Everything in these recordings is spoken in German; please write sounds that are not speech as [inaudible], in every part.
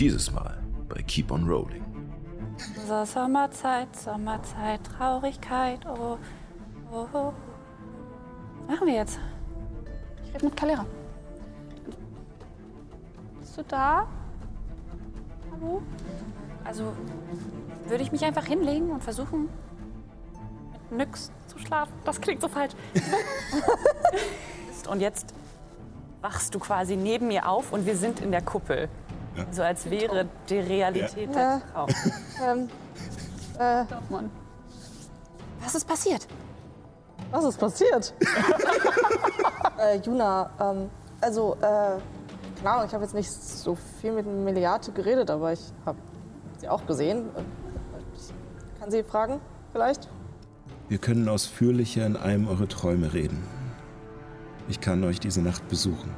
Dieses Mal bei Keep on Rolling. So, Sommerzeit, Sommerzeit, Traurigkeit, oh, oh, oh. Was machen wir jetzt? Ich rede mit Kalera. Bist du da? Hallo? Also, würde ich mich einfach hinlegen und versuchen, mit Nyx zu schlafen? Das klingt so falsch. [laughs] und jetzt wachst du quasi neben mir auf und wir sind in der Kuppel. So als wäre die Realität der Traum. Ähm, äh. Was ist passiert? was ist passiert? [laughs] äh, Juna, ähm, also, äh, keine Ahnung, ich habe jetzt nicht so viel mit Meliate geredet, aber ich habe sie auch gesehen. Ich kann sie fragen, vielleicht? Wir können ausführlicher in einem eure Träume reden. Ich kann euch diese Nacht besuchen.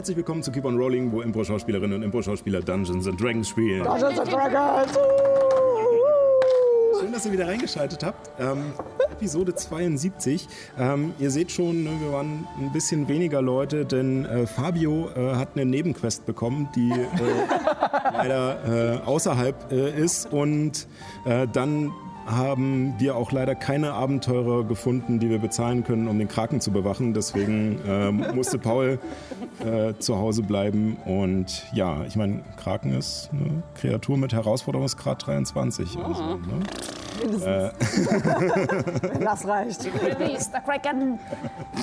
Herzlich willkommen zu Keep on Rolling, wo Impro-Schauspielerinnen und Impro-Schauspieler Dungeons and Dragons spielen. Dungeons and Dragons! Schön, dass ihr wieder reingeschaltet habt. Ähm, Episode 72. Ähm, ihr seht schon, ne, wir waren ein bisschen weniger Leute, denn äh, Fabio äh, hat eine Nebenquest bekommen, die äh, [laughs] leider äh, außerhalb äh, ist. Und äh, dann haben wir auch leider keine Abenteurer gefunden, die wir bezahlen können, um den Kraken zu bewachen. Deswegen ähm, [laughs] musste Paul äh, zu Hause bleiben. Und ja, ich meine, Kraken ist eine Kreatur mit Herausforderungsgrad 23. Also, ne? [laughs] Wenn das reicht. Release the Kraken!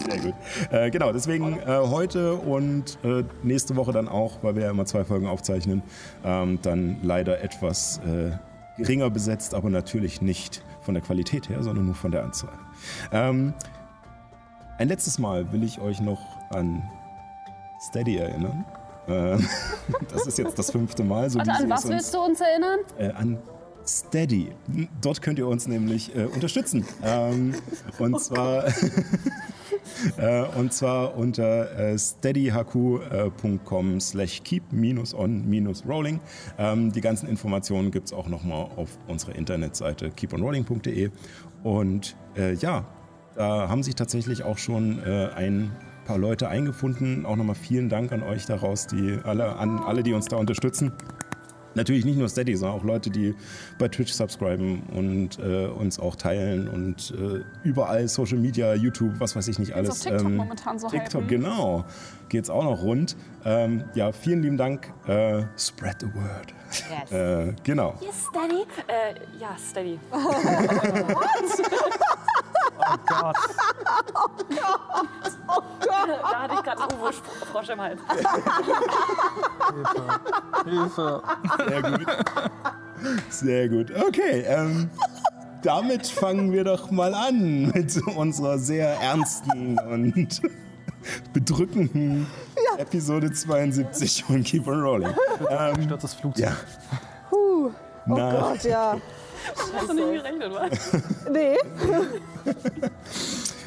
Sehr gut. Äh, genau, deswegen äh, heute und äh, nächste Woche dann auch, weil wir ja immer zwei Folgen aufzeichnen, ähm, dann leider etwas äh, geringer besetzt, aber natürlich nicht von der Qualität her, sondern nur von der Anzahl. Ähm, ein letztes Mal will ich euch noch an Steady erinnern. Äh, [laughs] das ist jetzt das fünfte Mal. So Warte, an was uns- willst du uns erinnern? äh, an Steady. Dort könnt ihr uns nämlich äh, unterstützen. Ähm, und [laughs] zwar äh, [laughs] [laughs] und zwar unter äh, steadyhq.com slash keep-on-rolling. Ähm, die ganzen Informationen gibt es auch nochmal auf unserer Internetseite keeponrolling.de. Und äh, ja, da haben sich tatsächlich auch schon äh, ein paar Leute eingefunden. Auch nochmal vielen Dank an euch daraus, die alle, an alle, die uns da unterstützen. Natürlich nicht nur Steady, sondern auch Leute, die bei Twitch subscriben und äh, uns auch teilen und äh, überall Social Media, YouTube, was weiß ich nicht alles. auf TikTok momentan so TikTok, hypen. genau. Geht's auch noch rund. Ähm, ja, vielen lieben Dank. Äh, spread the word. Yes. [laughs] Äh, genau. Yes, Steady? Äh, ja, Steady. [laughs] [laughs] [laughs] Gott. Da hatte ich gerade Uwe-Frosch im Hals. Hilfe. Sehr gut. Sehr gut. Okay, ähm, damit fangen wir doch mal an mit unserer sehr ernsten und [laughs] bedrückenden Episode 72 von Keep on Rolling. Ähm, Stürzt das Flugzeug. ja, Oh nach, Gott, ja. Hast du nicht gerechnet, was? [laughs] Nee.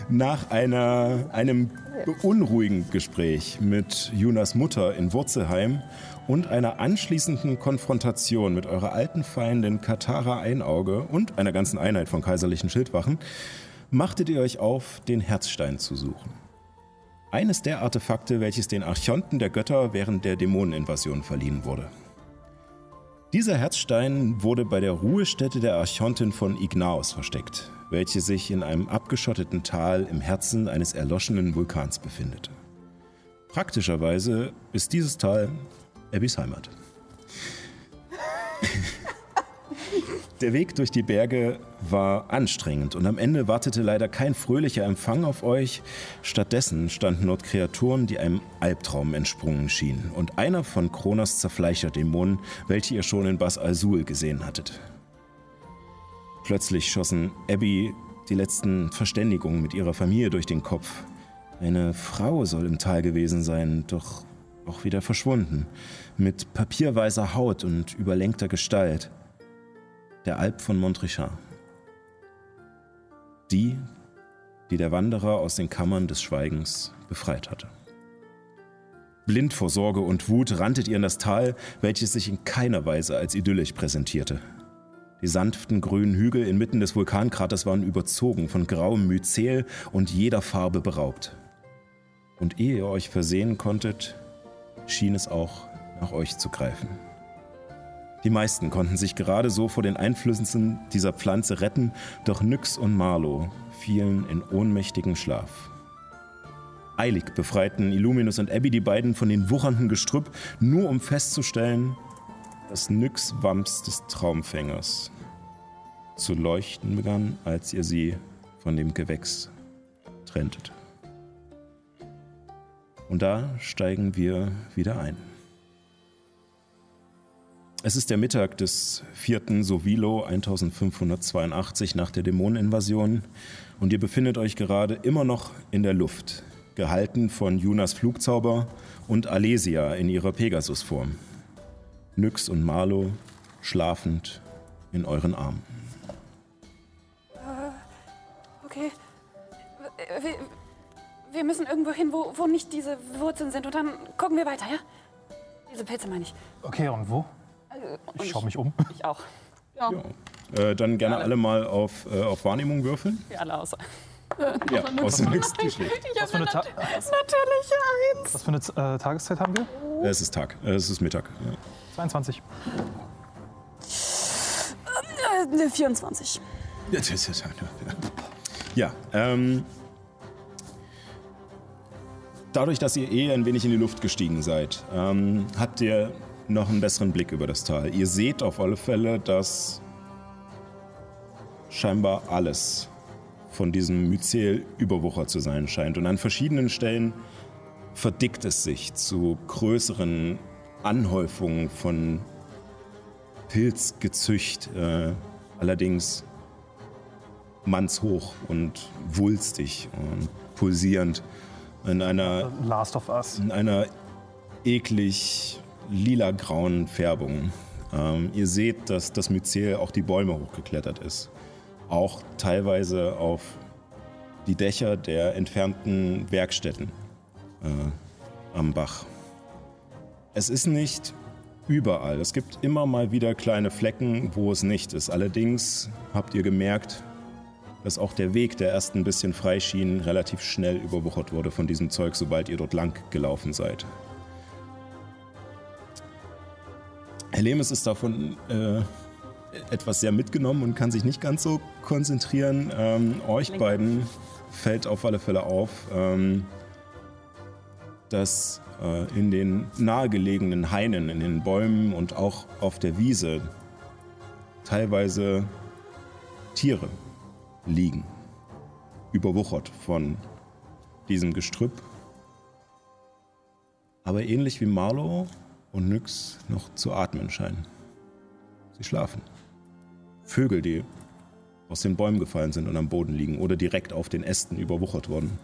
nach einer, einem beunruhigenden Gespräch mit Jonas Mutter in Wurzelheim und einer anschließenden Konfrontation mit eurer alten Feindin Katara Einauge und einer ganzen Einheit von kaiserlichen Schildwachen, machtet ihr euch auf, den Herzstein zu suchen. Eines der Artefakte, welches den Archonten der Götter während der Dämoneninvasion verliehen wurde. Dieser Herzstein wurde bei der Ruhestätte der Archontin von Ignaos versteckt, welche sich in einem abgeschotteten Tal im Herzen eines erloschenen Vulkans befindet. Praktischerweise ist dieses Tal Abbys Heimat. Der Weg durch die Berge war anstrengend und am Ende wartete leider kein fröhlicher Empfang auf euch. Stattdessen standen dort Kreaturen, die einem Albtraum entsprungen schienen und einer von Kronos Zerfleischerdämonen, welche ihr schon in Bas al-Sul gesehen hattet. Plötzlich schossen Abby die letzten Verständigungen mit ihrer Familie durch den Kopf. Eine Frau soll im Tal gewesen sein, doch auch wieder verschwunden, mit papierweißer Haut und überlenkter Gestalt. Der Alp von Montrichard. Die, die der Wanderer aus den Kammern des Schweigens befreit hatte. Blind vor Sorge und Wut ranntet ihr in das Tal, welches sich in keiner Weise als idyllisch präsentierte. Die sanften grünen Hügel inmitten des Vulkankraters waren überzogen von grauem Myzel und jeder Farbe beraubt. Und ehe ihr euch versehen konntet, schien es auch nach euch zu greifen. Die meisten konnten sich gerade so vor den Einflüssen dieser Pflanze retten, doch Nyx und Marlo fielen in ohnmächtigen Schlaf. Eilig befreiten Illuminus und Abby die beiden von den wuchernden Gestrüpp, nur um festzustellen, dass Nyx Wamps des Traumfängers zu leuchten begann, als ihr sie von dem Gewächs trenntet. Und da steigen wir wieder ein. Es ist der Mittag des 4. Sovilo 1582 nach der Dämoneninvasion und ihr befindet euch gerade immer noch in der Luft, gehalten von Junas Flugzauber und Alesia in ihrer Pegasusform. Nyx und Marlo schlafend in euren Armen. Okay. Wir, wir müssen irgendwo hin, wo, wo nicht diese Wurzeln sind. Und dann gucken wir weiter, ja? Diese Pilze meine ich. Okay, und wo? Und Ich schaue mich um. Ich auch. Ja. Äh, dann gerne alle mal auf, äh, auf Wahrnehmung würfeln. Wir alle außer. Ja, aus dem nächsten Tischlich. Was für eine, Ta Natürlich eins. was für eine äh, Tageszeit haben wir? Es ist Tag, äh, es ist Mittag. Ja. 22. Äh, 24. Ja, das ist ja- Ja, ähm. Dadurch, dass ihr eh ein wenig in die Luft gestiegen seid, ähm, habt ihr noch einen besseren Blick über das Tal. Ihr seht auf alle Fälle, dass scheinbar alles von diesem Myzel überwuchert zu sein scheint. Und an verschiedenen Stellen verdickt es sich zu größeren Anhäufungen von Pilzgezücht, äh, allerdings mannshoch und wulstig und pulsierend in einer, Last of Us. in einer eklig lila-grauen Färbung. Ähm, ihr seht, dass das Myzel auch die Bäume hochgeklettert ist. Auch teilweise auf die Dächer der entfernten Werkstätten äh, am Bach. Es ist nicht überall. Es gibt immer mal wieder kleine Flecken, wo es nicht ist. Allerdings habt ihr gemerkt, dass auch der Weg, der erst ein bisschen frei schien, relativ schnell überwuchert wurde von diesem Zeug, sobald ihr dort lang gelaufen seid. Herr Lemes ist davon äh, etwas sehr mitgenommen und kann sich nicht ganz so konzentrieren. Ähm, euch beiden fällt auf alle Fälle auf, ähm, dass äh, in den nahegelegenen Hainen, in den Bäumen und auch auf der Wiese teilweise Tiere liegen, überwuchert von diesem Gestrüpp. Aber ähnlich wie Marlow und Nyx noch zu atmen scheinen. Sie schlafen. Vögel, die aus den Bäumen gefallen sind und am Boden liegen oder direkt auf den Ästen überwuchert wurden.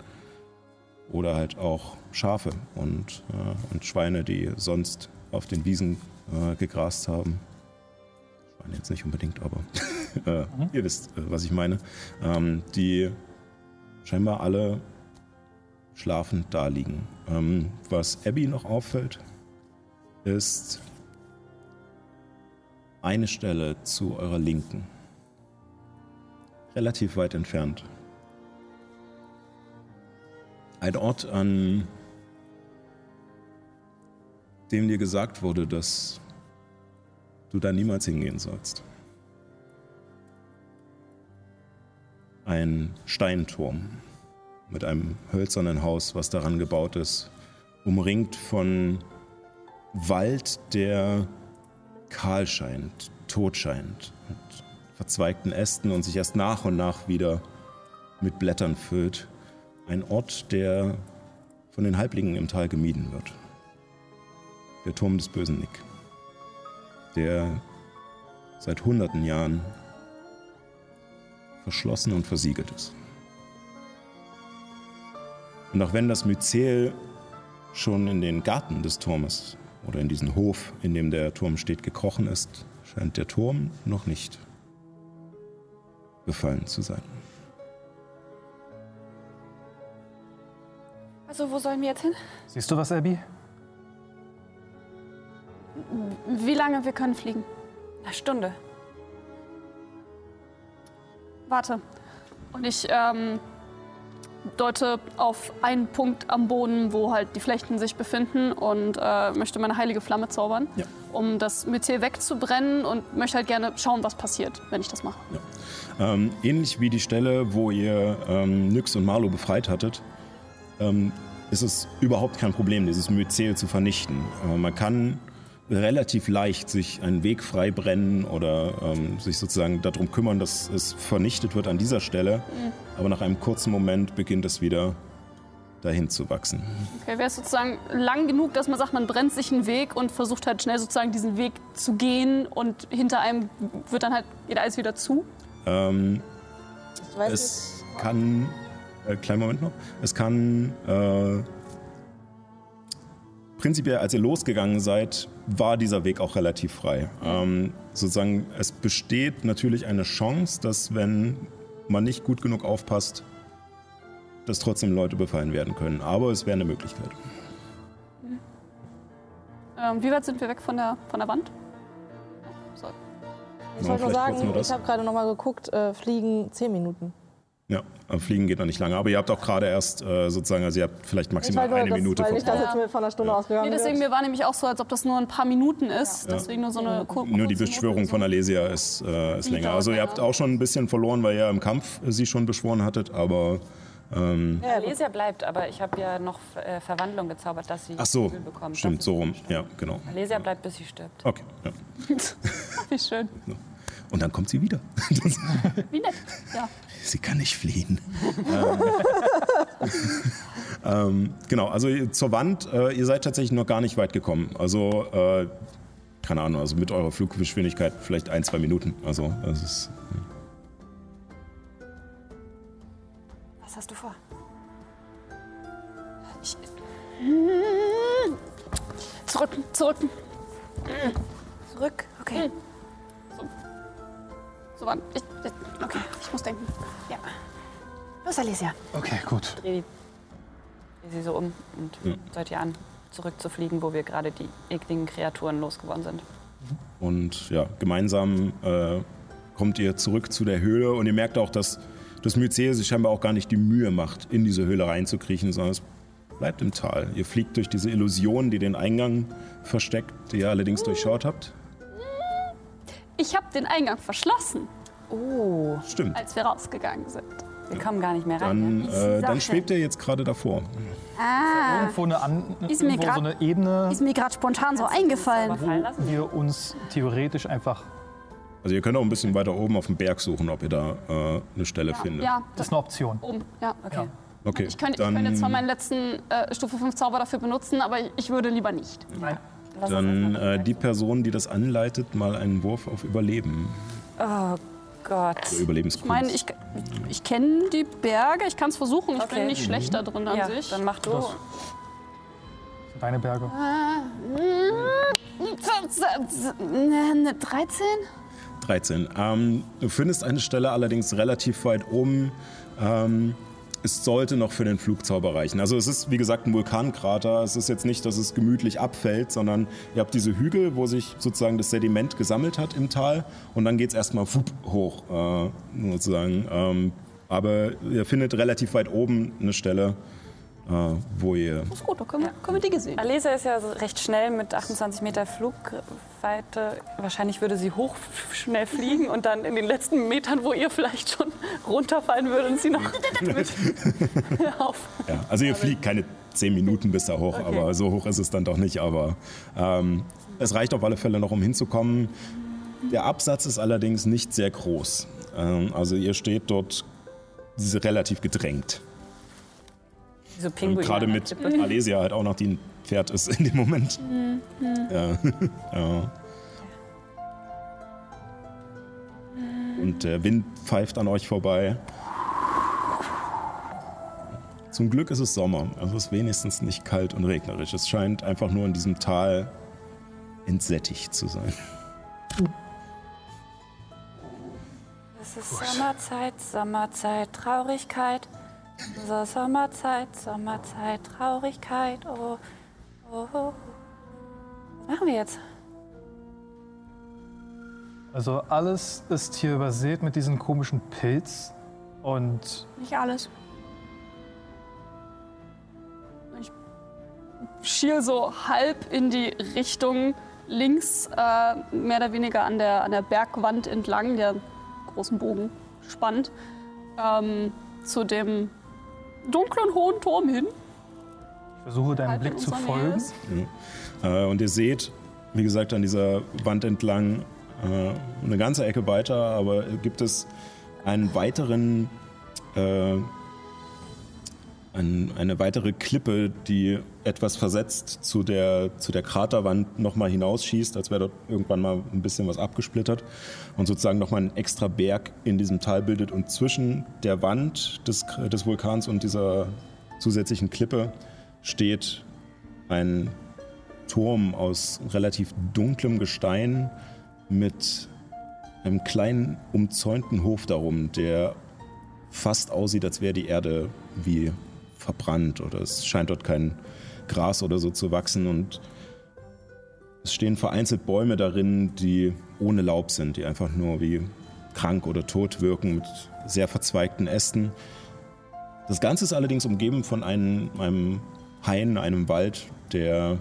Oder halt auch Schafe und, äh, und Schweine, die sonst auf den Wiesen äh, gegrast haben. Schweine jetzt nicht unbedingt, aber [laughs] äh, ihr wisst, äh, was ich meine. Ähm, die scheinbar alle schlafend da liegen. Ähm, was Abby noch auffällt, ist eine Stelle zu eurer Linken. Relativ weit entfernt. Ein Ort, an dem dir gesagt wurde, dass du da niemals hingehen sollst. Ein Steinturm mit einem hölzernen Haus, was daran gebaut ist, umringt von Wald, der kahl scheint, tot scheint, mit verzweigten Ästen und sich erst nach und nach wieder mit Blättern füllt. Ein Ort, der von den Halblingen im Tal gemieden wird. Der Turm des bösen Nick, der seit hunderten Jahren verschlossen und versiegelt ist. Und auch wenn das Myzel schon in den Garten des Turmes oder in diesen Hof, in dem der Turm steht, gekrochen ist, scheint der Turm noch nicht gefallen zu sein. Also, wo sollen wir jetzt hin? Siehst du was, Abby? Wie lange wir können fliegen? Eine Stunde. Warte. Und ich ähm, deute auf einen Punkt am Boden, wo halt die Flechten sich befinden und äh, möchte meine heilige Flamme zaubern, Ja. um das Myzel wegzubrennen und möchte halt gerne schauen, was passiert, wenn ich das mache. Ähm, ähnlich wie die Stelle, wo ihr ähm, Nyx und Marlo befreit hattet, ähm, ist es überhaupt kein Problem, dieses Myzel zu vernichten. Äh, man kann relativ leicht sich einen Weg frei brennen oder ähm, sich sozusagen darum kümmern, dass es vernichtet wird an dieser Stelle. Aber nach einem kurzen Moment beginnt es wieder dahin zu wachsen. Okay, wäre es sozusagen lang genug, dass man sagt, man brennt sich einen Weg und versucht halt schnell sozusagen diesen Weg zu gehen und hinter einem wird dann halt geht alles wieder zu? Ähm, Ich weiß Es kann, äh, kleinen Moment noch, es kann äh, prinzipiell, als ihr losgegangen seid, war dieser Weg auch relativ frei. Ähm, sozusagen, es besteht natürlich eine Chance, dass wenn man nicht gut genug aufpasst, dass trotzdem Leute befallen werden können. Aber es wäre eine Möglichkeit. Ähm, wie weit sind wir weg von der, von der Wand? So. Ich Ja, wollte nur sagen, ich habe gerade noch mal geguckt, äh, fliegen 10 Minuten. Ja, am Fliegen geht noch nicht lange. Aber ihr habt auch gerade erst äh, sozusagen, also ihr habt vielleicht Ich maximal eine dass, Minute weil dass verbraucht. jetzt von einer Stunde ausgegangen Nee, deswegen, wird. mir war nämlich auch so, als ob das nur ein paar Minuten ist. Deswegen nur so eine kur Nur die kurze Beschwörung von Alesia ist, äh, ist länger. Also ihr habt auch schon ein bisschen verloren, weil ihr im Kampf sie schon beschworen hattet, aber ähm, Ja. Alesia bleibt, aber ich habe ja noch äh, Verwandlung gezaubert, dass sie ach so, Gefühl bekommt. stimmt, Das so rum. Ja, genau. Alesia bleibt, bis sie stirbt. Okay, ja. [laughs] Wie schön. [laughs] Und dann kommt sie wieder. Wie nett. Ja. Sie kann nicht fliehen. ähm, [laughs] ähm, genau, also zur Wand, äh, ihr seid tatsächlich noch gar nicht weit gekommen. Also, äh, keine Ahnung, also mit eurer Fluggeschwindigkeit vielleicht ein, zwei Minuten. Also, das ist. Was hast du vor? Ich, zurück, zurück. Zurück? Okay. So. Ich, okay, ich muss denken. Ja. Los, Alesia. Okay, gut. Dreh, die, dreh sie so um und Ja. seid ihr an, zurückzufliegen, wo wir gerade die ekligen Kreaturen losgeworden sind. Und ja, gemeinsam äh, kommt ihr zurück zu der Höhle und ihr merkt auch, dass das Myzel sich scheinbar auch gar nicht die Mühe macht, in diese Höhle reinzukriechen, sondern es bleibt im Tal. Ihr fliegt durch diese Illusion, die den Eingang versteckt, die ihr allerdings durchschaut habt. Ich habe den Eingang verschlossen, Oh, Stimmt. als wir rausgegangen sind. wir kommen gar nicht mehr rein. Dann, ja? äh, dann schwebt ihr jetzt gerade davor. Irgendwo, eine an, Ist mir irgendwo so grad- eine Ebene, Ist mir gerade spontan so eingefallen. wo wir uns theoretisch einfach. Also ihr könnt auch ein bisschen weiter oben auf dem Berg suchen, ob ihr da äh, eine Stelle findet. Ja, Das ist eine Option. oben. Ja. Okay. Okay, Ich könnte, ich könnte zwar meinen letzten äh, Stufe 5 Zauber dafür benutzen, aber ich, ich würde lieber nicht. Nein. Dann äh, die Person, die das anleitet, mal einen Wurf auf Überleben. Oh Gott. Oder Überlebenskunst. Ich meine, ich, ich kenne die Berge, ich kann es versuchen. Ich Okay. bin nicht schlechter drin an Ja, sich. dann mach du. Das- Deine Berge. Eine 13? 13. Ähm, du findest eine Stelle allerdings relativ weit oben. Ähm, es sollte noch für den Flugzauber reichen. Also es ist, wie gesagt, ein Vulkankrater. Es ist jetzt nicht, dass es gemütlich abfällt, sondern ihr habt diese Hügel, wo sich sozusagen das Sediment gesammelt hat im Tal. Und dann geht es erstmal hoch, äh, sozusagen. Ähm, aber ihr findet relativ weit oben eine Stelle, wo ihr... Ist gut, dann können wir, können wir die gesehen. Alesia ist ja recht schnell mit 28 Meter Flugweite. Wahrscheinlich würde sie hoch schnell fliegen und dann in den letzten Metern, wo ihr vielleicht schon runterfallen würde und sie noch mit [laughs] [laughs] auf. Ja, also ihr fliegt keine zehn Minuten bis da hoch, Okay. aber so hoch ist es dann doch nicht. Aber ähm, es reicht auf alle Fälle noch, um hinzukommen. Der Absatz ist allerdings nicht sehr groß. Ähm, also ihr steht dort relativ gedrängt. So Und Pinguine. gerade mit Klippe. Alesia halt auch noch, die ein Pferd ist in dem Moment. [laughs] Ja. [laughs] ja. Und der Wind pfeift an euch vorbei. Zum Glück ist es Sommer. Es ist wenigstens nicht kalt und regnerisch. Es scheint einfach nur in diesem Tal entsättigt zu sein. Es ist Sommerzeit, Sommerzeit, Traurigkeit. So Sommerzeit, Sommerzeit, Traurigkeit. Oh, oh, oh. Was machen wir jetzt? Also alles ist hier übersät mit diesem komischen Pilz. Und Nicht alles. Ich schiel so halb in die Richtung links, äh, mehr oder weniger an der, an der Bergwand entlang, der großen Bogen spannt, ähm, zu dem dunklen hohen Turm hin. ich versuche deinem halb in Blick zu folgen. ist. Äh, und ihr seht, wie gesagt, an dieser Wand entlang äh, eine ganze Ecke weiter, aber gibt es einen weiteren, äh, ein, eine weitere Klippe, die etwas versetzt zu der, zu der Kraterwand nochmal hinausschießt, als wäre dort irgendwann mal ein bisschen was abgesplittert und sozusagen nochmal einen extra Berg in diesem Tal bildet. Und zwischen der Wand des, des Vulkans und dieser zusätzlichen Klippe steht ein Turm aus relativ dunklem Gestein mit einem kleinen umzäunten Hof darum, der fast aussieht, als wäre die Erde wie verbrannt oder es scheint dort kein Gras oder so zu wachsen und es stehen vereinzelt Bäume darin, die ohne Laub sind, die einfach nur wie krank oder tot wirken mit sehr verzweigten Ästen. Das Ganze ist allerdings umgeben von einem, einem Hain, einem Wald, der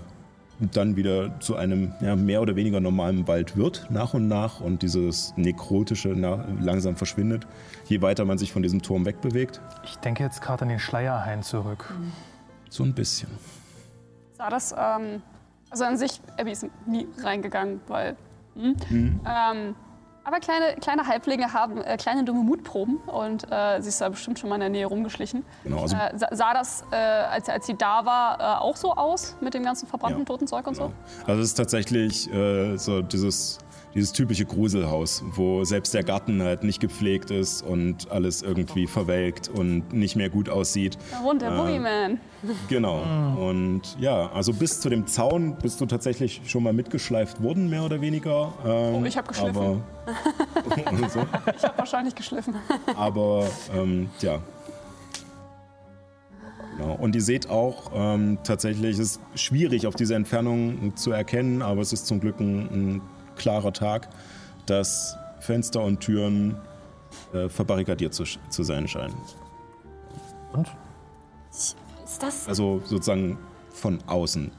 dann wieder zu einem ja, mehr oder weniger normalen Wald wird, nach und nach, und dieses Nekrotische langsam verschwindet, je weiter man sich von diesem Turm wegbewegt. Ich denke jetzt gerade an den Schleierhain zurück. So ein bisschen. Sah das, ähm, also an sich, Abby ist nie reingegangen, weil. Hm? Ähm, aber kleine, kleine Halblinge haben äh, kleine dumme Mutproben und äh, sie ist da bestimmt schon mal in der Nähe rumgeschlichen. Genau, also Äh, sah, das, äh, als, als sie da war, äh, auch so aus mit dem ganzen verbrannten Ja, toten Zeug und so? Also es ist tatsächlich äh, so dieses, dieses typische Gruselhaus, wo selbst der Garten halt nicht gepflegt ist und alles irgendwie verwelkt und nicht mehr gut aussieht. Da wohnt der Boogeyman. Genau. Und ja, also bis zu dem Zaun bist du tatsächlich schon mal mitgeschleift worden, mehr oder weniger. Ähm, Oh, ich hab geschliffen. Aber, [laughs] so. Ich habe wahrscheinlich geschliffen. [laughs] aber ähm, ja. Genau. Und ihr seht auch, ähm, tatsächlich es ist schwierig auf diese Entfernung zu erkennen, aber es ist zum Glück ein, ein klarer Tag, dass Fenster und Türen äh, verbarrikadiert zu, zu sein scheinen. Und? Ist das? Also sozusagen von außen,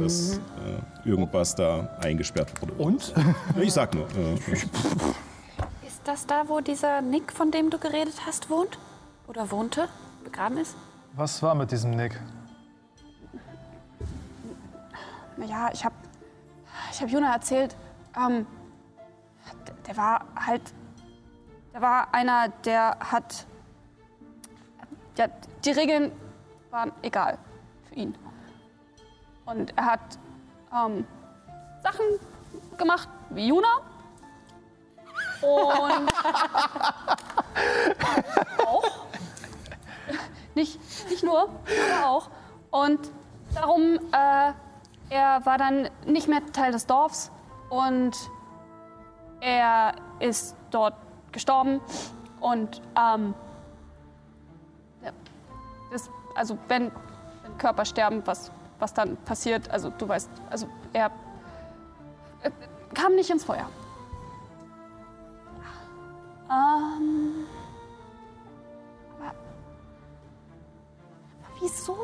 dass äh, irgendwas da eingesperrt wurde. Und? Ich sag nur. Äh, Ist das da, wo dieser Nick, von dem du geredet hast, wohnt? Oder wohnte? Begraben ist? Was war mit diesem Nick? Naja, ich habe ich hab Juna erzählt, ähm, der war halt, der war einer, der hat, ja, die Regeln waren egal für ihn. Und er hat ähm, Sachen gemacht wie Juna. Und [laughs] auch. Nicht, nicht nur, aber auch. Und darum, äh, er war dann nicht mehr Teil des Dorfs und er ist dort gestorben. Und ähm, ja, das, also wenn, wenn Körper sterben, was, was dann passiert, also du weißt, also er äh, kam nicht ins Feuer. Ähm, aber, aber wieso?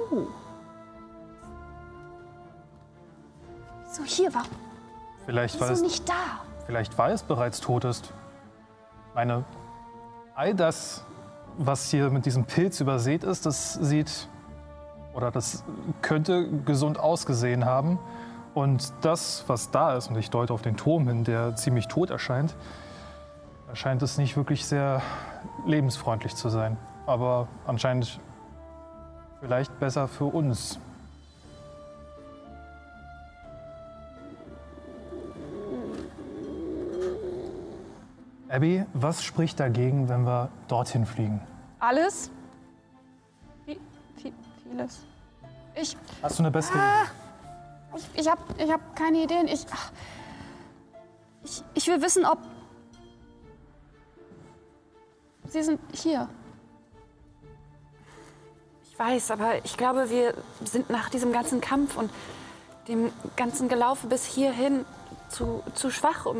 Wieso hier? Warum? Vielleicht weil, Wieso es, nicht da? vielleicht weil es bereits tot ist. Meine, all das, was hier mit diesem Pilz übersät ist, das sieht oder das könnte gesund ausgesehen haben. Und das, was da ist, und ich deute auf den Turm hin, der ziemlich tot erscheint, erscheint es nicht wirklich sehr lebensfreundlich zu sein. Aber anscheinend vielleicht besser für uns. Abby, was spricht dagegen, wenn wir dorthin fliegen? Alles? Wie, viel, vieles. Ich, Hast du eine bessere Ah. Idee? ich, ich habe ich hab keine Ideen. Ich, ach, ich, ich will wissen, ob. Sie sind hier. Ich weiß, aber ich glaube, wir sind nach diesem ganzen Kampf und dem ganzen Gelaufe bis hierhin zu, zu schwach, um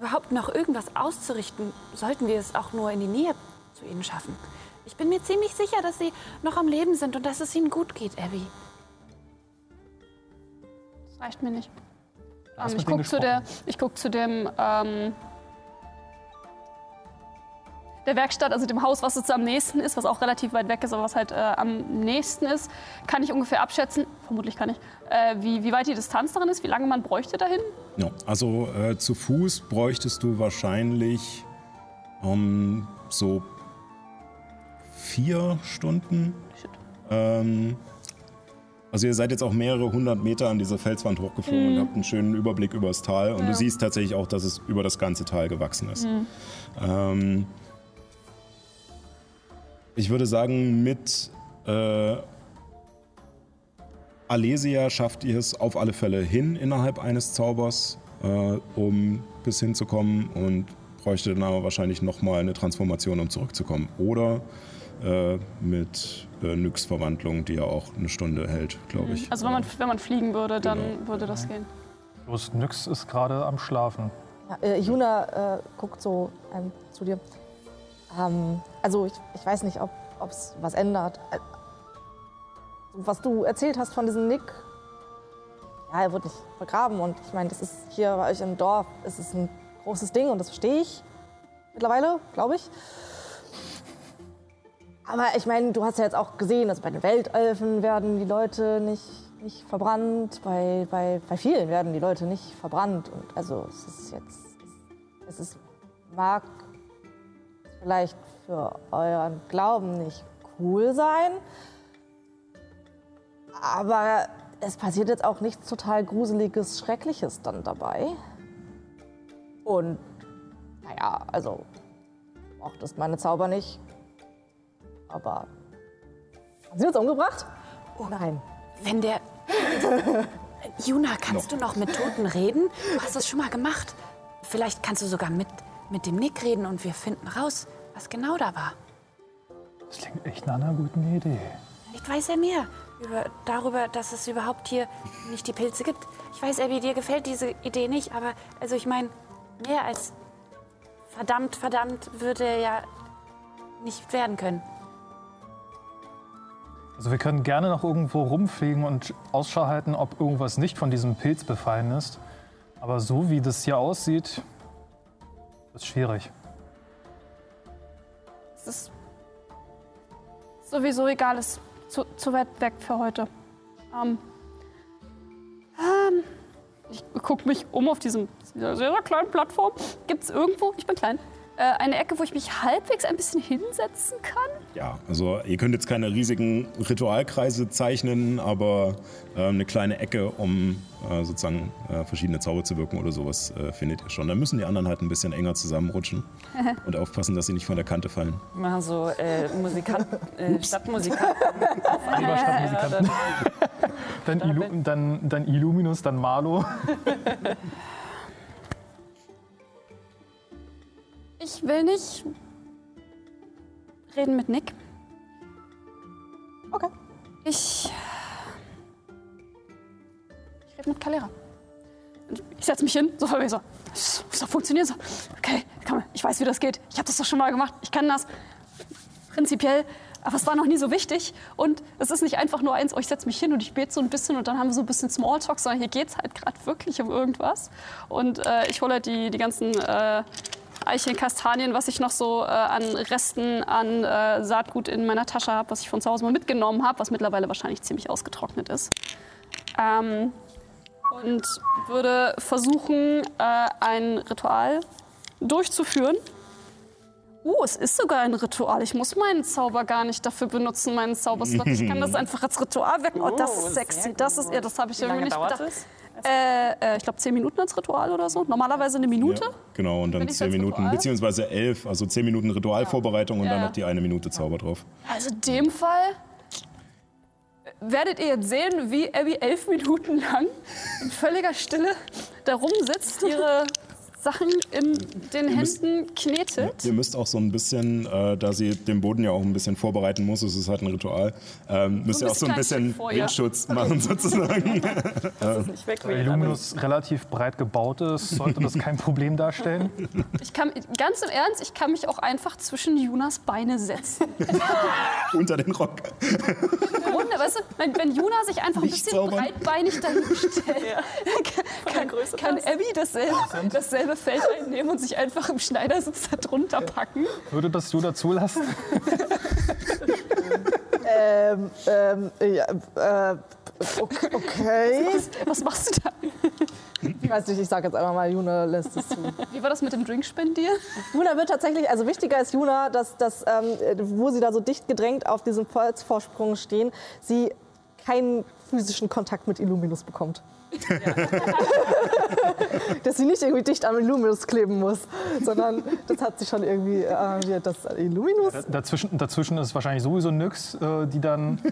überhaupt noch irgendwas auszurichten, sollten wir es auch nur in die Nähe zu ihnen schaffen. Ich bin mir ziemlich sicher, dass sie noch am Leben sind und dass es ihnen gut geht, Abby. Das reicht mir nicht. Ähm, ich gucke zu, der- ich guck zu dem ähm, der Werkstatt, also dem Haus, was jetzt am nächsten ist, was auch relativ weit weg ist, aber was halt äh, am nächsten ist, kann ich ungefähr abschätzen, vermutlich kann ich, äh, wie, wie weit die Distanz darin ist, wie lange man bräuchte dahin. Ja, also äh, zu Fuß bräuchtest du wahrscheinlich ähm, so vier Stunden. Ähm, also ihr seid jetzt auch mehrere hundert Meter an dieser Felswand hochgeflogen und habt einen schönen Überblick über das Tal. Und du siehst tatsächlich auch, dass es über das ganze Tal gewachsen ist. Ähm, ich würde sagen, mit äh, Alesia schafft ihr es auf alle Fälle hin innerhalb eines Zaubers, äh, um bis hinzukommen und bräuchte dann aber wahrscheinlich nochmal eine Transformation, um zurückzukommen. Oder äh, mit äh, Nyx-Verwandlung, die ja auch eine Stunde hält, glaube ich. Also wenn man, wenn man fliegen würde, dann Genau. würde das gehen. Bloß Nyx ist gerade am Schlafen. Ja, äh, Juna äh, guckt so ähm, zu dir. Ähm, also ich, ich weiß nicht, ob es was ändert. Äh, was du erzählt hast von diesem Nick, ja, er wird nicht begraben und ich meine, das ist hier bei euch im Dorf, es ist ein großes Ding und das verstehe ich mittlerweile, glaube ich. Aber ich meine, du hast ja jetzt auch gesehen, also bei den Weltelfen werden die Leute nicht, nicht verbrannt, bei, bei, bei vielen werden die Leute nicht verbrannt. Und also es ist jetzt, es ist, mag vielleicht für euren Glauben nicht cool sein, aber es passiert jetzt auch nichts total Gruseliges, Schreckliches dann dabei. Und naja, also mochtest meine Zauber nicht. Aber haben sie uns umgebracht? Oh nein. Wenn der. [laughs] Juna, kannst du noch mit Toten reden? Du hast das schon mal gemacht. Vielleicht kannst du sogar mit, mit dem Nick reden und wir finden raus, was genau da war. Das klingt echt nach einer guten Idee. Vielleicht weiß er mehr über, darüber, dass es überhaupt hier nicht die Pilze gibt. Ich weiß, Abby, dir gefällt diese Idee nicht, aber also ich meine, mehr als verdammt, verdammt würde er ja nicht werden können. Also wir können gerne noch irgendwo rumfliegen und Ausschau halten, ob irgendwas nicht von diesem Pilz befallen ist. Aber so wie das hier aussieht, ist schwierig. Es ist sowieso egal, es ist zu, zu weit weg für heute. Ähm, ähm, ich gucke mich um auf diesem dieser sehr kleinen Plattform. Gibt es irgendwo, ich bin klein, eine Ecke, wo ich mich halbwegs ein bisschen hinsetzen kann? Ja, also ihr könnt jetzt keine riesigen Ritualkreise zeichnen, aber äh, eine kleine Ecke, um äh, sozusagen äh, verschiedene Zauber zu wirken oder sowas, äh, findet ihr schon. Dann müssen die anderen halt ein bisschen enger zusammenrutschen [laughs] und aufpassen, dass sie nicht von der Kante fallen. Machen so äh, Musikanten, äh, Stadtmusikanten. [laughs] Lieber Stadtmusikanten. [laughs] Dann, Ilu dann, dann Illuminus, dann Marlo. Ich will nicht reden mit Nick. Okay. Ich. Ich rede mit Kalera. Und Ich setze mich hin, so von mir so. Das doch funktionieren so. Okay, komm, ich weiß, wie das geht. Ich habe das doch schon mal gemacht. Ich kann das. Prinzipiell. Aber es war noch nie so wichtig. Und es ist nicht einfach nur eins, oh, ich setze mich hin und ich bete so ein bisschen und dann haben wir so ein bisschen Smalltalk, sondern hier geht es halt gerade wirklich um irgendwas. Und äh, ich hole halt die, die ganzen äh, Kastanien, was ich noch so äh, an Resten an äh, Saatgut in meiner Tasche habe, was ich von zu Hause mal mitgenommen habe, was mittlerweile wahrscheinlich ziemlich ausgetrocknet ist. Ähm, und würde versuchen, äh, ein Ritual durchzuführen. Uh, es ist sogar ein Ritual. Ich muss meinen Zauber gar nicht dafür benutzen, meinen Zauberslot. Ich kann das [laughs] einfach als Ritual wirken. Oh, das Oh, ist sehr sexy. Das ist, ja, das habe ich Wie irgendwie lange nicht bedacht. es? Äh, äh, ich glaube, zehn Minuten als Ritual oder so. Normalerweise eine Minute. Ja, genau, und dann zehn Minuten, Ritual? beziehungsweise elf, also zehn Minuten Ritualvorbereitung und Ja, dann ja. noch die eine Minute Zauber drauf. Also in dem Fall werdet ihr jetzt sehen, wie Abby elf Minuten lang in völliger Stille da rumsitzt, ihre Sachen in den müsst- Händen knetet. Ihr müsst auch so ein bisschen, äh, da sie den Boden ja auch ein bisschen vorbereiten muss, es ist halt ein Ritual, ähm, müsst So ihr auch so ein bisschen. Windschutz machen sozusagen. [laughs] Das ist nicht weg. Da Illuminus relativ breit gebaut ist, sollte das kein Problem darstellen. [laughs] Ich kann, ganz im Ernst, ich kann mich auch einfach zwischen Junas Beine setzen. [laughs] Unter den Rock. Runde, weißt du, wenn, wenn Juna sich einfach ein Nicht bisschen zaubern. breitbeinig dahin stellt, der kann, kann passt. Abby dasselbe, dasselbe Feld einnehmen und sich einfach im Schneidersitz da drunter packen. Würde das Judah zulassen? Ähm, ähm, ja, äh, okay. okay. [laughs] Was machst du da? Ich weiß nicht, ich sage jetzt einfach mal, Juna lässt es zu. Wie war das mit dem Drink spendieren? Juna wird tatsächlich, also wichtiger ist Juna, dass, dass ähm, wo sie da so dicht gedrängt auf diesem Holzvorsprung stehen, sie keinen physischen Kontakt mit Illuminus bekommt. [laughs] dass sie nicht irgendwie dicht am Illuminus kleben muss, sondern das hat sie schon irgendwie äh, arrangiert, dass Illuminus Dazwischen, dazwischen ist wahrscheinlich sowieso nix, äh, die dann [laughs]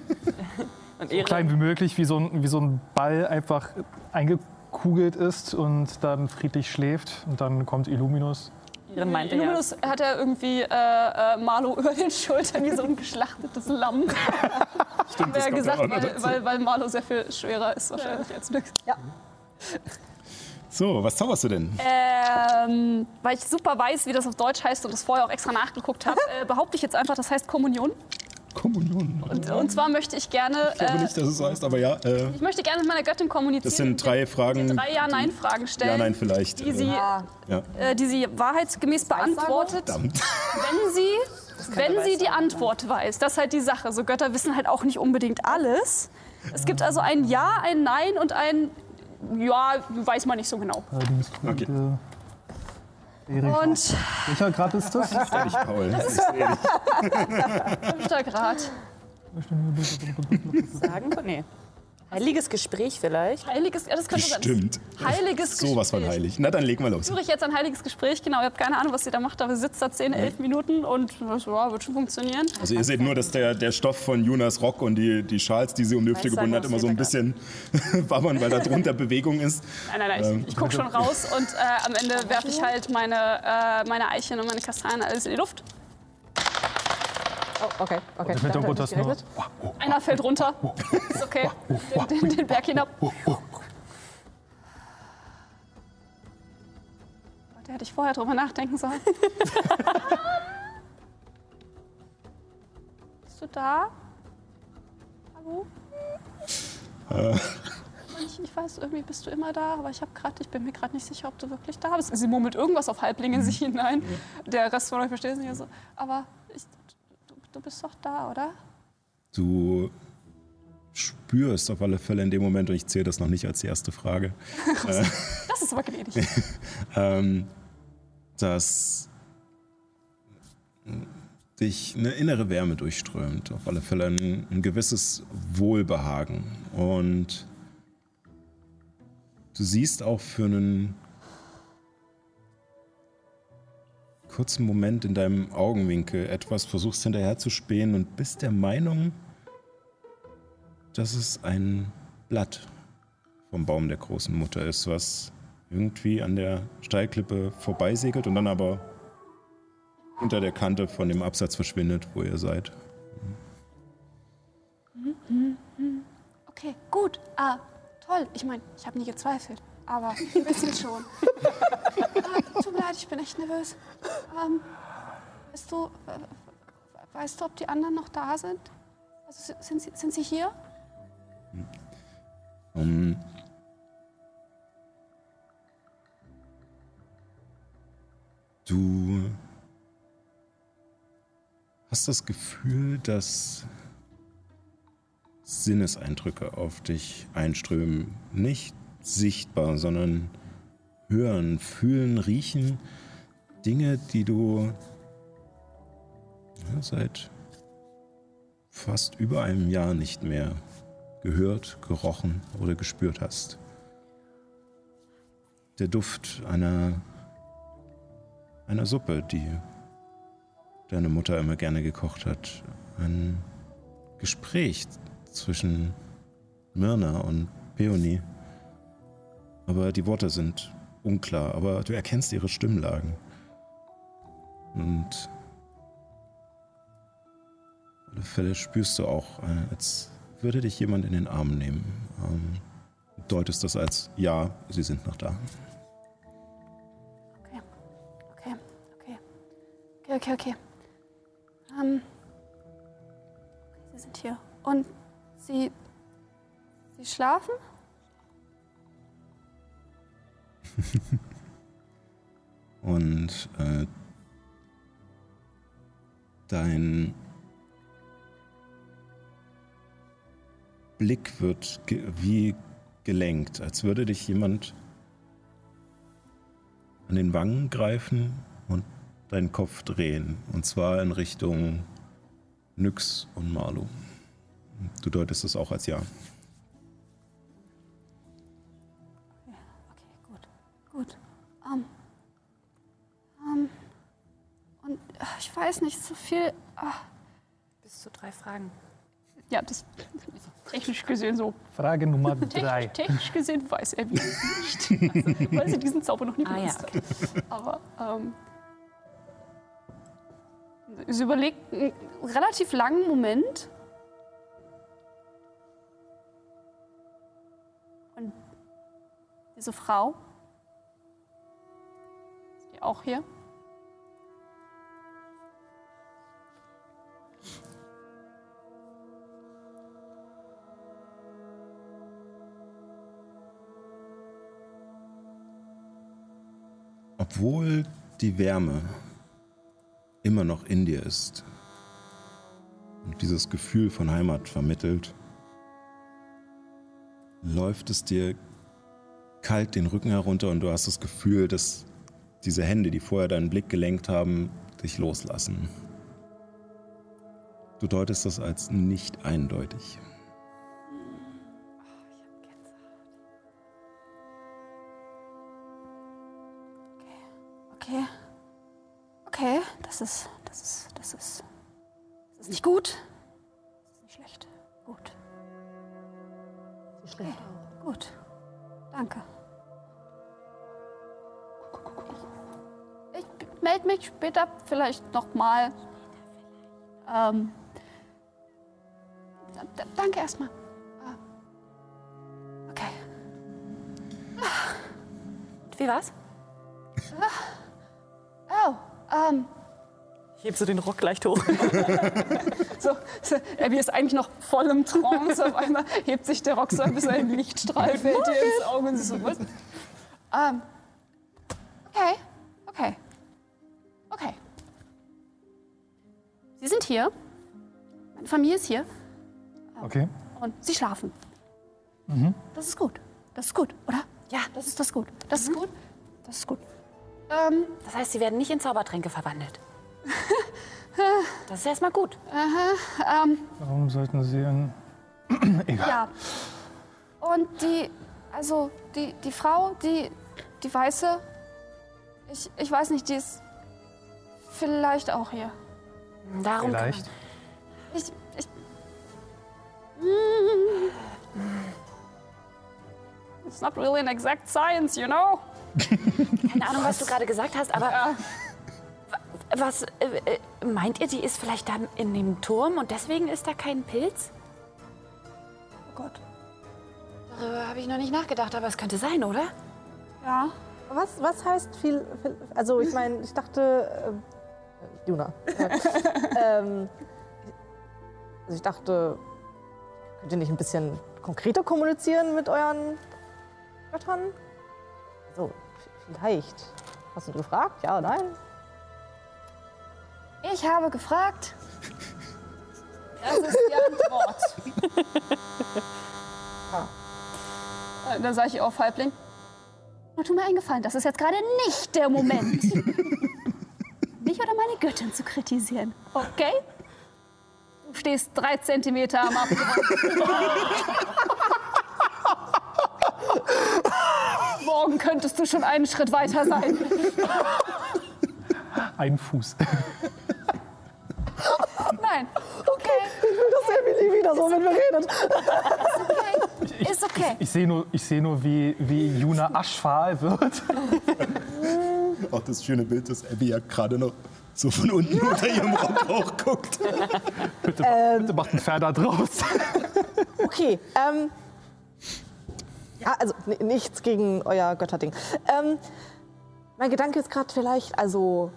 Und so klein wie möglich wie so, ein, wie so ein Ball einfach eingekugelt ist und dann friedlich schläft. Und dann kommt Illuminus. Ihren meinte ja. Illuminus hat ja irgendwie äh, äh, Marlo über den Schultern wie so ein geschlachtetes Lamm. [laughs] Stimmt, kommt gesagt, weil, dazu. weil, weil Marlo sehr viel schwerer ist wahrscheinlich als Nyx. So, was zauberst du denn? Ähm, weil ich super weiß, wie das auf Deutsch heißt und das vorher auch extra nachgeguckt habe, [laughs] äh, behaupte ich jetzt einfach, das heißt Kommunion. Kommunion. Und, und zwar möchte ich gerne, Ich glaube äh, nicht, dass es heißt, aber ja. Äh, ich möchte gerne mit meiner Göttin kommunizieren. das sind drei Fragen. drei Ja-Nein-Fragen stellen, Ja, nein, vielleicht. die sie, Ah, ja. äh, die sie wahrheitsgemäß beantwortet, Verdammt. wenn sie, wenn sie die Antwort weiß. Das ist halt die Sache. So Götter wissen halt auch nicht unbedingt alles. Es gibt also ein Ja, ein Nein und ein Ja, weiß man nicht so genau. Okay. Und Welcher Grad ist das? Ehrlich, Paul. Ich sehe dich. fünfter Grad. Sagen? Nee. Heiliges Gespräch vielleicht. Heiliges, ja, das könnte sein. Stimmt. Heiliges Sowas von Gespräch. heilig. Na, dann legen wir los. Suche ich jetzt ein heiliges Gespräch, genau. Ich habe keine Ahnung, was sie da macht, aber sie sitzt da 10, 11 Minuten und das ja, wird schon funktionieren. Also ihr seht nur, dass der, der Stoff von Junas Rock und die, die Schals, die sie um die Hüfte gebunden sein, hat, immer so ein bisschen [laughs] wabbern, weil da drunter Bewegung ist. Nein, nein, nein, ich, ich gucke schon raus und äh, am Ende werfe ich halt meine, äh, meine Eicheln und meine Kastanien alles in die Luft. Oh, okay, okay. Damit du ich nur. gerechnet. Einer fällt runter. [laughs] Ist okay. Den, den, den Berg hinab. Da hätte ich vorher drüber nachdenken sollen. [laughs] Bist du da? Hallo? Ich, ich weiß, irgendwie bist du immer da, aber ich, hab grad, ich bin mir gerade nicht sicher, ob du wirklich da bist. Sie murmelt irgendwas auf Halbling in sich hinein. Der Rest von euch versteht es nicht so. Aber du, bist doch da, oder? Du spürst auf alle Fälle in dem Moment, und ich zähle das noch nicht als die erste Frage, [laughs] Das ist aber gnädig. [laughs] ähm, dass dich eine innere Wärme durchströmt. Auf alle Fälle ein, ein gewisses Wohlbehagen. Und du siehst auch für einen kurzen Moment in deinem Augenwinkel etwas, versuchst hinterher zu spähen und bist der Meinung, dass es ein Blatt vom Baum der großen Mutter ist, was irgendwie an der Steilklippe vorbeisegelt und dann aber unter der Kante von dem Absatz verschwindet, wo ihr seid. Okay, gut. Ah, toll. Ich meine, ich habe nie gezweifelt, aber ein bisschen schon. ah, [laughs] tut mir leid, ich bin echt nervös. Ähm, weißt du, äh, weißt du, ob die anderen noch da sind? Also, si- sind, sie, sind sie hier? Um, du hast das Gefühl, dass Sinneseindrücke auf dich einströmen. Nicht sichtbar, sondern hören, fühlen, riechen. Dinge, die du ja, seit fast über einem Jahr nicht mehr gehört, gerochen oder gespürt hast. Der Duft einer, einer Suppe, die deine Mutter immer gerne gekocht hat. Ein Gespräch zwischen Myrna und Peony. Aber die Worte sind unklar, aber du erkennst ihre Stimmlagen. Und auf alle Fälle spürst du auch, äh, als würde dich jemand in den Arm nehmen. Ähm, deutest das als ja, sie sind noch da. Okay. Okay. Okay. Okay, okay, okay. Ähm. Sie sind hier. Und Sie. Sie schlafen? [laughs] Und äh, dein Blick wird ge wie gelenkt, als würde dich jemand an den Wangen greifen und deinen Kopf drehen. Und zwar in Richtung Nyx und Marlo. Du deutest es auch als ja. Ich weiß nicht, so viel. ah, Bis zu drei Fragen. ja, das technisch gesehen so. Frage Nummer Technisch, drei. technisch gesehen weiß er wie nicht. Also, [laughs] weil sie diesen Zauber noch nie Ah, ja, benutzt hat. Aber ähm, sie überlegt einen relativ langen Moment. Und diese Frau, ist die auch hier? Obwohl die Wärme immer noch in dir ist und dieses Gefühl von Heimat vermittelt, läuft es dir kalt den Rücken herunter und du hast das Gefühl, dass diese Hände, die vorher deinen Blick gelenkt haben, dich loslassen. Du deutest das als nicht eindeutig. Das ist, das ist, das ist, das ist nicht gut. Das ist nicht schlecht. Gut. Okay, gut. Danke. Ich melde mich später vielleicht nochmal. Ähm, danke erstmal. Ah. Okay. Wie war's? Oh, ähm, Ich heb so den Rock leicht hoch. [laughs] So, Abby ist eigentlich noch voll im Trance. Auf einmal hebt sich der Rock so ein bisschen ein Lichtstrahl, fällt ihr ins Auge und sie so, was? Ähm, okay, okay, okay. Sie sind hier. Meine Familie ist hier. Okay. Und sie schlafen. Das ist gut. Das ist gut, oder? Ja, das ist das gut. Das ist gut. Das ist gut. Ähm, Das heißt, sie werden nicht in Zaubertränke verwandelt. [laughs] Das ist erstmal gut. ähm, Warum sollten Sie in. [clears throat] Egal. Ja. Und die, also die, die Frau, die, die Weiße, ich, ich weiß nicht, die ist vielleicht auch hier. Darum kann Vielleicht. Ich, ich. It's not really an exact science, you know? keine Ahnung, was du gerade gesagt hast, aber Ja. Was äh, äh, meint ihr, die ist vielleicht da in dem Turm und deswegen ist da kein Pilz? Oh Gott. Darüber habe ich noch nicht nachgedacht, aber es könnte sein, oder? Ja. Was, was heißt viel, viel also ich meine, ich dachte, ähm, Juna, ja. [laughs] ähm, also ich dachte, könnt ihr nicht ein bisschen konkreter kommunizieren mit euren Göttern? So, vielleicht. Hast du gefragt? Ja, nein? Ich habe gefragt. Das ist die Antwort. [laughs] Äh, Dann sage ich auf Halbling. Na, tu mir eingefallen, das ist jetzt gerade nicht der Moment. [laughs] Mich oder meine Göttin zu kritisieren. Okay? Du stehst drei Zentimeter am Abgrund. [laughs] Morgen könntest du schon einen Schritt weiter sein. Ein Fuß. [laughs] Nein. Okay. Das sehen wir nie wieder so, wenn wir reden. okay. Ist okay. Ich sehe nur, ich seh nur wie, wie Juna aschfahl wird. [laughs] Auch das schöne Bild, dass Abby ja gerade noch so von unten [laughs] unter ihrem Rock auch guckt. Bitte, bitte macht ein Pferd da draus. Okay, ähm. Ja, also nichts gegen euer Götterding. Ähm, mein Gedanke ist gerade vielleicht, also,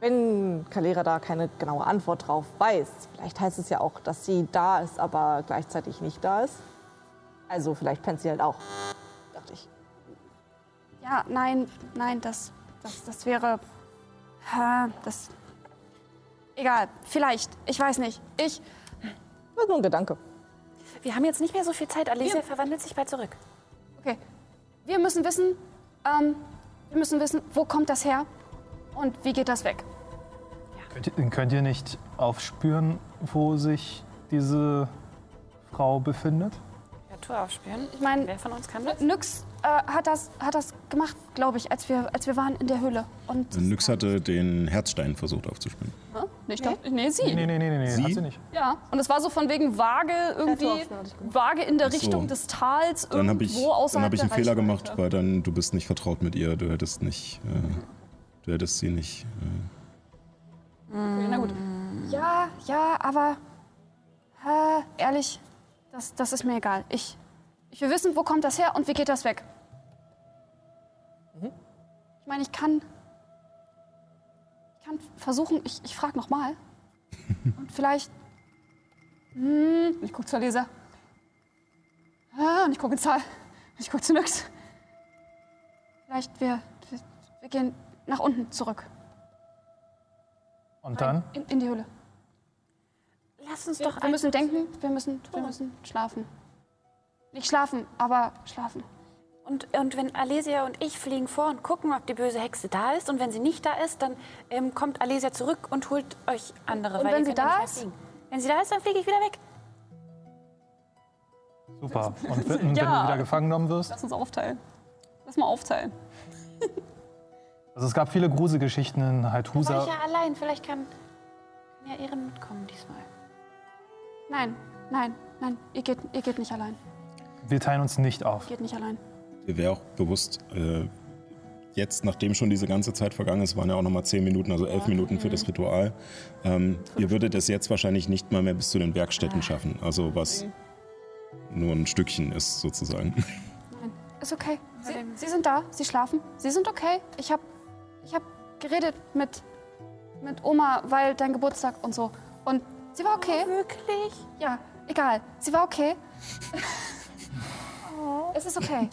wenn Kalera da keine genaue Antwort drauf weiß, vielleicht heißt es ja auch, dass sie da ist, aber gleichzeitig nicht da ist. Also, vielleicht pennt sie halt auch. Dachte ich. Ja, nein, nein, das, das, das wäre. Das. Egal, vielleicht. Ich weiß nicht. Ich. Das ist nur ein Gedanke. Wir haben jetzt nicht mehr so viel Zeit. Alicia verwandelt sich bald zurück. Okay. Wir müssen wissen. Ähm, wir müssen wissen, wo kommt das her? Und wie geht das weg? Könnt ihr, könnt ihr nicht aufspüren, wo sich diese Frau befindet? Kreatur aufspüren. Ich meine, Wer von uns kann das? Nyx äh, hat, das, hat das gemacht, glaube ich, als wir, als wir waren in der Höhle. Und Nyx hatte den Herzstein versucht aufzuspüren. Hä? Nee, ich nee, sie. Nee, nee, nee, nee, nee Sie? hat sie nicht. Ja, und es war so von wegen vage irgendwie, vage in der Ach so. Richtung des Tals, Dann habe ich, irgendwo außerhalb dann hab ich einen Fehler gemacht, weil dann du bist nicht vertraut mit ihr. Du hättest nicht, äh, du hättest sie nicht. Äh, Okay, na gut. Ja, ja, aber äh, ehrlich, das, das ist mir egal. Ich, ich will wissen, wo kommt das her und wie geht das weg? Ich meine, ich kann, ich kann versuchen, ich, ich frage nochmal. [laughs] und vielleicht, hm, ich gucke zur Leser. Ah, und ich gucke in Zahl. Ich gucke zu Nyx. Vielleicht wir, wir, wir gehen nach unten zurück. Und dann? In, in die Höhle. Lass uns Wir, doch wir müssen denken, wir müssen, wir müssen schlafen. Nicht schlafen, aber schlafen. Und, und wenn Alesia und ich fliegen vor und gucken, ob die böse Hexe da ist. Und wenn sie nicht da ist, dann ähm, kommt Alesia zurück und holt euch andere. Und weil wenn sie da ist? fliegen. Wenn sie da ist, dann fliege ich wieder weg. Super. [laughs] Und wenn, wenn Ja. du wieder gefangen genommen wirst? Lass uns aufteilen. Lass mal aufteilen. [laughs] Also es gab viele Gruselgeschichten in War Haithusa. ich ja allein. Vielleicht kann, kann ja Ehren mitkommen diesmal. Nein, nein, nein, ihr geht, ihr geht nicht allein. Wir teilen uns nicht auf. Geht nicht allein. Dir wäre auch bewusst, äh, jetzt, nachdem schon diese ganze Zeit vergangen ist, waren ja auch noch mal zehn Minuten, also elf Minuten für das Ritual. Ähm, ihr würdet es jetzt wahrscheinlich nicht mal mehr bis zu den Werkstätten schaffen. Also was nur ein Stückchen ist sozusagen. Nein, ist okay. Sie, sie sind da, sie schlafen. Sie sind okay. Ich hab, ich hab geredet mit, mit Oma, weil dein Geburtstag und so. Und sie war okay. Wirklich? Ja, egal. Sie war okay. Es ist okay.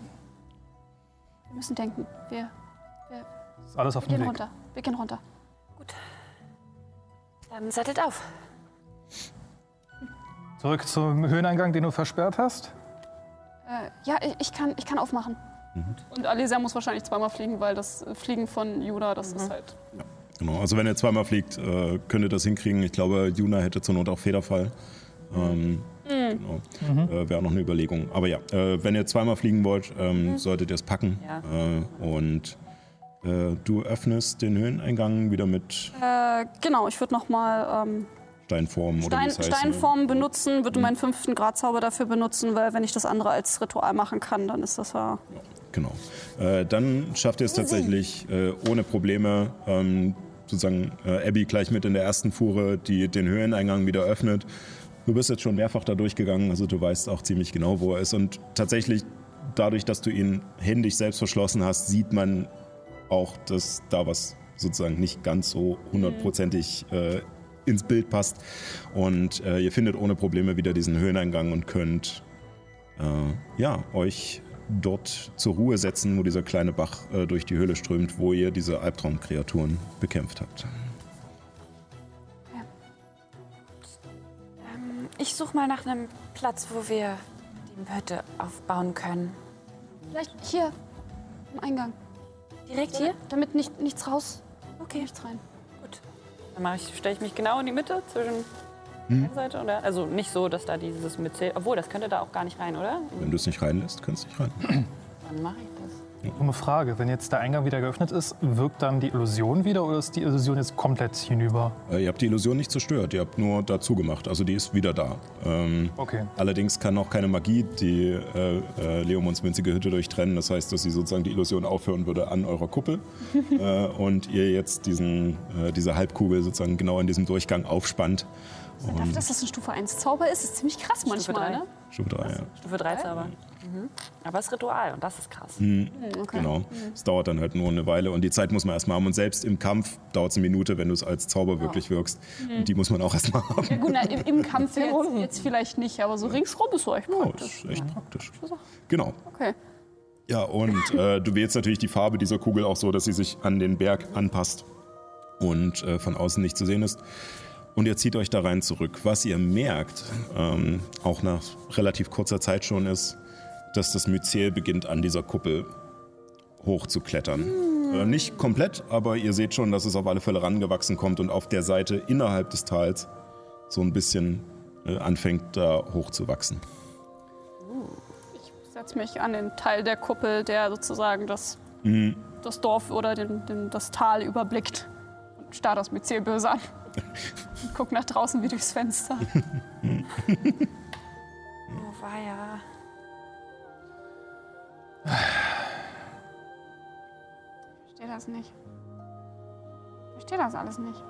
Wir müssen denken. Wir, wir Ist alles auf dem gehen Weg. runter. Wir gehen runter. Dann sattelt auf. Zurück zum Höheneingang, den du versperrt hast. Äh, ja, ich, ich, kann, ich kann aufmachen. Und Alesia muss wahrscheinlich zweimal fliegen, weil das Fliegen von Judah, das ist halt. Genau, also wenn ihr zweimal fliegt, äh, könnt ihr das hinkriegen. Ich glaube, Juna hätte zur Not auch Federfall. Ähm, genau. äh, Wäre auch noch eine Überlegung. Aber ja, äh, wenn ihr zweimal fliegen wollt, ähm, solltet ihr es packen. Ja. Äh, und äh, du öffnest den Höheneingang wieder mit Äh, genau, ich würde nochmal ähm, Steinformen oder Stein, wie es heißt, ne? Steinformen benutzen, würde meinen fünften Gradzauber dafür benutzen, weil wenn ich das andere als Ritual machen kann, dann ist das ja. Genau. Äh, dann schafft ihr es tatsächlich äh, ohne Probleme, ähm, sozusagen äh, Abby gleich mit in der ersten Fuhre, die den Höheneingang wieder öffnet. Du bist jetzt schon mehrfach da durchgegangen, also du weißt auch ziemlich genau, wo er ist. Und tatsächlich, dadurch, dass du ihn händisch selbst verschlossen hast, sieht man auch, dass da was sozusagen nicht ganz so hundertprozentig äh, ins Bild passt. Und äh, ihr findet ohne Probleme wieder diesen Höheneingang und könnt äh, ja, euch dort zur Ruhe setzen, wo dieser kleine Bach äh, durch die Höhle strömt, wo ihr diese Albtraumkreaturen bekämpft habt. Ich suche mal nach einem Platz, wo wir die Hütte aufbauen können. Vielleicht hier im Eingang. Direkt hier? Damit nicht, nichts raus, Okay, nichts rein. Dann stelle ich mich genau in die Mitte zwischen Hm? der Seite oder? Also nicht so, dass da dieses mit Obwohl, das könnte da auch gar nicht rein, oder? Wenn du es nicht reinlässt, kannst du nicht rein. Dann mache ich das. Dumme Frage, wenn jetzt der Eingang wieder geöffnet ist, wirkt dann die Illusion wieder oder ist die Illusion jetzt komplett hinüber? Äh, ihr habt die Illusion nicht zerstört, ihr habt nur dazu gemacht. Also die ist wieder da. Ähm, Okay. Allerdings kann auch keine Magie die äh, äh, Leomons winzige Hütte durchtrennen. Das heißt, dass sie sozusagen die Illusion aufhören würde an eurer Kuppel [laughs] äh, und ihr jetzt diesen, äh, diese Halbkugel sozusagen genau in diesem Durchgang aufspannt. Dafür, dass das ein Stufe 1 Zauber ist, ist ziemlich krass manchmal, drei. ne? Stufe 3, ja. Stufe 3 Zauber. Mhm. Aber es ist Ritual und das ist krass. Genau. Es dauert dann halt nur eine Weile und die Zeit muss man erstmal haben. Und selbst im Kampf dauert es eine Minute, wenn du es als Zauber wirklich wirkst. Und die muss man auch erstmal haben. Ja, gut, na, im, im Kampf [laughs] jetzt, jetzt vielleicht nicht, aber so ringsrum ist so echt Oh, praktisch. ist echt praktisch. Genau. Okay. Ja, und äh, du wählst natürlich die Farbe dieser Kugel auch so, dass sie sich an den Berg anpasst und äh, von außen nicht zu sehen ist. Und ihr zieht euch da rein zurück. Was ihr merkt, ähm, auch nach relativ kurzer Zeit schon, ist, dass das Myzel beginnt an dieser Kuppel hochzuklettern. Äh, nicht komplett, aber ihr seht schon, dass es auf alle Fälle rangewachsen kommt und auf der Seite innerhalb des Tals so ein bisschen äh, anfängt da hochzuwachsen. Ich setze mich an den Teil der Kuppel, der sozusagen das, das Dorf oder den, den, das Tal überblickt. Und starr das Myzel böse an. Und [laughs] guck nach draußen wie durchs Fenster. [laughs] Oh, war ja. Ich verstehe das nicht. Ich verstehe das alles nicht.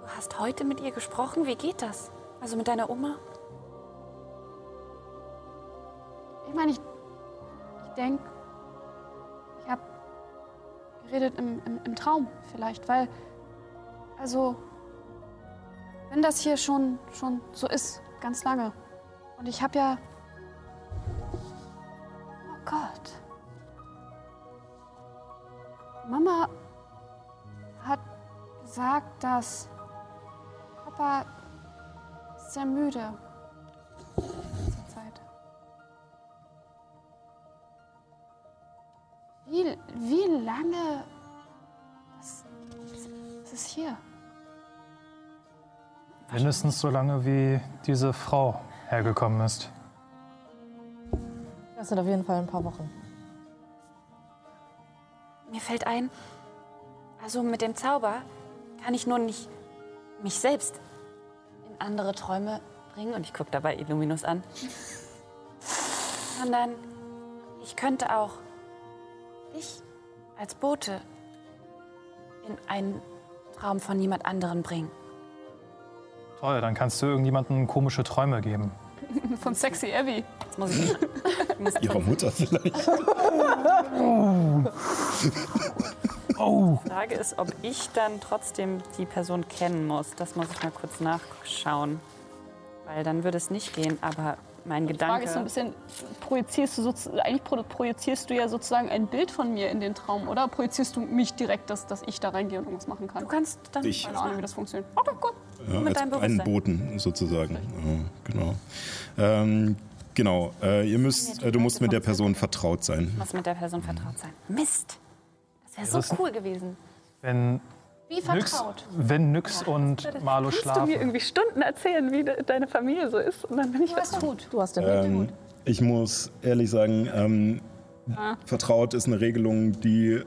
Du hast heute mit ihr gesprochen? Wie geht das? Also mit deiner Oma? Ich meine, ich, ich denke, ich habe geredet im, im, im Traum vielleicht, weil, also, wenn das hier schon, schon so ist, ganz lange, und ich habe ja, oh Gott, Mama hat gesagt, dass Papa sehr müde zur Zeit. Wie, wie lange ist hier? Mindestens so lange, wie diese Frau hergekommen ist. Das sind auf jeden Fall ein paar Wochen. Mir fällt ein, also mit dem Zauber kann ich nur nicht mich selbst in andere Träume bringen. Und ich gucke dabei Illuminus an. Sondern ich könnte auch dich als Bote in einen Traum von jemand anderem bringen. Toll, dann kannst du irgendjemandem komische Träume geben. [laughs] Von Sexy Abby. Jetzt muss ich. [laughs] Ihrer Mutter vielleicht. [laughs] Die Frage ist, ob ich dann trotzdem die Person kennen muss. Das muss ich mal kurz nachschauen. Weil dann würde es nicht gehen, aber mein Die Frage ist so ein Gedanke. bisschen, projizierst du sozusagen, eigentlich pro- projizierst du ja sozusagen ein Bild von mir in den Traum, oder? Projizierst du mich direkt, dass, dass ich da reingehe und irgendwas machen kann? Du kannst dann. Ich. Keine Ahnung, wie das funktioniert. Okay, gut. Ja, mit als deinem einen. Boten sozusagen. Ja, genau. Ähm, genau. Äh, ihr müsst, äh, du musst mit der Person vertraut sein. muss mit der Person vertraut sein. Mist! Das wäre so cool gewesen. Wenn Wie Nyx, vertraut. wenn Nyx und Marlo Kannst du mir schlafen. irgendwie Stunden erzählen, wie de deine Familie so ist? Und dann bin ich Du hast gut. Du hast den Ähm, ich muss ehrlich sagen, ähm, vertraut ist eine Regelung, die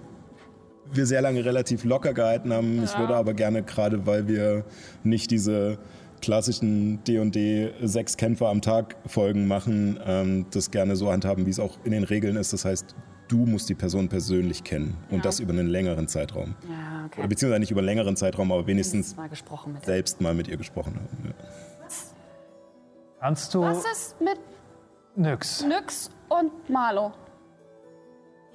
wir sehr lange relativ locker gehalten haben. Ich würde aber gerne, gerade weil wir nicht diese klassischen D&D sechs Kämpfer am Tag Folgen machen, ähm, das gerne so handhaben, wie es auch in den Regeln ist. Das heißt, du musst die Person persönlich kennen und das über einen längeren Zeitraum. Ja, okay. Oder beziehungsweise nicht über einen längeren Zeitraum, aber wenigstens mal gesprochen mit der. selbst mal mit ihr gesprochen haben. Ja. Kannst du Was ist mit Nyx? Nyx und Marlo?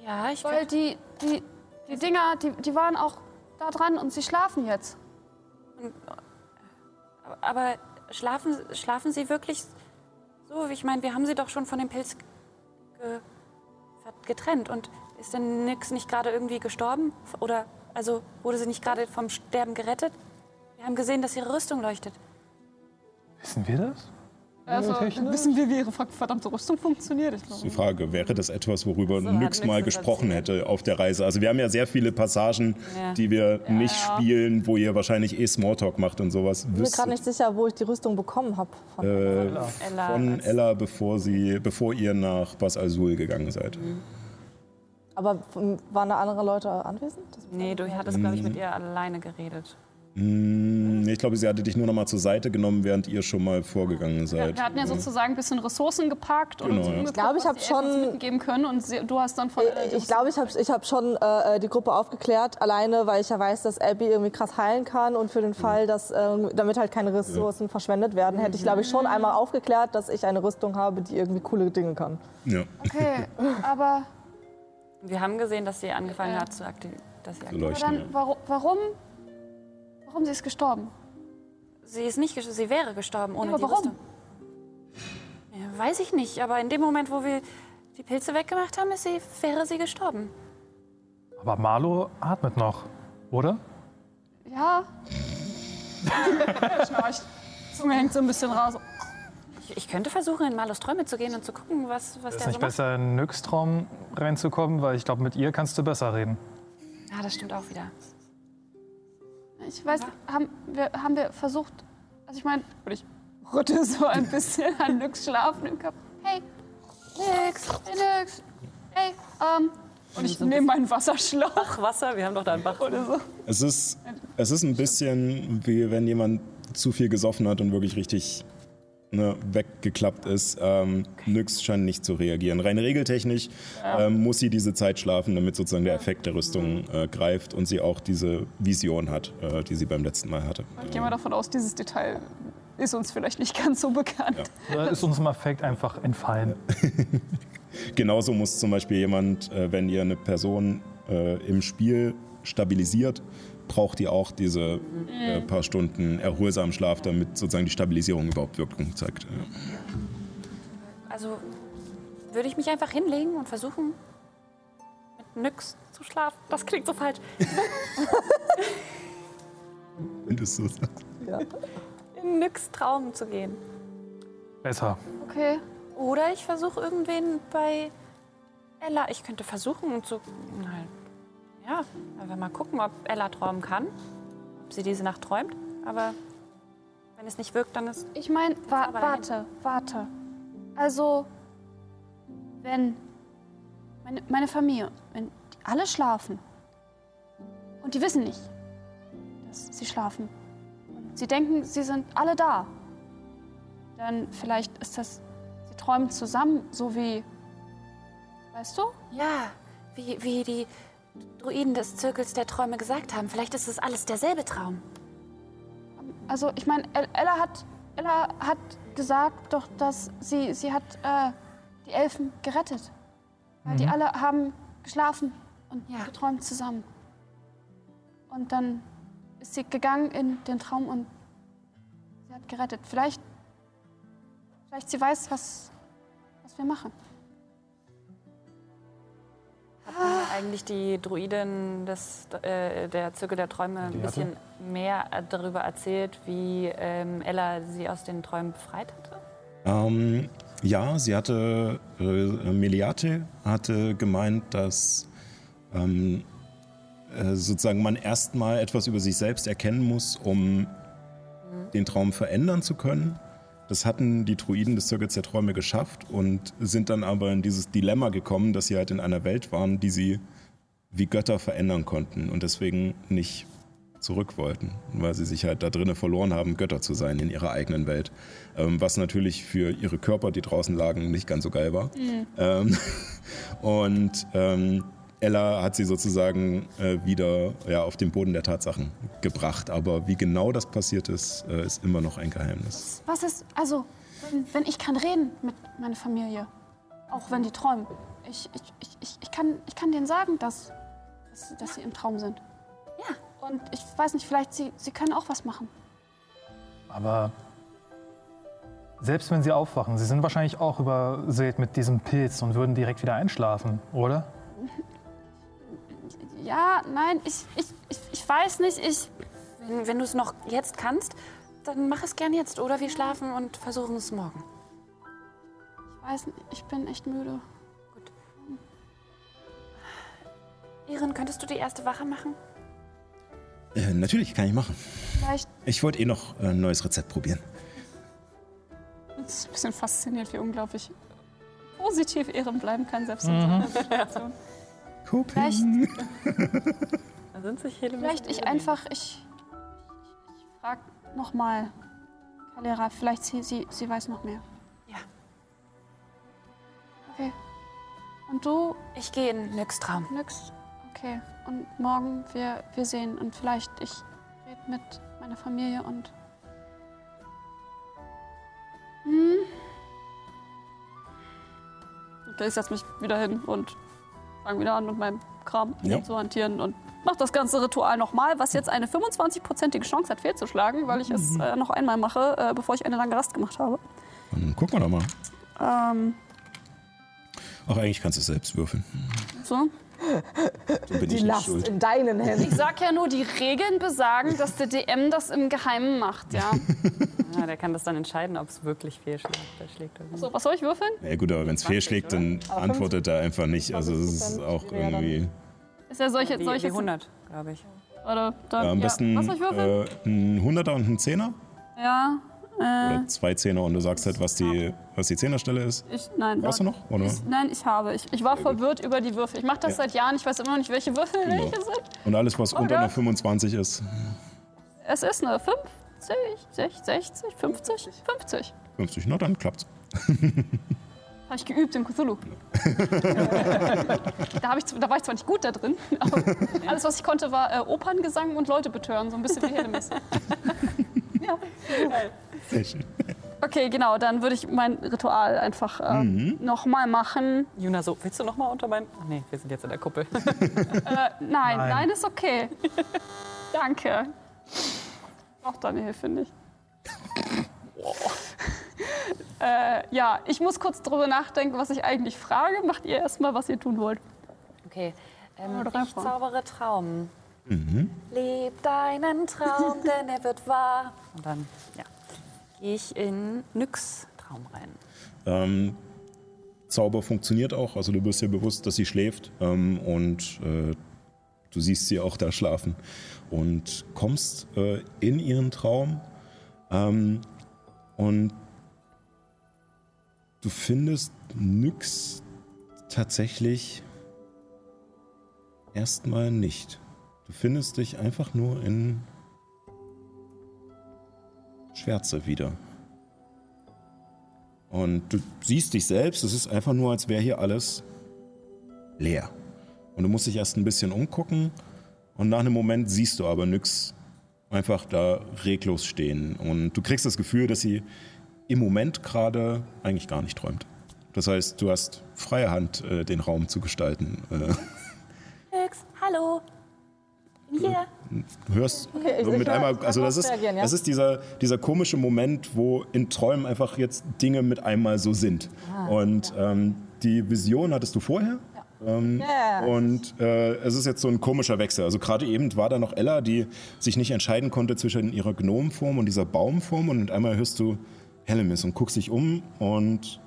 Ja, ich Weil die, die, die Dinger, die, die waren auch da dran und sie schlafen jetzt. Aber schlafen, schlafen Sie wirklich so? Ich meine, wir haben Sie doch schon von dem Pilz ge, getrennt. Und ist denn nix nicht gerade irgendwie gestorben? Oder also wurde sie nicht gerade vom Sterben gerettet? Wir haben gesehen, dass ihre Rüstung leuchtet. Wissen wir das? Also, Wissen wir, wie ihre verdammte Rüstung funktioniert? Ich glaube. Die Frage, wäre das etwas, worüber So, hat Nyx mal das gesprochen hätte auf der Reise? Also wir haben ja sehr viele Passagen, Ja. die wir nicht ja. spielen, wo ihr wahrscheinlich eh Smalltalk macht und sowas. Ich bin mir gerade nicht sicher, wo ich die Rüstung bekommen habe. äh, Ella von Ella, bevor, sie, bevor ihr nach Bas Azul gegangen seid. Aber ähm, waren da andere Leute anwesend? Das Nee, du hattest, glaube ich, mit ihr alleine geredet. Nee, ich glaube, sie hatte dich nur noch mal zur Seite genommen, während ihr schon mal vorgegangen seid. wir hatten ja sozusagen ein bisschen Ressourcen geparkt und Genau, uns ja. Ich glaube, ich was hab die Elfen uns schon- mitgeben können und sie, du hast dann von Ich, ich glaube, ich habe ich hab schon äh, die Gruppe aufgeklärt, alleine weil ich ja weiß, dass Abby irgendwie krass heilen kann und für den Fall, dass ähm, damit halt keine Ressourcen verschwendet werden, hätte ich glaube ich schon einmal aufgeklärt, dass ich eine Rüstung habe, die irgendwie coole Dinge kann. Ja, Okay, [laughs] aber, Wir haben gesehen, dass sie angefangen hat zu aktivieren. Dass sie, zu aktiv aber leuchten. dann, warum, warum, warum sie ist gestorben? sie ist nicht gestorben, sie wäre gestorben ohne aber die warum? Rüstung. Ja, weiß ich nicht, aber in dem Moment, wo wir die Pilze weggemacht haben, ist sie, wäre sie gestorben. Aber Marlo atmet noch, oder? Ja. [laughs] Schnarcht. Zunge hängt so ein bisschen raus. Ich, ich könnte versuchen, in Malus Träume zu gehen und zu gucken, was, was Ist der nicht so macht. besser, in Nyx Traum reinzukommen, weil ich glaube, mit ihr kannst du besser reden. Ja, das stimmt auch wieder. Ich weiß, haben wir, haben wir versucht, also ich meine, ich rüttel so ein [laughs] bisschen an Nyx Schlafen im Kopf. Hey, Nyx, hey Nyx, hey, ähm. Und ich nehme meinen Wasserschlauch Ach, Wasser, wir haben doch da einen Bach. oder so. Es ist, es ist ein bisschen wie wenn jemand zu viel gesoffen hat und wirklich richtig ne, weggeklappt ist. Ähm, Nyx scheint nicht zu reagieren. Rein regeltechnisch ähm, muss sie diese Zeit schlafen, damit sozusagen der Effekt der Rüstung äh, greift und sie auch diese Vision hat, äh, die sie beim letzten Mal hatte. Ich gehe mal davon aus, dieses Detail ist uns vielleicht nicht ganz so bekannt. Oder ist uns im Effekt einfach entfallen? [laughs] Genauso muss zum Beispiel jemand, äh, wenn ihr eine Person äh, im Spiel stabilisiert, braucht ihr auch diese äh, paar Stunden erholsamen Schlaf, damit sozusagen die Stabilisierung überhaupt Wirkung zeigt. Ja. Also würde ich mich einfach hinlegen und versuchen, mit Nyx zu schlafen. Das klingt so falsch. [laughs] Wenn du es so sagst. In Nyx Traum zu gehen. Besser. Okay. Oder ich versuche irgendwen bei Ella. Ich könnte versuchen zu. Nein. Ja, aber mal gucken, ob Ella träumen kann. Ob sie diese Nacht träumt. Aber wenn es nicht wirkt, dann ist. Ich meine, wa warte, warte. Also, wenn meine, meine Familie, wenn die alle schlafen und die wissen nicht, dass sie schlafen und sie denken, sie sind alle da, dann vielleicht ist das, sie träumen zusammen, so wie, weißt du? Ja, wie, wie die Druiden des Zirkels der Träume gesagt haben. Vielleicht ist es alles derselbe Traum. Also ich meine, El- Ella hat, Ella hat gesagt doch, dass sie, sie hat äh, die Elfen gerettet. Weil die alle haben geschlafen und Ja. geträumt zusammen. Und dann ist sie gegangen in den Traum und sie hat gerettet. Vielleicht, vielleicht sie weiß, was, was wir machen. Eigentlich die Druidin des, äh, der Zirkel der Träume ein bisschen mehr darüber erzählt, wie ähm, Ella sie aus den Träumen befreit hatte? Ähm, ja, sie hatte, äh, Meliate hatte gemeint, dass ähm, äh, sozusagen man erstmal etwas über sich selbst erkennen muss, um den Traum verändern zu können. Das hatten die Druiden des Zirkels der Träume geschafft und sind dann aber in dieses Dilemma gekommen, dass sie halt in einer Welt waren, die sie wie Götter verändern konnten und deswegen nicht zurück wollten, weil sie sich halt da drinnen verloren haben, Götter zu sein in ihrer eigenen Welt. Ähm, was natürlich für ihre Körper, die draußen lagen, nicht ganz so geil war. Ähm, [laughs] und ähm, Ella hat sie sozusagen äh, wieder ja, auf den Boden der Tatsachen gebracht. Aber wie genau das passiert ist, äh, ist immer noch ein Geheimnis. Was ist, also, wenn, ich kann reden mit meiner Familie, auch wenn die träumen, ich, ich, ich, ich, ich, kann, ich kann denen sagen, dass, dass, dass sie im Traum sind. Ja. Und ich weiß nicht, vielleicht sie, sie können auch was machen. Aber selbst wenn sie aufwachen, sie sind wahrscheinlich auch übersät mit diesem Pilz und würden direkt wieder einschlafen, oder? [laughs] Ja, nein, ich, ich, ich, ich weiß nicht, ich, Wenn, wenn du es noch jetzt kannst, dann mach es gern jetzt. Oder wir schlafen und versuchen es morgen. weiß nicht, ich bin echt müde. Iren, könntest du die erste Wache machen? Äh, natürlich, kann ich machen. Vielleicht Ich wollte eh noch äh, ein neues Rezept probieren. Das ist ein bisschen fasziniert, wie unglaublich positiv Ehren bleiben kann, selbst in so einer Situation. Vielleicht, [laughs] Da sind sich Helemis vielleicht ich einfach, ich, ich frage nochmal Kalera, vielleicht sie, sie, sie weiß noch mehr. Ja. Okay. Und du, Ich gehe in Nix-Traum. nix? Okay. Und morgen, wir, wir sehen und vielleicht ich rede mit meiner Familie und... Hm? Okay, ich setze mich wieder hin und fange wieder an mit meinem Kram Ja. zu hantieren und mache das ganze Ritual nochmal, was jetzt eine 25-prozentige Chance hat, fehlzuschlagen, weil ich es äh, noch einmal mache, äh, bevor ich eine lange Rast gemacht habe. Dann gucken wir doch mal. Ähm, Ach, eigentlich kannst du es selbst würfeln. so. Die Last schuld. in deinen Händen. Ich sag ja nur, die Regeln besagen, dass der DM das im Geheimen macht, ja. [laughs] Ja, der kann das dann entscheiden, ob es wirklich fehlschlägt oder. So, was soll ich würfeln? Ja gut, aber wenn es 20, fehlschlägt, dann Aber antwortet er einfach nicht. Also das ist 50% auch irgendwie... Ist ja solche, Wie, solche wie 100, glaube ich. Oder dann, Ja, am ja. besten Was soll ich würfeln? äh, ein Hunderter und ein Zehner. ja, Oder zwei Zehner und du sagst halt, was die, was die Zehnerstelle ist. ich, nein. Brauchst du noch? Oder? Ich, nein, ich habe. Ich, ich war verwirrt über die Würfel. Ich mache das Ja. seit Jahren. Ich weiß immer noch nicht, welche Würfel Genau. welche sind. Und alles, was unter Oder? einer 25 ist, Es ist eine 50, 60, 60, 50, 50. 50. Na, dann klappt's. [laughs] Habe ich geübt in Cthulhu. [laughs] da, ich, da war ich zwar nicht gut da drin, [laughs] aber alles, was ich konnte, war äh, Operngesang und Leute betören. So ein bisschen wie Helemis. [laughs] ja. Sehr schön. Okay, genau. Dann würde ich mein Ritual einfach ähm, nochmal machen. Juna so, willst du noch mal unter meinen... Ach nee, wir sind jetzt in der Kuppel. Äh, nein, nein, ist okay. Danke. Braucht deine Hilfe nicht. [laughs] äh, ja, ich muss kurz drüber nachdenken, was ich eigentlich frage. Macht ihr erstmal, was ihr tun wollt. Okay. Ähm, ich einfach. zaubere Traum. Leb deinen Traum, [laughs] denn er wird wahr. Und dann, ja, gehe ich in Nyx Traum rein. Ähm, Zauber funktioniert auch. Also du bist dir bewusst, dass sie schläft. Ähm, und äh, du siehst sie auch da schlafen. Und kommst äh, in ihren Traum. Ähm, und du findest Nyx tatsächlich erstmal nicht. Du findest dich einfach nur in Schwärze wieder. Und du siehst dich selbst, es ist einfach nur, als wäre hier alles leer. Und du musst dich erst ein bisschen umgucken und nach einem Moment siehst du aber nix einfach da reglos stehen. Und du kriegst das Gefühl, dass sie im Moment gerade eigentlich gar nicht träumt. Das heißt, du hast freie Hand, äh, den Raum zu gestalten. Äh, Nyx, hallo. Bin hier. Du hörst Okay, ich- ich mit hör- einmal, ich also das ist, ja? das ist dieser, dieser komische Moment, wo in Träumen einfach jetzt Dinge mit einmal so sind. Ah, und ähm, die Vision hattest du vorher. Ähm, Ja. Und äh, es ist jetzt so ein komischer Wechsel. Also gerade eben war da noch Ella, die sich nicht entscheiden konnte zwischen ihrer Gnomenform und dieser Baumform. Und mit einmal hörst du Hellemis und guckst dich um und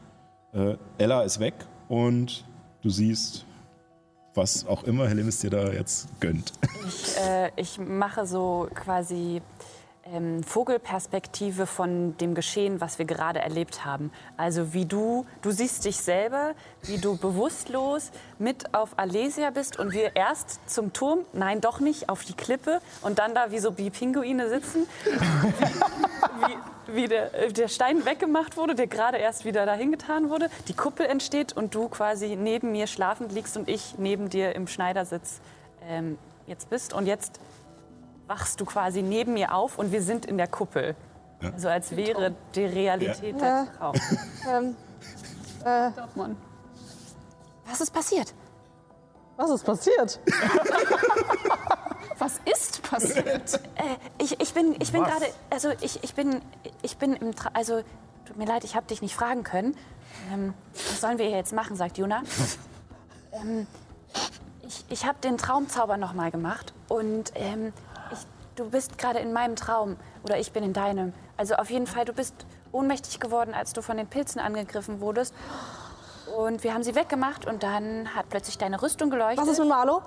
äh, Ella ist weg und du siehst, was auch immer Hellemis dir da jetzt gönnt. [laughs] Ich, äh, ich mache so quasi ähm, Vogelperspektive von dem Geschehen, was wir gerade erlebt haben. Also wie du, du siehst dich selber, wie du bewusstlos mit auf Alesia bist und wir erst zum Turm, nein doch nicht, auf die Klippe und dann da wie so wie Pinguine sitzen, [laughs] wie, wie der, äh, der Stein weggemacht wurde, der gerade erst wieder dahin getan wurde, die Kuppel entsteht und du quasi neben mir schlafend liegst und ich neben dir im Schneidersitz ähm, jetzt bist. Und jetzt wachst du quasi neben mir auf und wir sind in der Kuppel. Also als wäre die Realität Ja. der Traum. [laughs] Ähm, Darf man. Was ist passiert? was ist passiert? [laughs] Was ist passiert? [laughs] Äh, ich, ich bin, ich bin gerade, also ich, ich bin, ich bin im, Tra also tut mir leid, ich habe dich nicht fragen können. Ähm, was sollen wir hier jetzt machen, sagt Juna. [laughs] ähm, ich ich habe den Traumzauber noch mal gemacht und ähm, ich, du bist gerade in meinem Traum oder ich bin in deinem. Also auf jeden Fall, du bist ohnmächtig geworden, als du von den Pilzen angegriffen wurdest. Und wir haben sie weggemacht und dann hat plötzlich deine Rüstung geleuchtet. Was ist mit Marlo?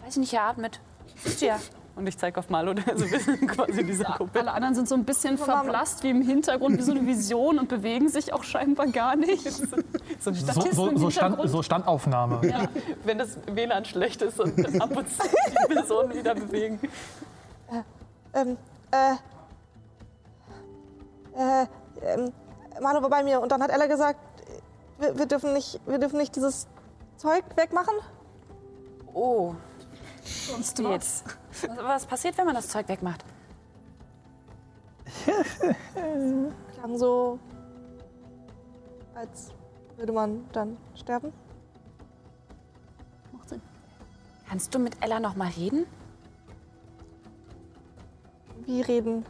Weiß ich nicht, er atmet. Siehst du ja. Und ich zeige auf Malo, der so ein bisschen [laughs] quasi diese Gruppe. Alle anderen sind so ein bisschen verblasst wie im Hintergrund, wie so eine Vision und bewegen sich auch scheinbar gar nicht. [laughs] So ein So, so, Stand, so Standaufnahme. Wenn das WLAN schlecht ist und ab und zu die Personen wieder bewegen. Ähm, äh, äh, ähm, Marlo war bei mir und dann hat Ella gesagt, wir, wir, dürfen nicht, wir dürfen nicht dieses Zeug wegmachen. Oh, Sonst jetzt. Was, was passiert, wenn man das Zeug wegmacht? [laughs] Klang so, als würde man dann sterben. Macht Sinn. Kannst du mit Ella noch mal reden? Wie reden?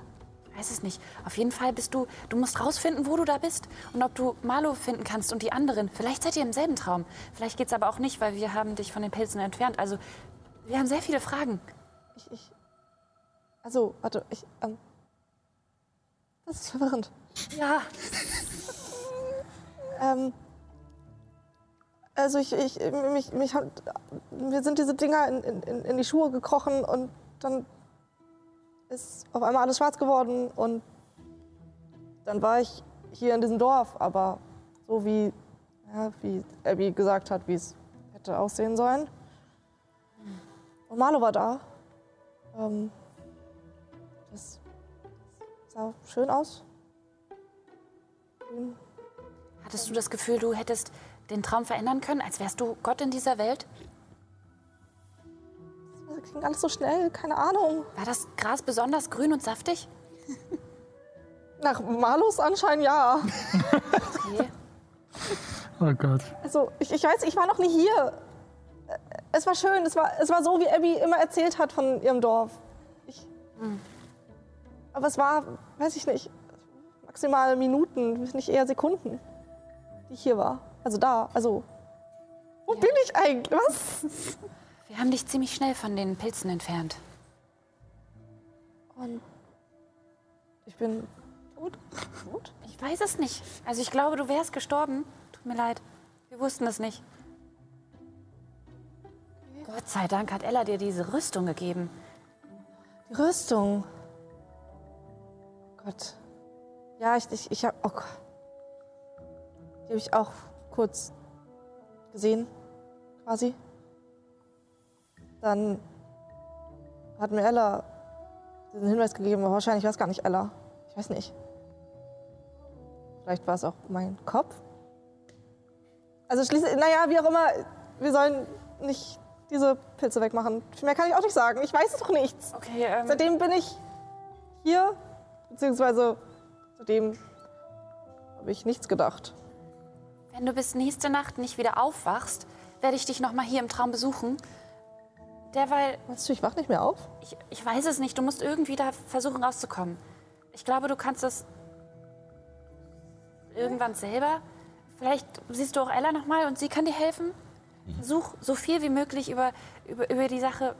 Weiß es nicht. Auf jeden Fall bist du, du musst rausfinden, wo du da bist und ob du Marlo finden kannst und die anderen. Vielleicht seid ihr im selben Traum. Vielleicht geht's aber auch nicht, weil wir haben dich von den Pilzen entfernt. Also, wir haben sehr viele Fragen. Ich, ich. Also, warte, ich. Ähm, das ist verwirrend. Ja. Ähm, also ich, ich, mich, mich hat, mir sind diese Dinger in, in, in die Schuhe gekrochen und dann ist auf einmal alles schwarz geworden und dann war ich hier in diesem Dorf, aber so wie, ja, wie Abby gesagt hat, wie es hätte aussehen sollen. Und Marlo war da. Ähm, das sah schön aus. Grün. Hattest du das Gefühl, du hättest den Traum verändern können, als wärst du Gott in dieser Welt? Das ging alles so schnell, keine Ahnung. War das Gras besonders grün und saftig? [laughs] Nach Marlos Anschein ja. Okay. Oh Gott. Also ich, ich weiß, ich war noch nie hier. Es war schön, es war, es war so, wie Abby immer erzählt hat von ihrem Dorf. Ich, aber es war, weiß ich nicht, maximal Minuten, nicht eher Sekunden, die ich hier war. Also da, also wo bin ich eigentlich? Was? Wir haben dich ziemlich schnell von den Pilzen entfernt. Und ich bin tot. Tot? Ich weiß es nicht. Also ich glaube, du wärst gestorben. Tut mir leid. Wir wussten es nicht. Gott sei Dank hat Ella dir diese Rüstung gegeben. Die Rüstung. Gott. Ja, ich, ich, ich habe. Oh Gott. Die habe ich auch kurz gesehen, quasi. Dann hat mir Ella diesen Hinweis gegeben, aber wahrscheinlich war es gar nicht Ella. Ich weiß nicht. Vielleicht war es auch mein Kopf. Also schließlich, naja, wie auch immer, wir sollen nicht diese Pilze wegmachen. Mehr kann ich auch nicht sagen. Ich weiß doch nichts. Okay, ähm, Seitdem bin ich hier, beziehungsweise seitdem habe ich nichts gedacht. wenn du bis nächste Nacht nicht wieder aufwachst, werde ich dich noch mal hier im Traum besuchen. Derweil, Meinst du, ich wach nicht mehr auf? ich, ich weiß es nicht, du musst irgendwie da versuchen rauszukommen. Ich glaube, du kannst das irgendwann selber. Vielleicht siehst du auch Ella noch mal und sie kann dir helfen. Versuch so viel wie möglich über, über, über die Sache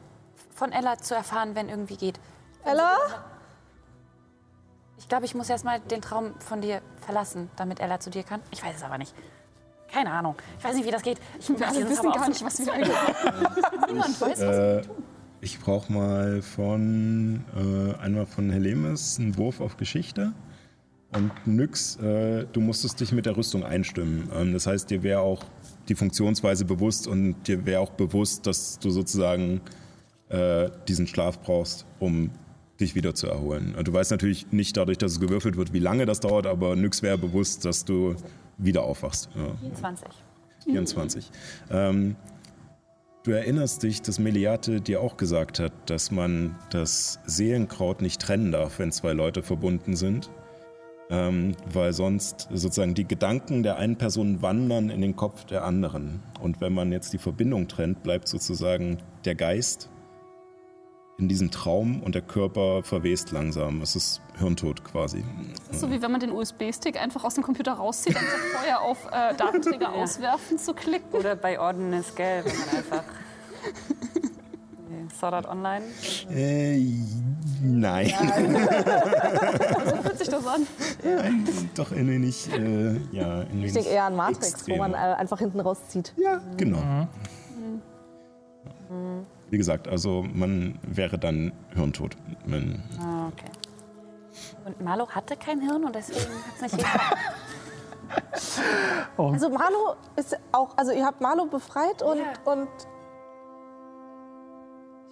von Ella zu erfahren, wenn irgendwie geht. Ella? Ich glaube, ich muss erst mal den Traum von dir verlassen, damit Ella zu dir kann. Ich weiß es aber nicht. Keine Ahnung. Ich weiß nicht, wie das geht. Ich Wir alle wissen gar nicht, was wir eigentlich machen. [laughs] Niemand weiß, was Äh, ich brauche mal von äh, einmal von Helemis einen Wurf auf Geschichte. Und Nyx, äh, du musstest dich mit der Rüstung einstimmen. Ähm, das heißt, dir wäre auch die Funktionsweise bewusst und dir wäre auch bewusst, dass du sozusagen äh, diesen Schlaf brauchst, um dich wieder zu erholen. Und Du weißt natürlich nicht dadurch, dass es gewürfelt wird, wie lange das dauert, aber Nyx wäre bewusst, dass du wieder aufwachst. Ja. 20. 24. Ähm, du erinnerst dich, dass Meliate dir auch gesagt hat, dass man das Seelenkraut nicht trennen darf, wenn zwei Leute verbunden sind. Ähm, weil sonst sozusagen die Gedanken der einen Person wandern in den Kopf der anderen. Und wenn man jetzt die Verbindung trennt, bleibt sozusagen der Geist in diesem Traum und der Körper verwest langsam. Es ist Hirntod quasi. ist so wie wenn man den USB-Stick einfach aus dem Computer rauszieht, anstatt vorher auf äh, Datenträger [laughs] auswerfen zu klicken. Oder bei Ordnance Gell, wenn man einfach. [laughs] Nee, Sword Art Online. Äh, Nein, [laughs] Fühlt sich das an? doch ein wenig, äh, ja, ein wenig Ich denke eher an Matrix, extremer. wo man äh, einfach hinten rauszieht. Ja, genau. Wie gesagt, also man wäre dann hirntot. Man, Ah, okay. Und Marlo hatte kein Hirn und deswegen hat es nicht geklappt. Also Marlo ist auch, also ihr habt Marlo befreit und, Ja. und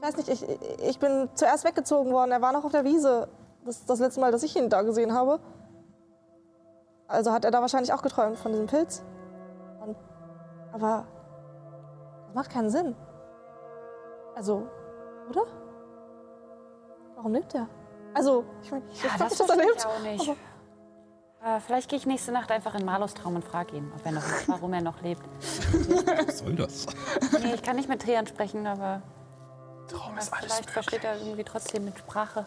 weiß nicht, ich, ich bin zuerst weggezogen worden. Er war noch auf der Wiese. Das ist das letzte Mal, dass ich ihn da gesehen habe. Also hat er da wahrscheinlich auch geträumt von diesem Pilz. Und, aber das macht keinen Sinn. Also, oder? Warum lebt er? Also, ich meine, ich Ja, weiß das nicht, dass er verstehe lebt. ich auch nicht. Äh, vielleicht gehe ich nächste Nacht einfach in Marlos Traum und frage ihn, ob er noch, warum er noch lebt. [laughs] was soll das? Nee, ich kann nicht mit Trian sprechen, aber Traum ja, ist alles vielleicht versteht er irgendwie trotzdem mit Sprache.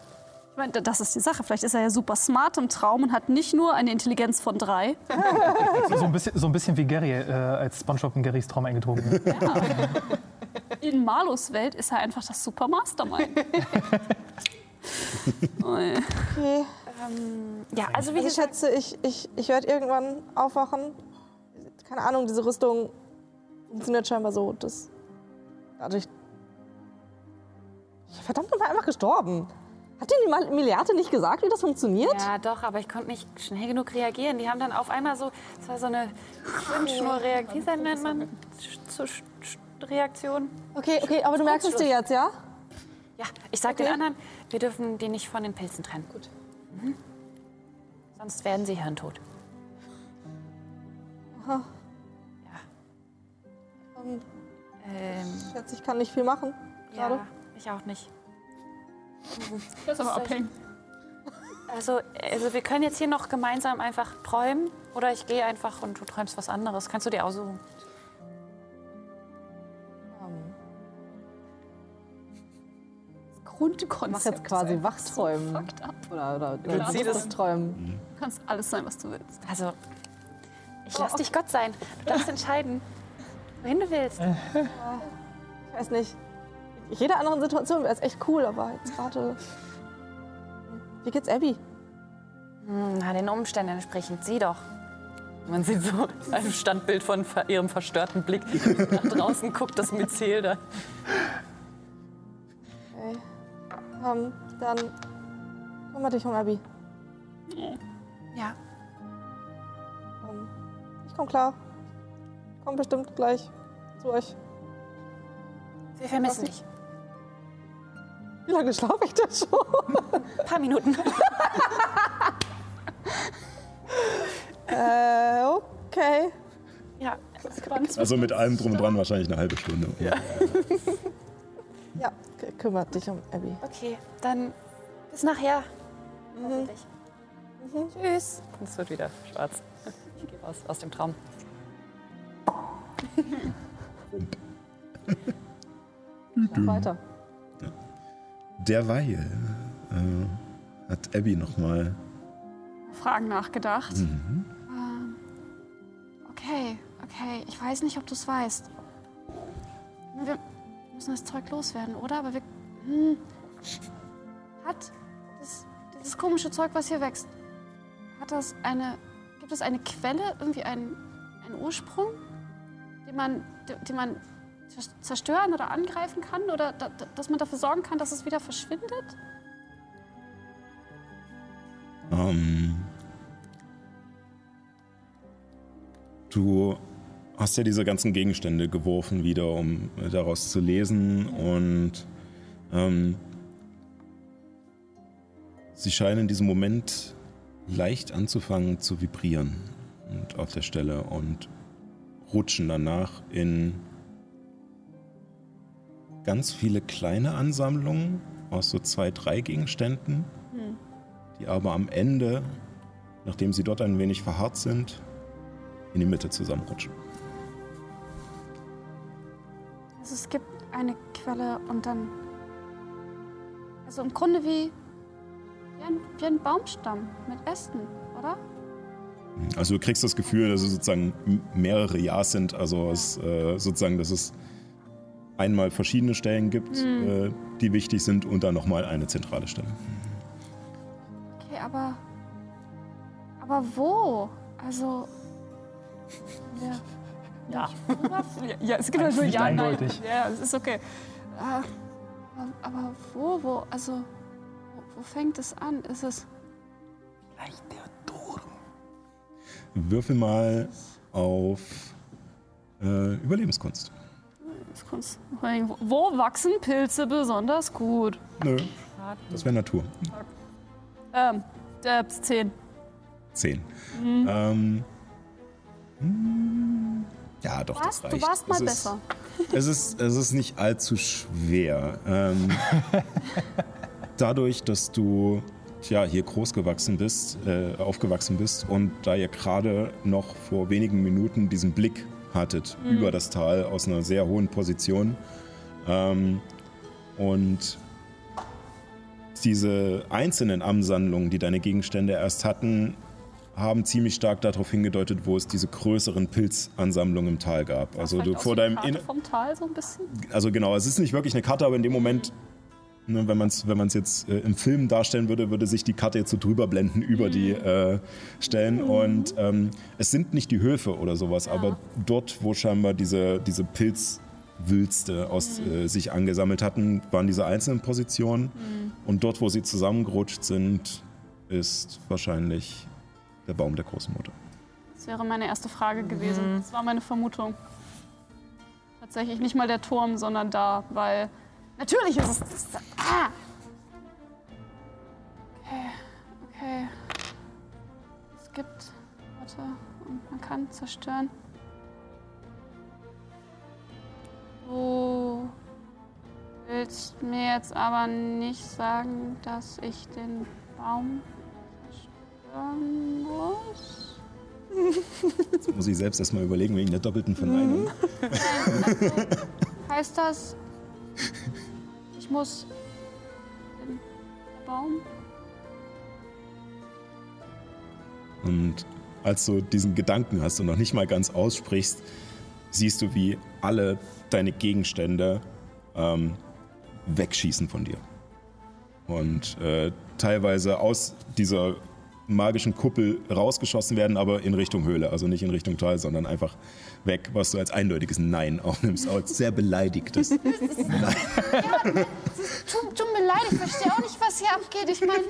Ich meine, das ist die Sache. Vielleicht ist er ja super smart im Traum und hat nicht nur eine Intelligenz von drei. [laughs] So, so, ein bisschen, so ein bisschen wie Gary, äh, als Spongebob in Garys Traum eingezogen wird. In Marlos Welt ist er einfach das super Mastermind. [laughs] Okay. Ja, also wie Also ich gesagt, schätze, ich, ich, ich werde irgendwann aufwachen. Keine Ahnung, diese Rüstung funktioniert scheinbar so, dass dadurch. Verdammt nochmal einfach gestorben. Hat dir die Milliarde nicht gesagt, wie das funktioniert? ja doch, aber ich konnte nicht schnell genug reagieren. Die haben dann auf einmal so, es war so eine Schwimmschnurreaktion, wie nennt man? Reaktion. Okay, okay, aber du merkst es dir jetzt, ja? Ja, ich sag Okay. den anderen, wir dürfen die nicht von den Pilzen trennen. Gut. Mhm. Sonst werden sie hirntot. Ähm, Ähm, ich schätze, ich kann nicht viel machen. Gerade. ja, ich auch nicht. Das ist aber abhängig. Also, also wir können jetzt hier noch gemeinsam einfach träumen oder ich gehe einfach und du träumst was anderes. Kannst du dir aussuchen. Grundkonzept. Quasi Wachträumen. So fucked up. Oder, oder das ist- Träumen. Du kannst alles sein, was du willst. Also, ich lass dich Gott sein. Du darfst [laughs] entscheiden, wohin du willst. Ich weiß nicht. In jeder anderen Situation wäre es echt cool, aber jetzt gerade. Wie geht's Abby? Hm, Na, den Umständen entsprechend. Sieh doch. Man sieht so [laughs] ein Standbild von ihrem verstörten Blick nach draußen, guckt das Myzel da. Okay. Ähm, dann kümmere dich um Abby. Ja, Ähm, ich komme klar. Komm bestimmt gleich zu euch. wir vermissen dich. Wie lange schlafe ich denn schon? Ein paar Minuten. [laughs] äh, okay. Ja, Also mit allem drum und dran wahrscheinlich eine halbe Stunde. Ja. Ja, kümmert dich um Abby. okay. Dann bis nachher. Hoffentlich. Tschüss. Es wird wieder schwarz. Ich gehe raus aus dem Traum. Mach weiter. Derweil äh, hat Abby nochmal Fragen nachgedacht. Ähm, okay, okay. Ich weiß nicht, ob du es weißt. Wir müssen das Zeug loswerden, oder? Aber wir. Hm, hat das, dieses komische Zeug, was hier wächst, hat das eine. Gibt es eine Quelle, irgendwie einen, einen Ursprung, den man, den, man zerstören oder angreifen kann? Oder da, da, dass man dafür sorgen kann, dass es wieder verschwindet? Ähm, du hast ja diese ganzen Gegenstände geworfen wieder, um daraus zu lesen und ähm, sie scheinen in diesem Moment leicht anzufangen zu vibrieren und auf der Stelle und rutschen danach in ganz viele kleine Ansammlungen aus so zwei, drei Gegenständen die aber am Ende, nachdem sie dort ein wenig verharrt sind, in die Mitte zusammenrutschen. Also es gibt eine Quelle und dann. Also im Grunde wie, wie, ein, wie ein Baumstamm mit Ästen, oder? Also du kriegst das Gefühl, dass es sozusagen mehrere Ja's sind, also es, äh, sozusagen, dass es einmal verschiedene Stellen gibt, äh, die wichtig sind und dann nochmal eine zentrale Stelle. Okay, aber. Aber wo? Also. Ja. Ja. Ja, es gibt halt nur Nicht Ja, nein. eindeutig. Ja, es ist okay. Äh, aber, wo? Wo? Also. Wo, wo fängt es an? Ist es. Würfel mal auf äh, Überlebenskunst. Das. Wo wachsen Pilze besonders gut? Nö, das wäre Natur. Ähm, der 10. Zehn. Ähm, hm, ja, doch, Was? das Du reicht. warst mal es ist, besser. [laughs] Es ist, es ist nicht allzu schwer. Ähm, [laughs] dadurch, dass du tja, hier groß gewachsen bist, äh, aufgewachsen bist und da ihr gerade noch vor wenigen Minuten diesen Blick hattet über das Tal aus einer sehr hohen Position ähm, und diese einzelnen Ansammlungen, die deine Gegenstände erst hatten, haben ziemlich stark darauf hingedeutet, wo es diese größeren Pilzansammlungen im Tal gab. Also du vor deinem Karte vom Tal so ein bisschen. also genau, es ist nicht wirklich eine Karte, aber in dem Moment, ne, wenn man es wenn man's jetzt äh, im Film darstellen würde, würde sich die Karte jetzt so drüber blenden über die äh, Stellen. Und ähm, es sind nicht die Höfe oder sowas, aber dort, wo scheinbar diese, diese Pilzwülste aus äh, sich angesammelt hatten, waren diese einzelnen Positionen. Und dort, wo sie zusammengerutscht sind, ist wahrscheinlich der Baum der großen Mutter. Das wäre meine erste Frage gewesen. Das war meine Vermutung. Tatsächlich nicht mal der Turm, sondern da, weil natürlich ist es. Ah! Okay, okay. Es gibt. Warte, und man kann zerstören. Du willst mir jetzt aber nicht sagen, dass ich den Baum zerstören muss? [laughs] Jetzt muss ich selbst erstmal überlegen wegen der doppelten Verneinung. [laughs] Heißt das, muss den Baum? Und als du diesen Gedanken hast und noch nicht mal ganz aussprichst, siehst du, wie alle deine Gegenstände ähm, wegschießen von dir. Und äh, teilweise aus dieser magischen Kuppel rausgeschossen werden, aber in Richtung Höhle. Also nicht in Richtung Tal, sondern einfach weg, was du als eindeutiges Nein aufnimmst. Als sehr beleidigtes. [laughs] Tut, tut mir leid, ich verstehe auch nicht, was hier abgeht. Ich meine,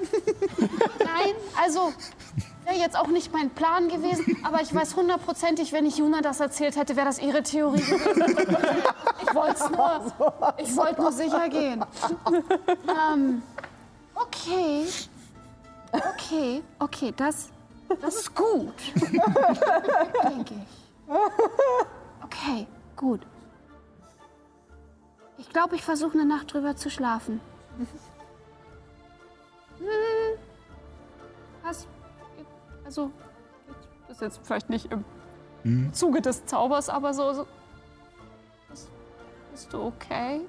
nein, also wäre jetzt auch nicht mein Plan gewesen, aber ich weiß hundertprozentig, wenn ich Juna das erzählt hätte, wäre das ihre Theorie gewesen. Ich wollte es nur, ich wollte nur sicher gehen. Ähm, okay, okay, okay, das, das ist gut, [laughs] denke ich. Okay, gut. Ich glaube, ich versuche eine Nacht drüber zu schlafen. Hm. Was? Also, das ist jetzt vielleicht nicht im Zuge des Zaubers, aber so. so bist, bist du okay?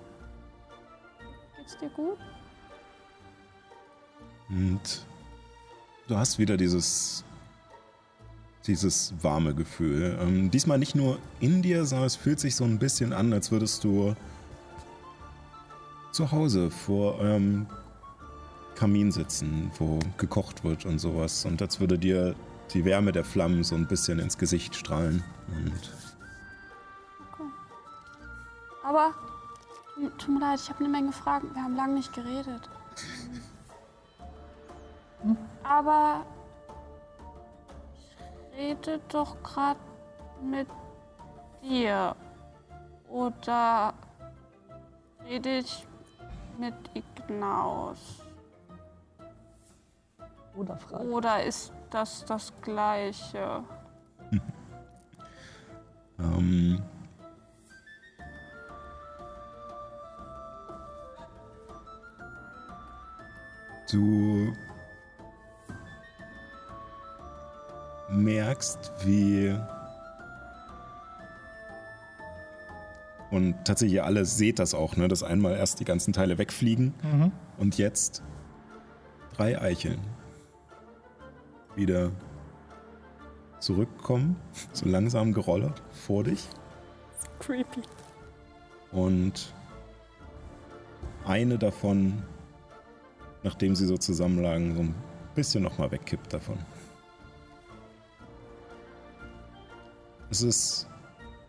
Geht's dir gut? Und du hast wieder dieses, dieses warme Gefühl. Ähm, diesmal nicht nur in dir, sondern es fühlt sich so ein bisschen an, als würdest du zu Hause vor eurem Kamin sitzen, wo gekocht wird und sowas. Und als würde dir die Wärme der Flammen so ein bisschen ins Gesicht strahlen. Und Aber, tut- tut mir leid, ich habe eine Menge Fragen. Wir haben lange nicht geredet. [laughs] Aber ich rede doch gerade mit dir. Oder rede ich mit Ignaus? Oder Frage. Oder ist das das Gleiche? [laughs] ähm, du merkst, wie und tatsächlich ihr alle seht das auch, ne, dass einmal erst die ganzen Teile wegfliegen und jetzt drei Eicheln wieder zurückkommen, so langsam gerollert vor dich Creepy. und eine davon, nachdem sie so zusammenlagen, so ein bisschen nochmal wegkippt davon. Es ist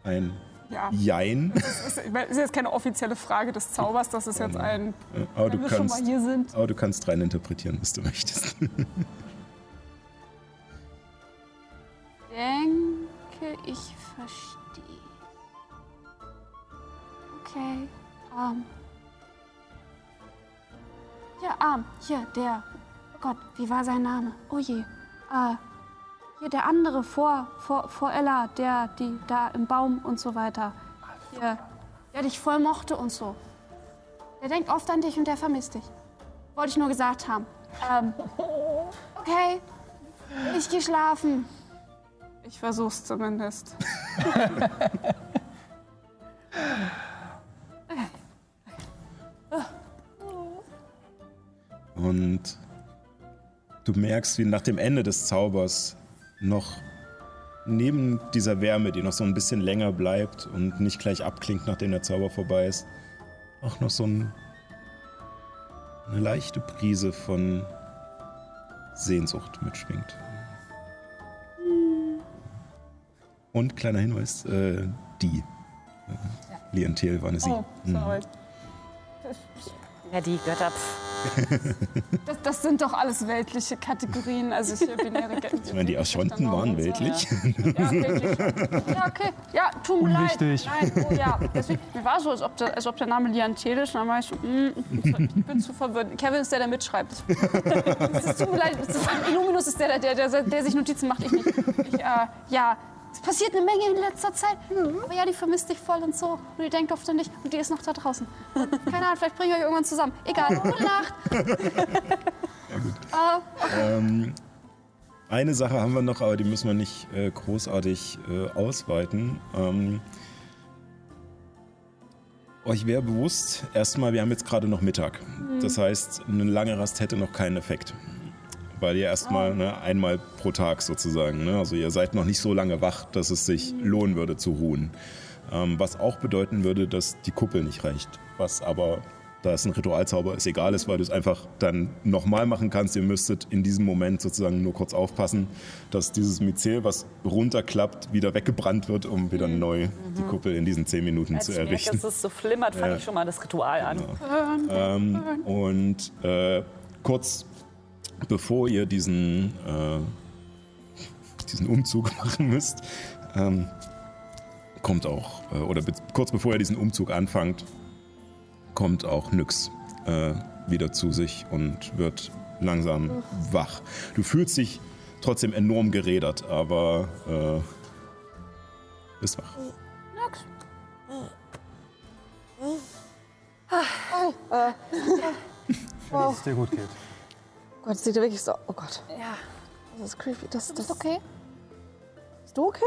ein Ja. Jein, Das ist, ist jetzt keine offizielle Frage des Zaubers, das ist jetzt ein. aber du kannst, mal hier sind. aber du kannst rein interpretieren, was du möchtest. [laughs] denke, ich verstehe. Okay. Ähm. Ja, ähm, hier, der. Oh Gott, wie war sein Name? Oh je. Äh, hier der andere vor, vor, vor Ella, der, die da im Baum und so weiter. Hier, der dich voll mochte und so. Der denkt oft an dich und der vermisst dich. Wollte ich nur gesagt haben. Ähm, [laughs] okay, ich geh schlafen. Ich versuch's zumindest. [laughs] Und du merkst, wie nach dem Ende des Zaubers noch neben dieser Wärme, die noch so ein bisschen länger bleibt und nicht gleich abklingt, nachdem der Zauber vorbei ist, auch noch so ein, eine leichte Prise von Sehnsucht mitschwingt. Und kleiner Hinweis, äh, die. Äh, Lientel war eine Sie. Oh, sorry. Ja, die Götter. Pff. Das, das sind doch alles weltliche Kategorien. Also ich binäre Ich meine, die Aschonten waren weltlich. Ja, wirklich. Ja, okay. Ja, tut mir leid. Nein, oh ja. Deswegen, mir war so, als ob der, als ob der Name Liantel ist. Und dann war ich so, mm, ich bin zu- verwirrt. Kevin ist der, der mitschreibt. Es ist, tut mir leid. Ist, Illuminus ist der, der, der, der sich Notizen macht, ich nicht. Ich, äh, ja, es passiert eine Menge in letzter Zeit. Aber ja, die vermisst dich voll und so. Und die denkt oft an dich. Und die ist noch da draußen. Keine Ahnung, vielleicht bringen wir euch irgendwann zusammen. Egal. [laughs] Gute Nacht. [laughs] Ähm, eine Sache haben wir noch, aber die müssen wir nicht äh, großartig äh, ausweiten. Ähm, euch wäre bewusst, erstmal, wir haben jetzt gerade noch Mittag. Das heißt, eine lange Rast hätte noch keinen Effekt. Weil ihr erstmal ne, einmal pro Tag sozusagen, ne? also ihr seid noch nicht so lange wach, dass es sich lohnen würde zu ruhen. Ähm, was auch bedeuten würde, dass die Kuppel nicht reicht. Was aber, da es ein Ritualzauber ist, egal ist, weil du es einfach dann nochmal machen kannst. Ihr müsstet in diesem Moment sozusagen nur kurz aufpassen, dass dieses Myzel, was runterklappt, wieder weggebrannt wird, um wieder neu die Kuppel in diesen zehn Minuten Als zu ich merke, errichten. dass es so flimmert, fange Ja. ich schon mal das Ritual an. Ähm, und äh, kurz bevor ihr diesen, äh, diesen Umzug [laughs] machen müsst, ähm, kommt auch, äh, oder be kurz bevor ihr diesen Umzug anfangt, kommt auch Nyx äh, wieder zu sich und wird langsam wach. Du fühlst dich trotzdem enorm gerädert, aber äh, bist wach. Wenn es dir gut geht. Oh Gott, das sieht ja wirklich so. Oh Gott, Ja. das ist creepy. Das, das, Ist okay? Bist du okay?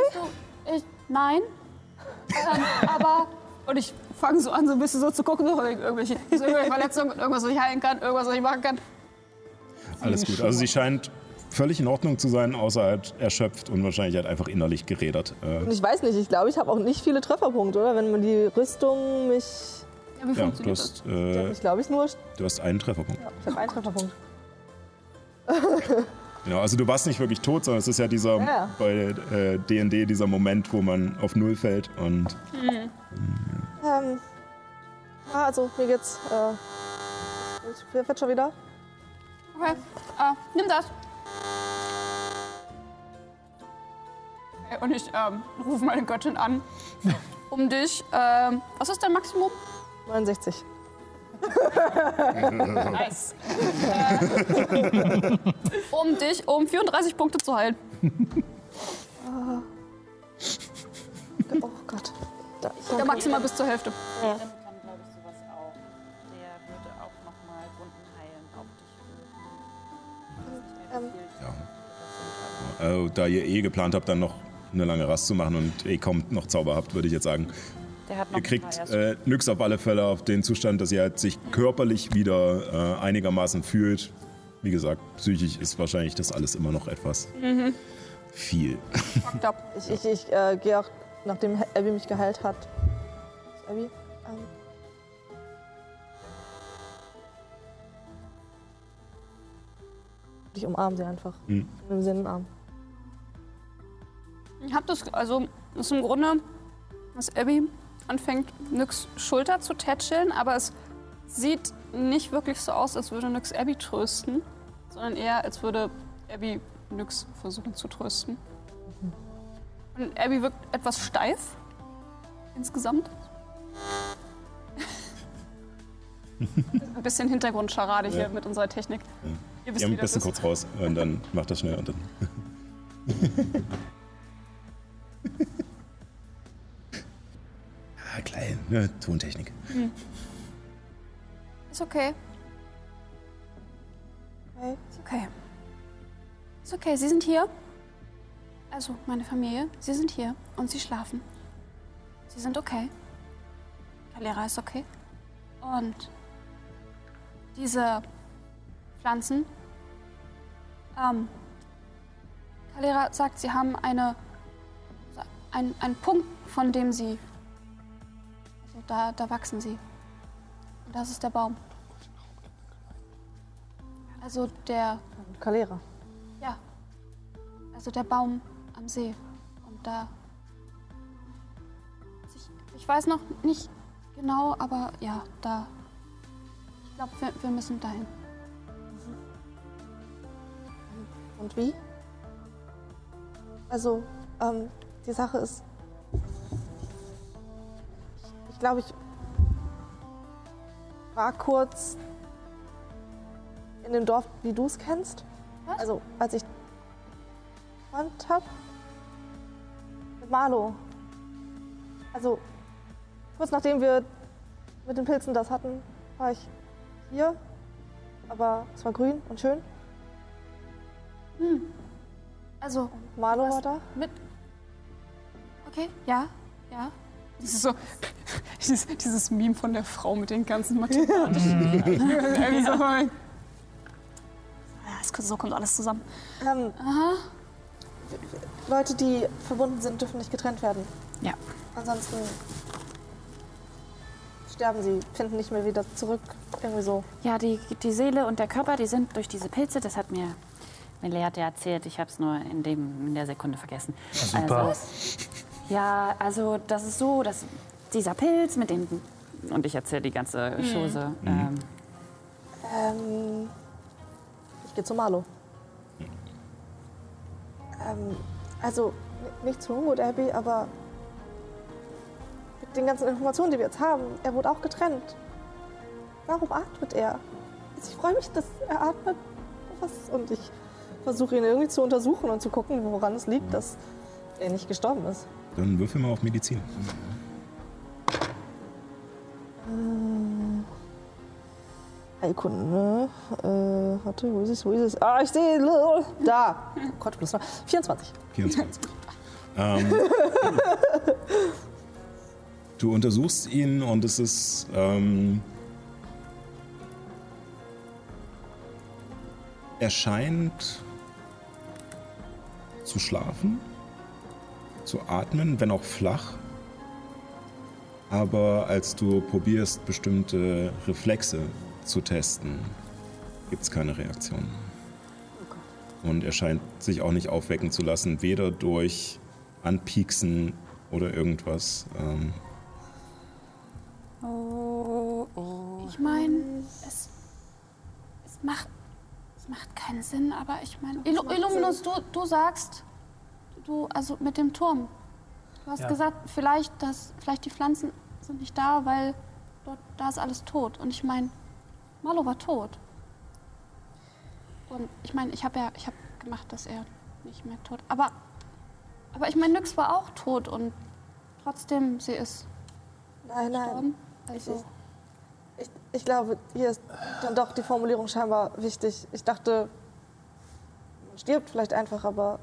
Ich, nein. Ähm, aber Und ich fange so an, so ein bisschen so zu gucken, so irgendwelche, so irgendwelche Verletzungen, irgendwas, was ich heilen kann, irgendwas, was ich machen kann. Alles gut. Also sie scheint völlig in Ordnung zu sein, außer halt erschöpft und wahrscheinlich halt einfach innerlich gerädert. Äh, Und ich weiß nicht, ich glaube, ich habe auch nicht viele Trefferpunkte, oder? Wenn man die Rüstung mich. Ja, wie ja, du funktioniert das? hast, äh, Ich glaube, ich nur. du hast einen Trefferpunkt. Ich habe einen Trefferpunkt. Ja, also du warst nicht wirklich tot, sondern es ist ja dieser Ja. bei D&D dieser Moment, wo man auf Null fällt und Ähm. Ja, also, mir geht's. Äh, ich wird schon wieder. Okay, äh, nimm das. Okay, Und ich ähm, rufe meine Göttin an, um dich. Ähm, was ist dein Maximum? 69. Nice. [laughs] um dich um 34 Punkte zu heilen. Oh Gott. Da, Der maximal bis zur Hälfte. Dich. Ähm, äh, da ihr eh geplant habt, dann noch eine lange Rast zu machen und eh kaum noch Zauber habt, würde ich jetzt sagen, ihr kriegt äh, nix auf alle Fälle auf den Zustand, dass ihr halt sich körperlich wieder äh, einigermaßen fühlt. Wie gesagt, psychisch ist wahrscheinlich das alles immer noch etwas mhm. viel. Fucked. [laughs] Ich, ich, ich äh, gehe auch, nachdem Abby mich geheilt hat. Abby? Ähm. Ich umarme sie einfach. Mhm. in den Arm. Ich habe das, also, das ist im Grunde, was Abby anfängt, Nyx Schulter zu tätscheln, aber es sieht nicht wirklich so aus, als würde Nyx Abby trösten, sondern eher, als würde Abby Nyx versuchen zu trösten. Und Abby wirkt etwas steif insgesamt. ein bisschen Hintergrundscharade hier Ja. mit unserer Technik. Ihr wisst, Ja, bisschen ist. kurz raus und dann macht das schnell und dann. [laughs] ah, klein, ne? Tontechnik. Ist okay. Okay. Ist okay. Ist okay, Sie sind hier. Also, meine Familie, Sie sind hier und Sie schlafen. Sie sind okay. Kalera ist okay. Und diese Pflanzen. Ähm, Kalera sagt, Sie haben eine, ein, einen Punkt, von dem Sie. Da, da wachsen Sie. Und das ist der Baum. Also der, Kalera. ja, also der Baum am See. Und da, ich, ich weiß noch nicht genau, aber ja, da, ich glaube, wir, wir müssen dahin. Und wie? Also, ähm, die Sache ist. Ich, glaube, ich war kurz in dem Dorf, wie du es kennst. Was? Also, als ich Freund hab. Mit Marlo. Also, kurz nachdem wir mit den Pilzen das hatten, war ich hier. Aber es war grün und schön. Also, Marlo war da. mit, okay, ja, ja. Das ist so dieses, dieses Meme von der Frau mit den ganzen mathematischen. [laughs] Ja, es- so kommt alles zusammen. Ähm, Aha. Leute, die verbunden sind, dürfen nicht getrennt werden. Ja. Ansonsten sterben sie, finden nicht mehr wieder zurück. Irgendwie so. Ja, die, die Seele und der Körper, die sind durch diese Pilze, das hat mir Meleate erzählt. Ich habe es nur in, dem, in der Sekunde vergessen. Super. Also, ja, also das ist so, dass dieser Pilz mit den... Und ich erzähle die ganze Chose. Ähm, Ähm, ich gehe zu Marlo. Ähm, also, nicht zu Ungut, Abby, aber mit den ganzen Informationen, die wir jetzt haben, er wurde auch getrennt. Warum atmet er? Also ich freue mich, dass er atmet. Was? Und ich versuche ihn irgendwie zu untersuchen und zu gucken, woran es liegt, dass er nicht gestorben ist. Dann würfel mal auf Medizin. Heilkunden, ne? Äh, warte, wo ist es, wo ist es? Ah, ich sehe, da. Oh [laughs] Gott, plus noch. 24. 24. ähm, du untersuchst ihn und es ist. Ähm, er scheint zu schlafen, zu atmen, wenn auch flach. Aber als du probierst, bestimmte Reflexe zu testen, gibt es keine Reaktion. Und er scheint sich auch nicht aufwecken zu lassen, weder durch Anpieksen oder irgendwas. Ähm, Ich meine, es, es, macht, es macht keinen Sinn, aber ich meine, Illu Illuminus, du, du sagst, du, also mit dem Turm, du hast Ja. gesagt, vielleicht, dass, vielleicht die Pflanzen sind nicht da, weil dort, da ist alles tot. Und ich meine, Marlo war tot. Und ich meine, ich habe ja, ich habe gemacht, dass er nicht mehr tot. Aber, aber ich meine, Nyx war auch tot und trotzdem, sie ist Nein, nein. gestorben. Also, Ich, ich glaube, hier ist dann doch die Formulierung scheinbar wichtig. Ich dachte, man stirbt vielleicht einfach, aber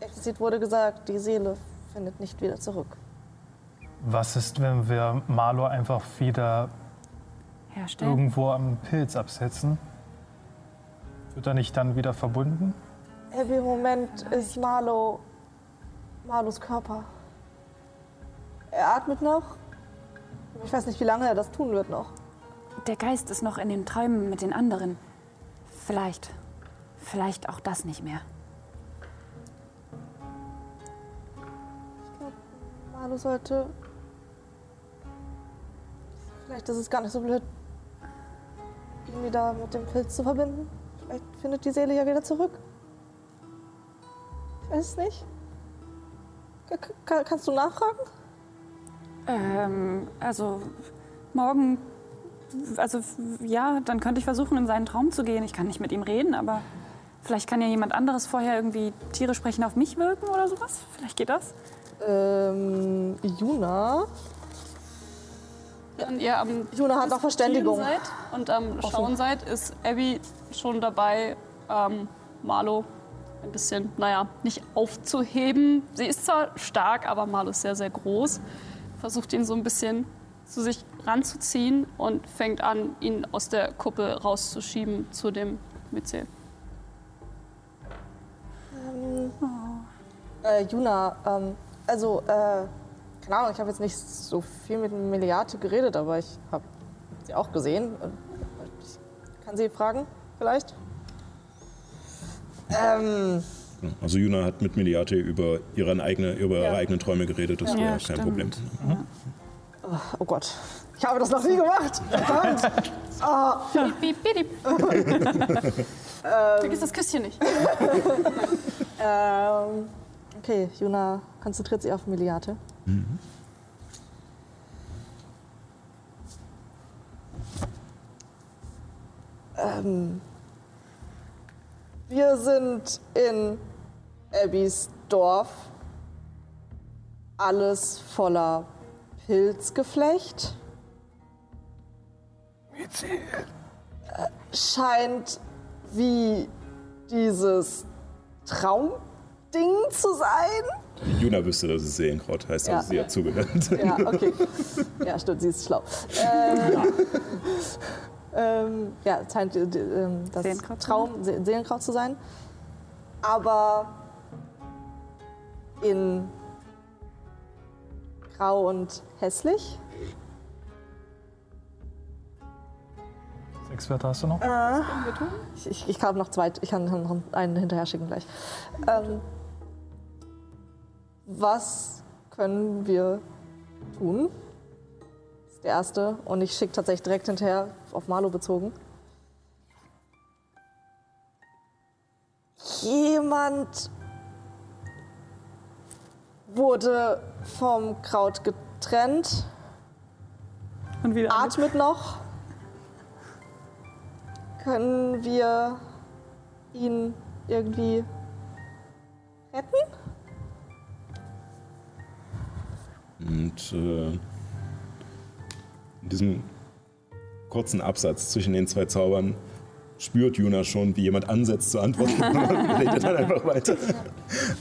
explizit wurde gesagt, die Seele findet nicht wieder zurück. Was ist, wenn wir Marlo einfach wieder herstellen. irgendwo am Pilz absetzen? Wird er nicht dann wieder verbunden? Abby, im Moment ist Marlo Marlos Körper. Er atmet noch. Ich weiß nicht, wie lange er das tun wird noch. Der Geist ist noch in den Träumen mit den anderen. Vielleicht. vielleicht auch das nicht mehr. Malu sollte. Vielleicht ist es gar nicht so blöd, ihn wieder mit dem Pilz zu verbinden. Vielleicht findet die Seele ja wieder zurück. Ich weiß es nicht. Ka- ka- kannst du nachfragen? Ähm, also morgen, also ja, dann könnte ich versuchen, in seinen Traum zu gehen. Ich kann nicht mit ihm reden, aber vielleicht kann ja jemand anderes vorher irgendwie Tiere sprechen auf mich wirken oder sowas. Vielleicht geht das. Ähm, Juna. Wenn ihr am Juna hat noch Verständigung. Seid und am Schauen seid, ist Abby schon dabei, ähm, Marlo ein bisschen, naja, nicht aufzuheben. Sie ist zwar stark, aber Marlo ist sehr, sehr groß. Versucht ihn so ein bisschen zu sich ranzuziehen und fängt an, ihn aus der Kuppel rauszuschieben zu dem Myzel. Äh, Juna, ähm, also, äh, keine Ahnung, ich habe jetzt nicht so viel mit Meliate geredet, aber ich habe sie auch gesehen. Ich kann sie fragen, vielleicht? Ähm, Also Juna hat mit Meliate über, ihren eigene, über ihre Ja. eigenen Träume geredet, das Ja, wäre kein stimmt. Problem. oh Gott, ich habe das noch nie gemacht. Verdammt. [laughs] Piep. Vergiss das Küsschen nicht. [laughs] ähm, okay, Juna konzentriert sich auf Ähm, wir sind in Abbys Dorf. Alles voller Pilzgeflecht. Äh, Scheint wie dieses Traumding zu sein. Juna wüsste, dass es Seelenkraut heißt, also Ja. sie hat zugehört. Ja, [laughs] okay. Ja, stimmt, sie ist schlau. Ähm, ähm, ja, es scheint äh, ähm, das Seelenkraut zu Traum, Se Seelenkraut zu sein. Aber in grau und hässlich. Sechs Wörter hast du noch? Ich, ich, ich kann noch zwei, ich kann noch einen hinterher schicken gleich. Ähm, was können wir tun? Das ist der erste. Und ich schicke tatsächlich direkt hinterher auf Marlo bezogen. Jemand wurde vom Kraut getrennt, Und wieder. atmet noch. Können wir ihn irgendwie retten? Und äh, in diesem kurzen Absatz zwischen den zwei Zaubern spürt Juna schon, wie jemand ansetzt zu antworten [laughs] und redet dann einfach weiter.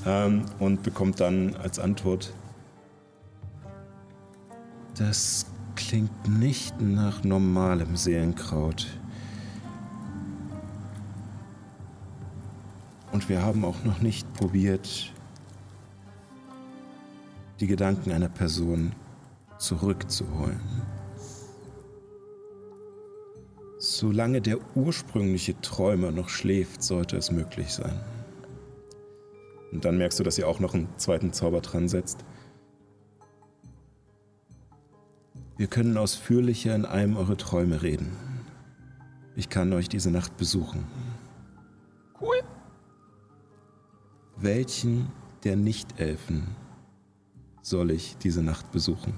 Ähm, und bekommt dann als Antwort: Das klingt nicht nach normalem Seelenkraut. Und wir haben auch noch nicht probiert, die Gedanken einer Person zurückzuholen. Solange der ursprüngliche Träumer noch schläft, sollte es möglich sein. Und dann merkst du, dass ihr auch noch einen zweiten Zauber dran setzt. Wir können ausführlicher in einem eurer Träume reden. Ich kann euch diese Nacht besuchen. Cool. Welchen der Nicht-Elfen soll ich diese Nacht besuchen?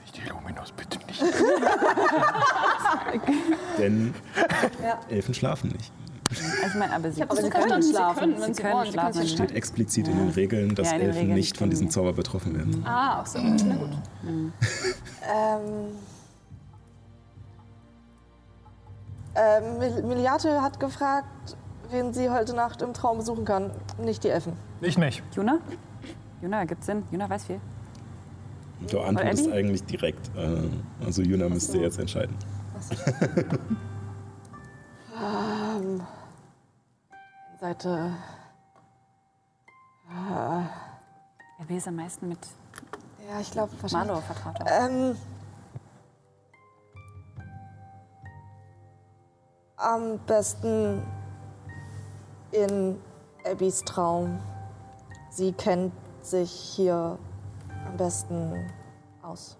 Nicht die Luminus, bitte nicht. [laughs] Denn Elfen schlafen nicht. Ich meine, aber sie, Aber sie können können, schlafen. Sie können, wenn Sie können wollen. Schlafen. sich Steht explizit in den Regeln, dass Ja, den Elfen Regeln nicht von diesem Zauber betroffen werden. Ah, ach so. Na gut. Ähm, ähm, Mil- Miliate hat gefragt, wen sie heute Nacht im Traum besuchen kann. Nicht die Elfen. Ich nicht. Juna? Juna, gibt Sinn. Juna weiß viel. Du antwortest eigentlich direkt. äh, Also Juna müsste jetzt entscheiden. [laughs] Ähm, Seite. Wer will es am meisten mit Ja, ich glaube wahrscheinlich. Marlo vertraut haben? Ähm, Am besten in Abbys Traum. Sie kennt sich hier am besten aus.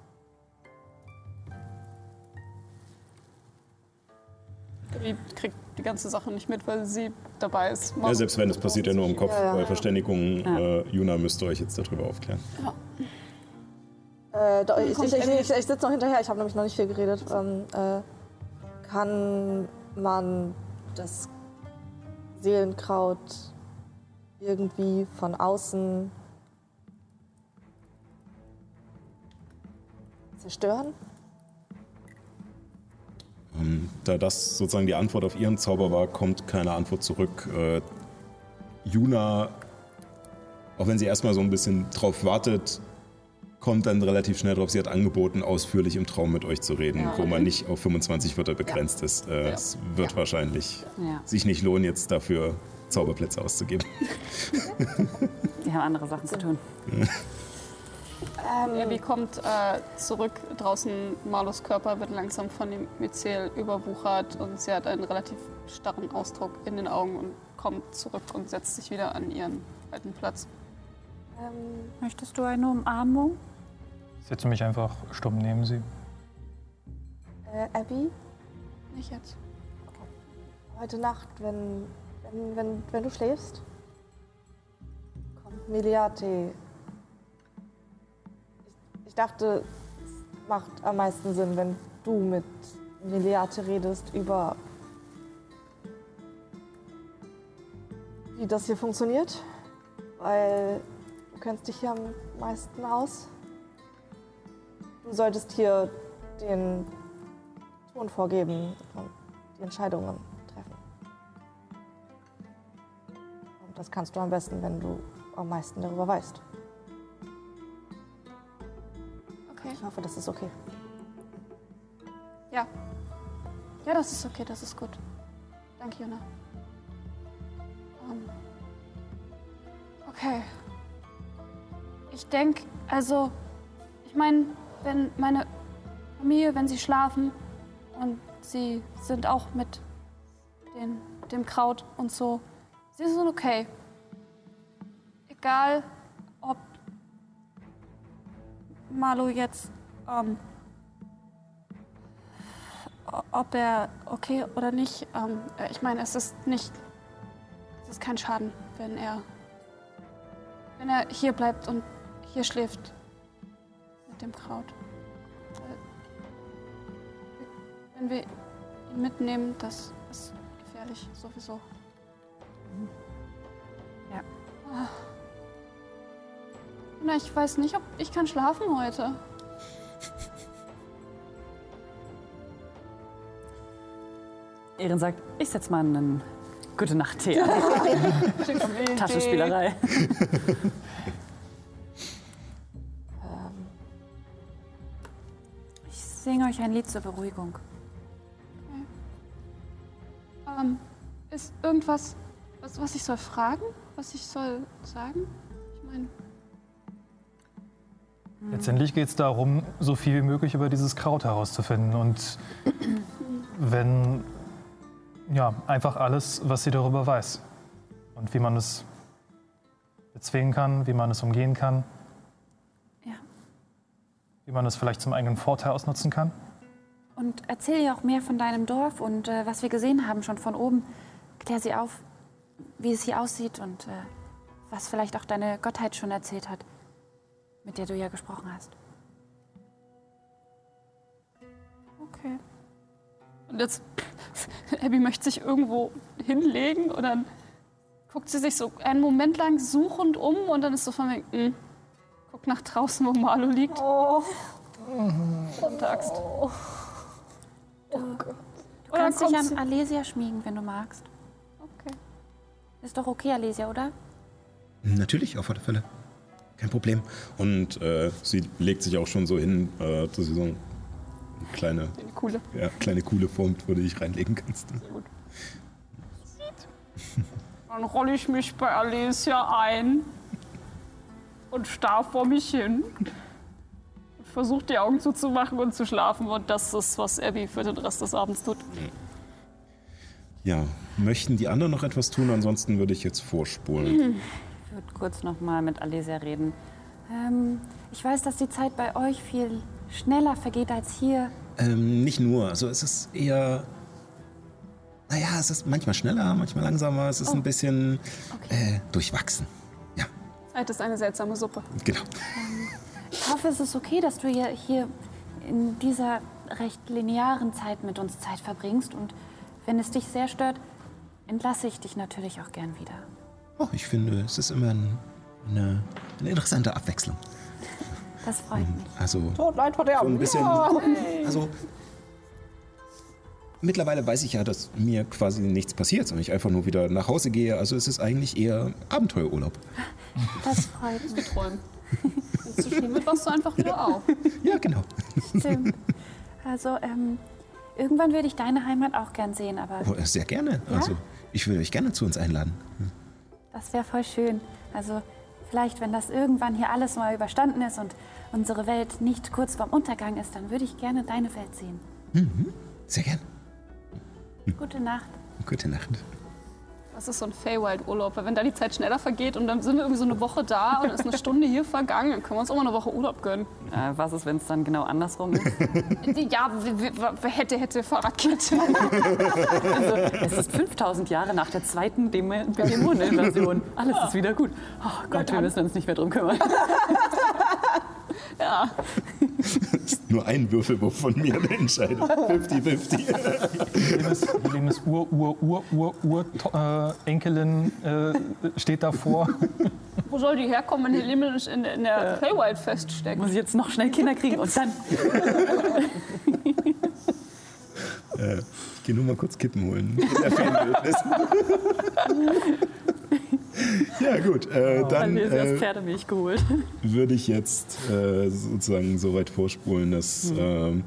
Die kriegt die ganze Sache nicht mit, weil sie dabei ist. Ja, selbst wenn, es passiert ja nur im Kopf. Ja, ja. Bei Verständigungen, Ja. äh, Juna müsste euch jetzt darüber aufklären. Äh, doch, ich, ich, ich, Abby. ich, ich sitze noch hinterher, ich habe nämlich noch nicht viel geredet. Ähm, äh, kann man das Seelenkraut irgendwie von außen zerstören? Ähm, da das sozusagen die Antwort auf ihren Zauber war, kommt keine Antwort zurück. Äh, Juna, auch wenn sie erstmal so ein bisschen drauf wartet, kommt dann relativ schnell drauf. Sie hat angeboten, ausführlich im Traum mit euch zu reden, wo man nicht auf 25 Wörter begrenzt ist. Äh, Es wird wahrscheinlich Ja. sich nicht lohnen, jetzt dafür Zauberplätze auszugeben. [laughs] Die haben andere Sachen zu tun. Abby kommt äh, zurück. Draußen Marlos Körper wird langsam von dem Myzel überwuchert und sie hat einen relativ starren Ausdruck in den Augen und kommt zurück und setzt sich wieder an ihren alten Platz. Möchtest du eine Umarmung? Setze mich einfach stumm neben sie. Äh, Abby, Nicht jetzt. heute Nacht, wenn, wenn, wenn, wenn du schläfst, kommt Miliate. Ich, ich dachte, es macht am meisten Sinn, wenn du mit Miliate redest über wie das hier funktioniert, weil du kennst dich hier am meisten aus. Du solltest hier den Ton vorgeben und die Entscheidungen treffen. Und das kannst du am besten, wenn du am meisten darüber weißt. Okay. Ich hoffe, das ist okay. Ja. Ja, das ist okay, das ist gut. Danke, Juna. Ähm, okay. Ich denke, also, ich meine, wenn meine Familie, wenn sie schlafen und sie sind auch mit den, dem Kraut und so, sie sind okay. Egal, ob Malu jetzt ähm, ob er okay oder nicht. Ähm, äh, ich meine, es ist nicht, es ist kein Schaden, wenn er, wenn er hier bleibt und hier schläft mit dem Kraut. Äh, Wenn wir ihn mitnehmen, das ist gefährlich sowieso. Ja. Ah. Na, ich weiß nicht, ob ich kann schlafen heute. Erin sagt, ich setz mal einen Gute Nacht [laughs] [laughs] Tee an. Taschenspielerei. [laughs] singe euch ein Lied zur Beruhigung. Ähm, ist irgendwas, was, was ich soll fragen? Was ich soll sagen? Ich meine, Letztendlich geht es darum, so viel wie möglich über dieses Kraut herauszufinden. Und wenn, ja, einfach alles, was sie darüber weiß. Und wie man es bezwingen kann, wie man es umgehen kann. Wie man es vielleicht zum eigenen Vorteil ausnutzen kann. Und erzähl ihr auch mehr von deinem Dorf und äh, was wir gesehen haben schon von oben. Klär sie auf, wie es hier aussieht und äh, was vielleicht auch deine Gottheit schon erzählt hat, mit der du ja gesprochen hast. okay. Und jetzt, [laughs] Abby möchte sich irgendwo hinlegen und dann guckt sie sich so einen Moment lang suchend um und dann ist so von mir, mm, guckt nach draußen, wo Marlo liegt. Oh. Axt. Du Oder kannst dich an Alesia schmiegen, wenn du magst. Okay. Ist doch okay, Alesia, oder? Natürlich, auf alle Fälle. Kein Problem. Und äh, sie legt sich auch schon so hin, äh, dass sie so eine kleine, Eine coole. ja, kleine Kuhle formt, wo du dich reinlegen kannst. Dann rolle ich mich bei Alesia ein und starr vor mich hin. Und versuche die Augen zuzumachen und zu schlafen. Und das ist, was Abby für den Rest des Abends tut. Ja, möchten die anderen noch etwas tun? Ansonsten würde ich jetzt vorspulen. Ich würde kurz noch mal mit Alesia reden. Ähm, ich weiß, dass die Zeit bei euch viel schneller vergeht als hier. Ähm, nicht nur. Also es ist eher. Naja, es ist manchmal schneller, manchmal langsamer. Es ist ein bisschen äh, durchwachsen. Ja, Zeit ist eine seltsame Suppe. genau. Ich hoffe, es ist okay, dass du hier, hier in dieser recht linearen Zeit mit uns Zeit verbringst. Und wenn es dich sehr stört, entlasse ich dich natürlich auch gern wieder. Oh, ich finde, es ist immer ein, eine, eine interessante Abwechslung. Das freut mich. Also Tod, Leid, so Verderben. ein bisschen. Also mittlerweile weiß ich ja, dass mir quasi nichts passiert, sondern ich einfach nur wieder nach Hause gehe. Also es ist eigentlich eher Abenteuerurlaub. Das freut mich. Träumen. Wenn es zu schlimm wird, wachst du einfach wieder auf. [laughs] Ja, genau. Stimmt. Also, ähm, irgendwann würde ich deine Heimat auch gern sehen, aber Oh, sehr gerne. Also ich würde euch gerne zu uns einladen. das wäre voll schön. Also, vielleicht, wenn das irgendwann hier alles mal überstanden ist und unsere Welt nicht kurz vorm Untergang ist, dann würde ich gerne deine Welt sehen. Sehr gerne. Gute Nacht. Gute Nacht. Das ist so ein Feywild-Urlaub, weil wenn da die Zeit schneller vergeht und dann sind wir irgendwie so eine Woche da und ist eine Stunde hier vergangen, dann können wir uns auch mal eine Woche Urlaub gönnen. Äh, was ist, wenn es dann genau andersrum ist? Ja, hätte, hätte Fahrradkette. [laughs] es ist 5000 Jahre nach der zweiten Dämon- Dämoneninvasion. Alles ist wieder gut. Oh Gott, wir müssen uns nicht mehr drum kümmern. [laughs] Ja, Nur ein Würfelwurf von mir entscheidet. 50-50. Liebes, liebes Ur, Ur, Ur, Ur, Ur, äh, Enkelin äh, steht davor. wo soll die herkommen, wenn die Limmel in, in der Feywild feststeckt? Muss ich jetzt noch schnell Kinder kriegen und dann. äh, ich gehe nur mal kurz Kippen holen. [laughs] Der Fanbildnis. Ja gut, äh, dann Dann äh, Pferdemilch geholt. würde ich jetzt äh, sozusagen so weit vorspulen, dass ähm,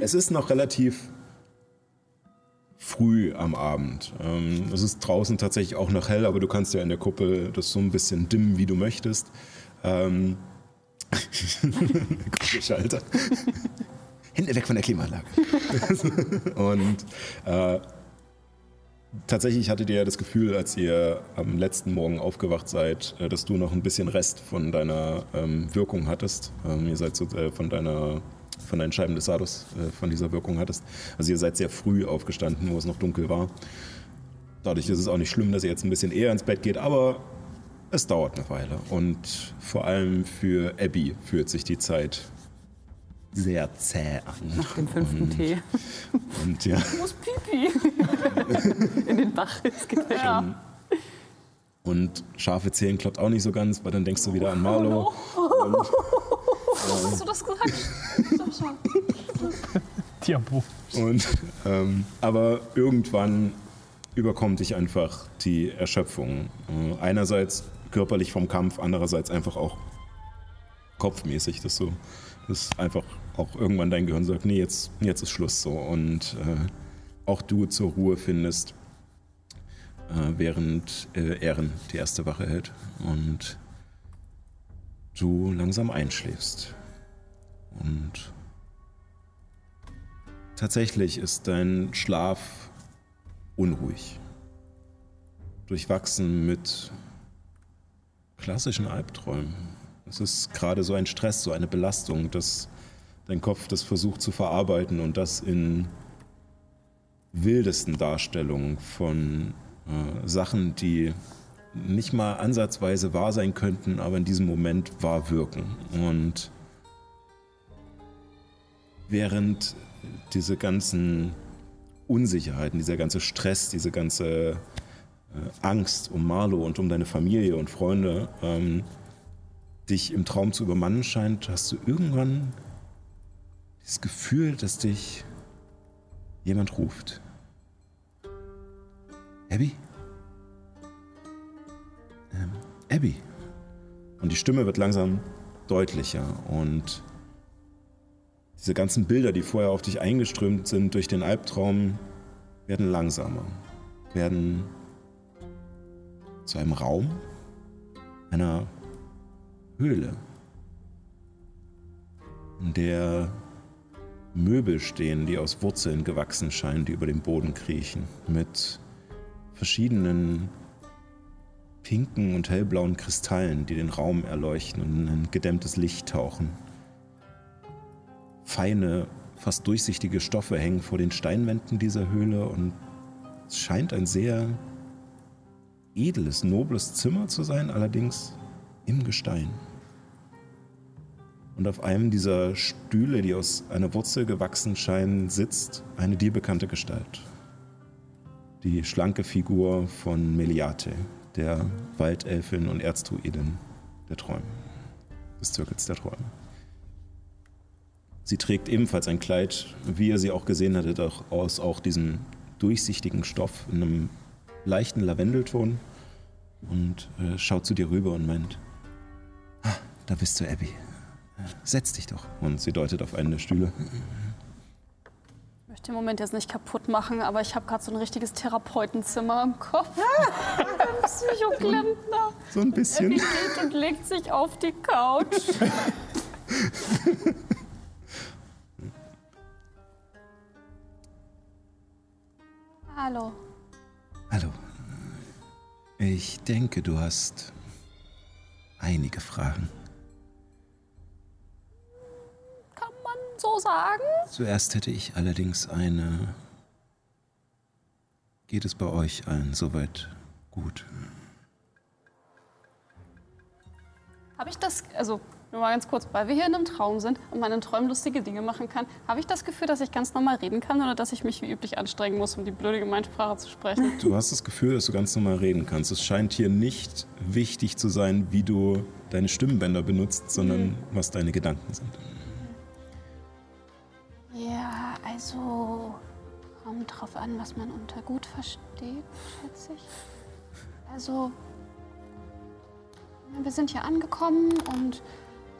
es ist noch relativ früh am Abend. Ähm, es ist draußen tatsächlich auch noch hell, aber du kannst ja in der Kuppel das so ein bisschen dimmen, wie du möchtest. Ähm, [laughs] Kuppelschalter. Hände weg von der Klimaanlage. [laughs] Und äh, tatsächlich hattet ihr ja das Gefühl, als ihr am letzten Morgen aufgewacht seid, äh, dass du noch ein bisschen Rest von deiner ähm, Wirkung hattest. Ähm, ihr seid so äh, von deiner von deinen Scheiben des Sadus äh, von dieser Wirkung hattest. Also ihr seid sehr früh aufgestanden, wo es noch dunkel war. Dadurch ist es auch nicht schlimm, dass ihr jetzt ein bisschen eher ins Bett geht, aber es dauert eine Weile. Und vor allem für Abby fühlt sich die Zeit sehr zäh an. Nach dem fünften Tee Und ja. muss Pipi. in den Bach. Weg. Ja. Und scharfe Zehen klappt auch nicht so ganz, weil dann denkst du wieder an Marlo. Hast du das gesagt? Diabo. Und, ähm, aber irgendwann überkommt dich einfach die Erschöpfung. Äh, einerseits körperlich vom Kampf, andererseits einfach auch kopfmäßig, dass du dass einfach auch irgendwann dein Gehirn sagt, nee, jetzt, jetzt ist Schluss so. Und äh, auch du zur Ruhe findest, äh, während äh, Ehren die erste Wache hält. Und du langsam einschläfst. Und tatsächlich ist dein Schlaf unruhig. Durchwachsen mit klassischen Albträumen. Es ist gerade so ein Stress, so eine Belastung, dass dein Kopf das versucht zu verarbeiten und das in wildesten Darstellungen von äh, Sachen, die nicht mal ansatzweise wahr sein könnten, aber in diesem Moment wahr wirken. Und während diese ganzen Unsicherheiten, dieser ganze Stress, diese ganze äh, Angst um Marlo und um deine Familie und Freunde ähm, dich im Traum zu übermannen scheint, hast du irgendwann das Gefühl, dass dich jemand ruft. Abby? Ähm, Abby. Und die Stimme wird langsam deutlicher und diese ganzen Bilder, die vorher auf dich eingeströmt sind durch den Albtraum, werden langsamer, werden zu einem Raum, einer Höhle, in der Möbel stehen, die aus Wurzeln gewachsen scheinen, die über den Boden kriechen, mit verschiedenen pinken und hellblauen Kristallen, die den Raum erleuchten und in ein gedämmtes Licht tauchen. Feine, fast durchsichtige Stoffe hängen vor den Steinwänden dieser Höhle und es scheint ein sehr edles, nobles Zimmer zu sein, allerdings im Gestein. Und auf einem dieser Stühle, die aus einer Wurzel gewachsen scheinen, sitzt eine dir bekannte Gestalt. Die schlanke Figur von Meliate, der Waldelfin und Erzdruidin der Träume, des Zirkels der Träume. Sie trägt ebenfalls ein Kleid, wie ihr sie auch gesehen hattet, auch aus auch diesem durchsichtigen Stoff in einem leichten Lavendelton und äh, schaut zu dir rüber und meint, ah, da bist du, Abby. Setz dich doch. Und sie deutet auf einen der Stühle. Ich möchte den Moment jetzt nicht kaputt machen, aber ich habe gerade so ein richtiges Therapeutenzimmer im Kopf. Ein [laughs] Psychoklempner. So ein bisschen. Abby geht und legt sich auf die Couch. [laughs] Hallo. Hallo. Ich denke, du hast einige Fragen. Kann man so sagen? Zuerst hätte ich allerdings eine. Geht es bei euch allen soweit gut? Habe ich das, also nur mal ganz kurz, weil wir hier in einem Traum sind und man in Träumen lustige Dinge machen kann, habe ich das Gefühl, dass ich ganz normal reden kann oder dass ich mich wie üblich anstrengen muss, um die blöde Gemeinsprache zu sprechen? Du hast das Gefühl, dass du ganz normal reden kannst. Es scheint hier nicht wichtig zu sein, wie du deine Stimmbänder benutzt, sondern was deine Gedanken sind. Also kommt drauf an, was man unter gut versteht, schätze ich. Also, wir sind hier angekommen und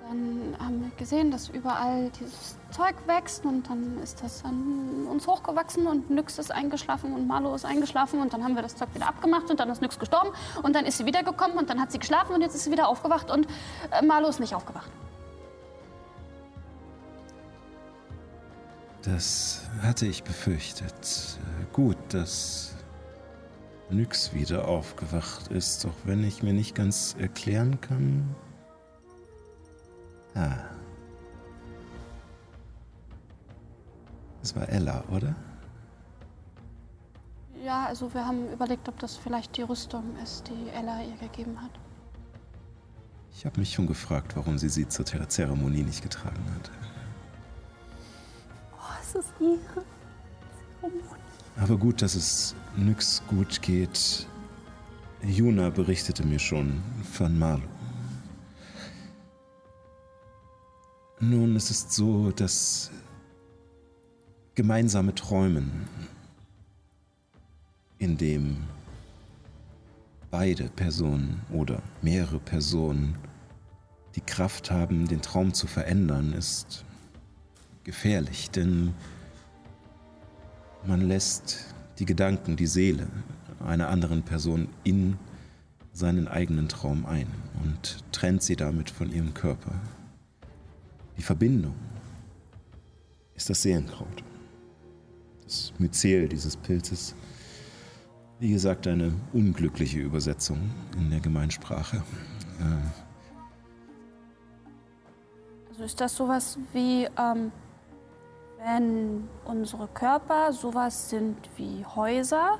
dann haben wir gesehen, dass überall dieses Zeug wächst und dann ist das an uns hochgewachsen und Nyx ist eingeschlafen und Marlo ist eingeschlafen und dann haben wir das Zeug wieder abgemacht und dann ist Nyx gestorben und dann ist sie wiedergekommen und dann hat sie geschlafen und jetzt ist sie wieder aufgewacht und äh, Marlo ist nicht aufgewacht. Das hatte ich befürchtet. Gut, dass Nyx wieder aufgewacht ist, auch wenn ich mir nicht ganz erklären kann. Ah. Es war Ella, oder? Ja, also wir haben überlegt, ob das vielleicht die Rüstung ist, die Ella ihr gegeben hat. Ich habe mich schon gefragt, warum sie sie zur Zeremonie nicht getragen hat. Es ist ihre. Aber gut, dass es Nyx gut geht. Juna berichtete mir schon von Marlo. Nun, es ist so, dass gemeinsame Träumen, in dem beide Personen oder mehrere Personen die Kraft haben, den Traum zu verändern, ist gefährlich, denn man lässt die Gedanken, die Seele einer anderen Person in seinen eigenen Traum ein und trennt sie damit von ihrem Körper. Die Verbindung ist das Seelenkraut. Das Myzel dieses Pilzes. Wie gesagt, eine unglückliche Übersetzung in der Gemeinsprache. Äh, Also ist das sowas wie, ähm, wenn unsere Körper sowas sind wie Häuser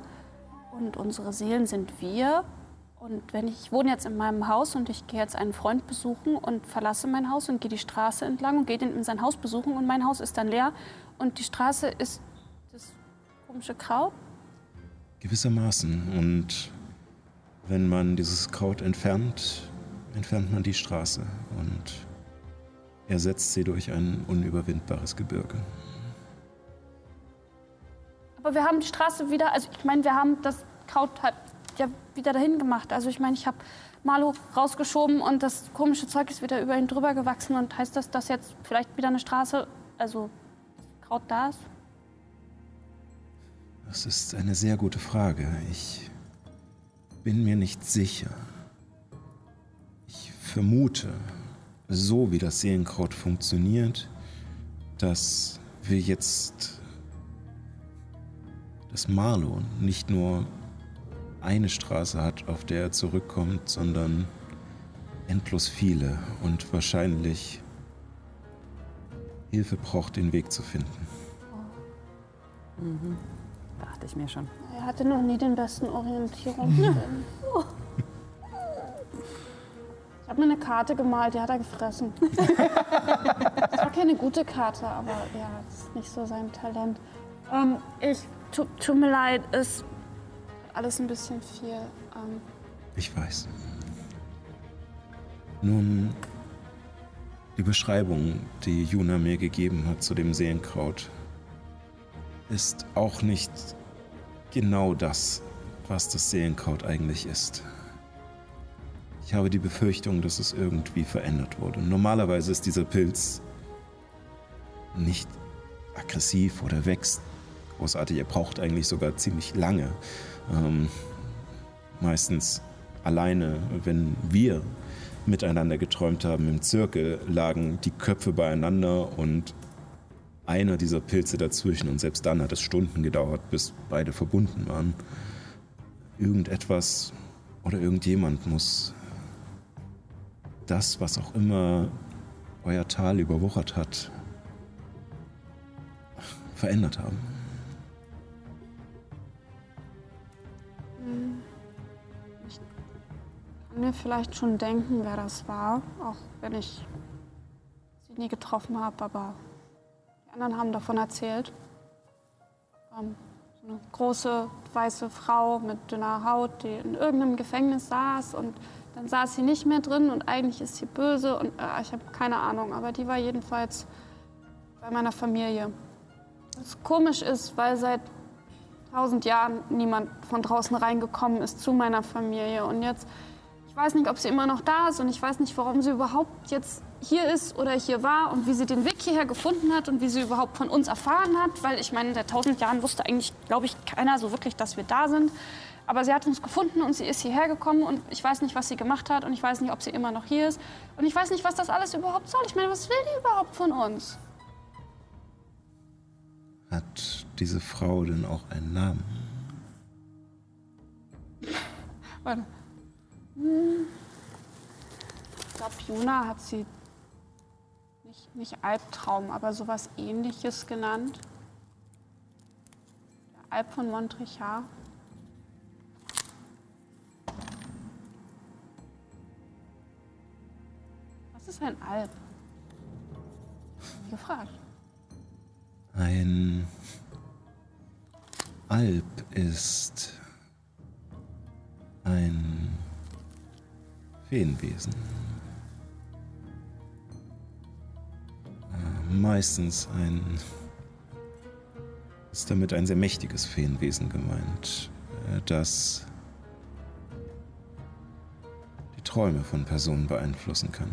und unsere Seelen sind wir. Und wenn ich, wohne jetzt in meinem Haus und ich gehe jetzt einen Freund besuchen und verlasse mein Haus und gehe die Straße entlang und gehe den in sein Haus besuchen und mein Haus ist dann leer und die Straße ist das komische Kraut. Gewissermaßen. Und wenn man dieses Kraut entfernt, entfernt man die Straße und ersetzt sie durch ein unüberwindbares Gebirge. Aber wir haben die Straße wieder, also ich meine, wir haben das Kraut halt ja wieder dahin gemacht. Also ich meine, ich habe Marlo rausgeschoben und das komische Zeug ist wieder über ihn drüber gewachsen. Und heißt das, dass jetzt vielleicht wieder eine Straße, also Kraut da ist? Das ist eine sehr gute Frage. Ich bin mir nicht sicher. Ich vermute, so wie das Seelenkraut funktioniert, dass wir jetzt, dass Marlo nicht nur eine Straße hat, auf der er zurückkommt, sondern endlos viele und wahrscheinlich Hilfe braucht, den Weg zu finden. Dachte ich mir schon. Er hatte noch nie den besten Orientierungssinn. [laughs] Ich habe mir eine Karte gemalt, die hat er gefressen. [laughs] Das war keine gute Karte, aber ja, das ist nicht so sein Talent. Ähm, ich, tu, tut mir leid, ist alles ein bisschen viel. Ähm, Ich weiß. Nun, die Beschreibung, die Juna mir gegeben hat zu dem Seelenkraut, ist auch nicht genau das, was das Seelenkraut eigentlich ist. Ich habe die Befürchtung, dass es irgendwie verändert wurde. Normalerweise ist dieser Pilz nicht aggressiv oder wächst großartig. Er braucht eigentlich sogar ziemlich lange. Ähm, meistens alleine, wenn wir miteinander geträumt haben im Zirkel, lagen die Köpfe beieinander und einer dieser Pilze dazwischen. Und selbst dann hat es Stunden gedauert, bis beide verbunden waren. Irgendetwas oder irgendjemand muss das, was auch immer euer Tal überwuchert hat, verändert haben. Kann mir vielleicht schon denken, wer das war, auch wenn ich sie nie getroffen habe, aber die anderen haben davon erzählt. Ähm, so eine große weiße Frau mit dünner Haut, die in irgendeinem Gefängnis saß und dann saß sie nicht mehr drin und eigentlich ist sie böse und äh, ich habe keine Ahnung, aber die war jedenfalls bei meiner Familie. Was komisch ist, weil seit tausend Jahren niemand von draußen reingekommen ist zu meiner Familie und jetzt weiß nicht, ob sie immer noch da ist und ich weiß nicht, warum sie überhaupt jetzt hier ist oder hier war und wie sie den Weg hierher gefunden hat und wie sie überhaupt von uns erfahren hat, weil ich meine, seit tausend Jahren wusste eigentlich, glaube ich, keiner so wirklich, dass wir da sind. Aber sie hat uns gefunden und sie ist hierher gekommen und ich weiß nicht, was sie gemacht hat und ich weiß nicht, ob sie immer noch hier ist und ich weiß nicht, was das alles überhaupt soll. Ich meine, was will die überhaupt von uns? Hat diese Frau denn auch einen Namen? Warte. Ich glaube, Juna hat sie nicht, nicht Albtraum, aber sowas ähnliches genannt. Der Alp von Montrichard. Was ist ein Alp? Gefragt. Ein Alp ist ein Feenwesen. Äh, Meistens ein ist damit ein sehr mächtiges Feenwesen gemeint, äh, das die Träume von Personen beeinflussen kann.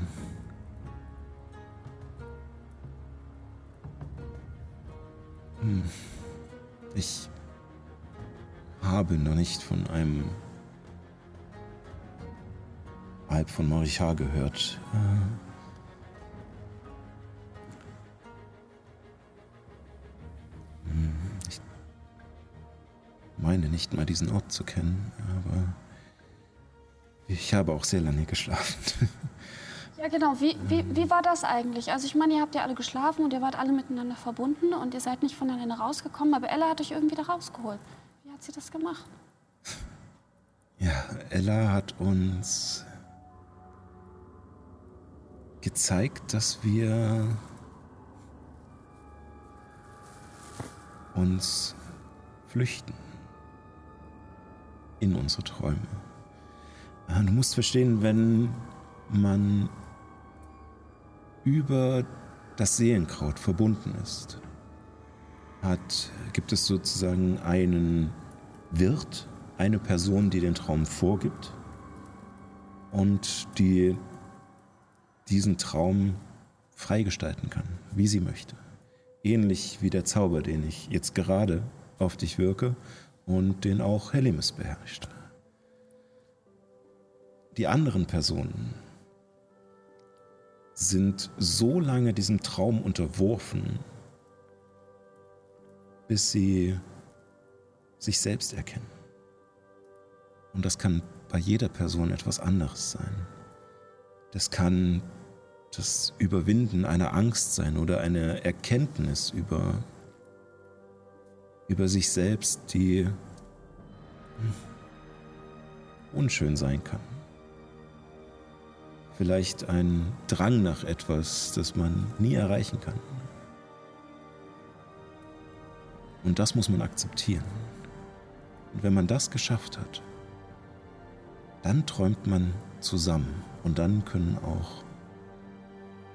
Hm. Ich habe noch nicht von einem Alp von Morichard gehört. Äh, Ich meine nicht mal diesen Ort zu kennen, aber ich habe auch sehr lange geschlafen. [laughs] Ja, genau. Wie, wie, wie war das eigentlich? Also ich meine, ihr habt ja alle geschlafen und ihr wart alle miteinander verbunden und ihr seid nicht von alleine rausgekommen, aber Ella hat euch irgendwie da rausgeholt. Wie hat sie das gemacht? Ja, Ella hat uns gezeigt, dass wir uns flüchten in unsere Träume. Äh, Du musst verstehen, wenn man über das Seelenkraut verbunden ist, hat, gibt es sozusagen einen Wirt, eine Person, die den Traum vorgibt und die diesen Traum freigestalten kann, wie sie möchte. Ähnlich wie der Zauber, den ich jetzt gerade auf dich wirke und den auch Helimis beherrscht. Die anderen Personen sind so lange diesem Traum unterworfen, bis sie sich selbst erkennen. Und das kann bei jeder Person etwas anderes sein. Das kann das Überwinden einer Angst sein oder eine Erkenntnis über, über sich selbst, die unschön sein kann. Vielleicht ein Drang nach etwas, das man nie erreichen kann. Und das muss man akzeptieren. Und wenn man das geschafft hat, dann träumt man zusammen und dann können auch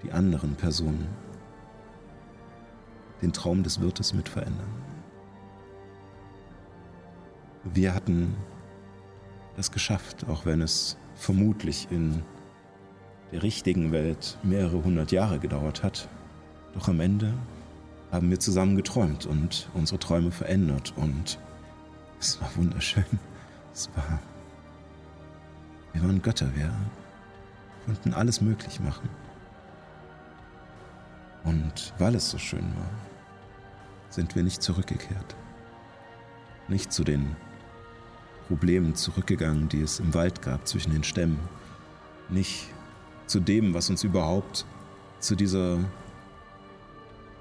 die anderen Personen den Traum des Wirtes mit verändern. Wir hatten das geschafft, auch wenn es vermutlich in der richtigen Welt mehrere hundert Jahre gedauert hat. Doch am Ende haben wir zusammen geträumt und unsere Träume verändert und es war wunderschön. Es war. Wir waren Götter, wir konnten alles möglich machen. Und weil es so schön war, sind wir nicht zurückgekehrt. Nicht zu den Problemen zurückgegangen, die es im Wald gab zwischen den Stämmen. Nicht zu dem, was uns überhaupt zu dieser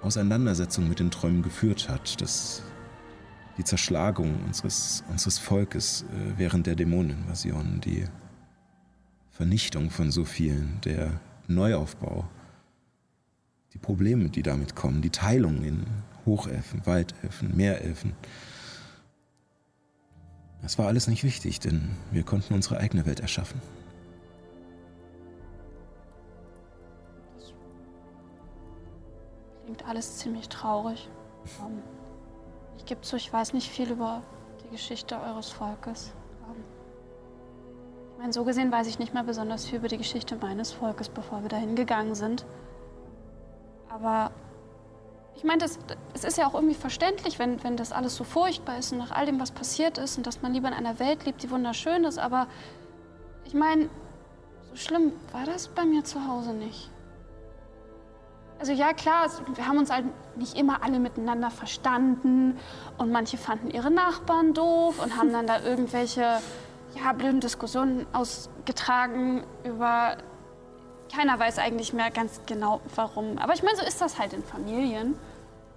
Auseinandersetzung mit den Träumen geführt hat, dass die Zerschlagung unseres, unseres Volkes äh, während der Dämoneninvasion, die Vernichtung von so vielen, der Neuaufbau, die Probleme, die damit kommen, die Teilung in Hochelfen, Waldelfen, Meerelfen. Das war alles nicht wichtig, denn wir konnten unsere eigene Welt erschaffen. Klingt alles ziemlich traurig. Ähm, ich gebe zu, ich weiß nicht viel über die Geschichte eures Volkes. Ähm, ich meine, so gesehen weiß ich nicht mehr besonders viel über die Geschichte meines Volkes, bevor wir dahin gegangen sind. Aber ich meine, es ist ja auch irgendwie verständlich, wenn, wenn das alles so furchtbar ist und nach all dem, was passiert ist und dass man lieber in einer Welt lebt, die wunderschön ist. Aber ich meine, so schlimm war das bei mir zu Hause nicht. Also ja, klar, wir haben uns halt nicht immer alle miteinander verstanden und manche fanden ihre Nachbarn doof und haben dann da irgendwelche ja, blöden Diskussionen ausgetragen über keiner weiß eigentlich mehr ganz genau warum. Aber ich meine, so ist das halt in Familien.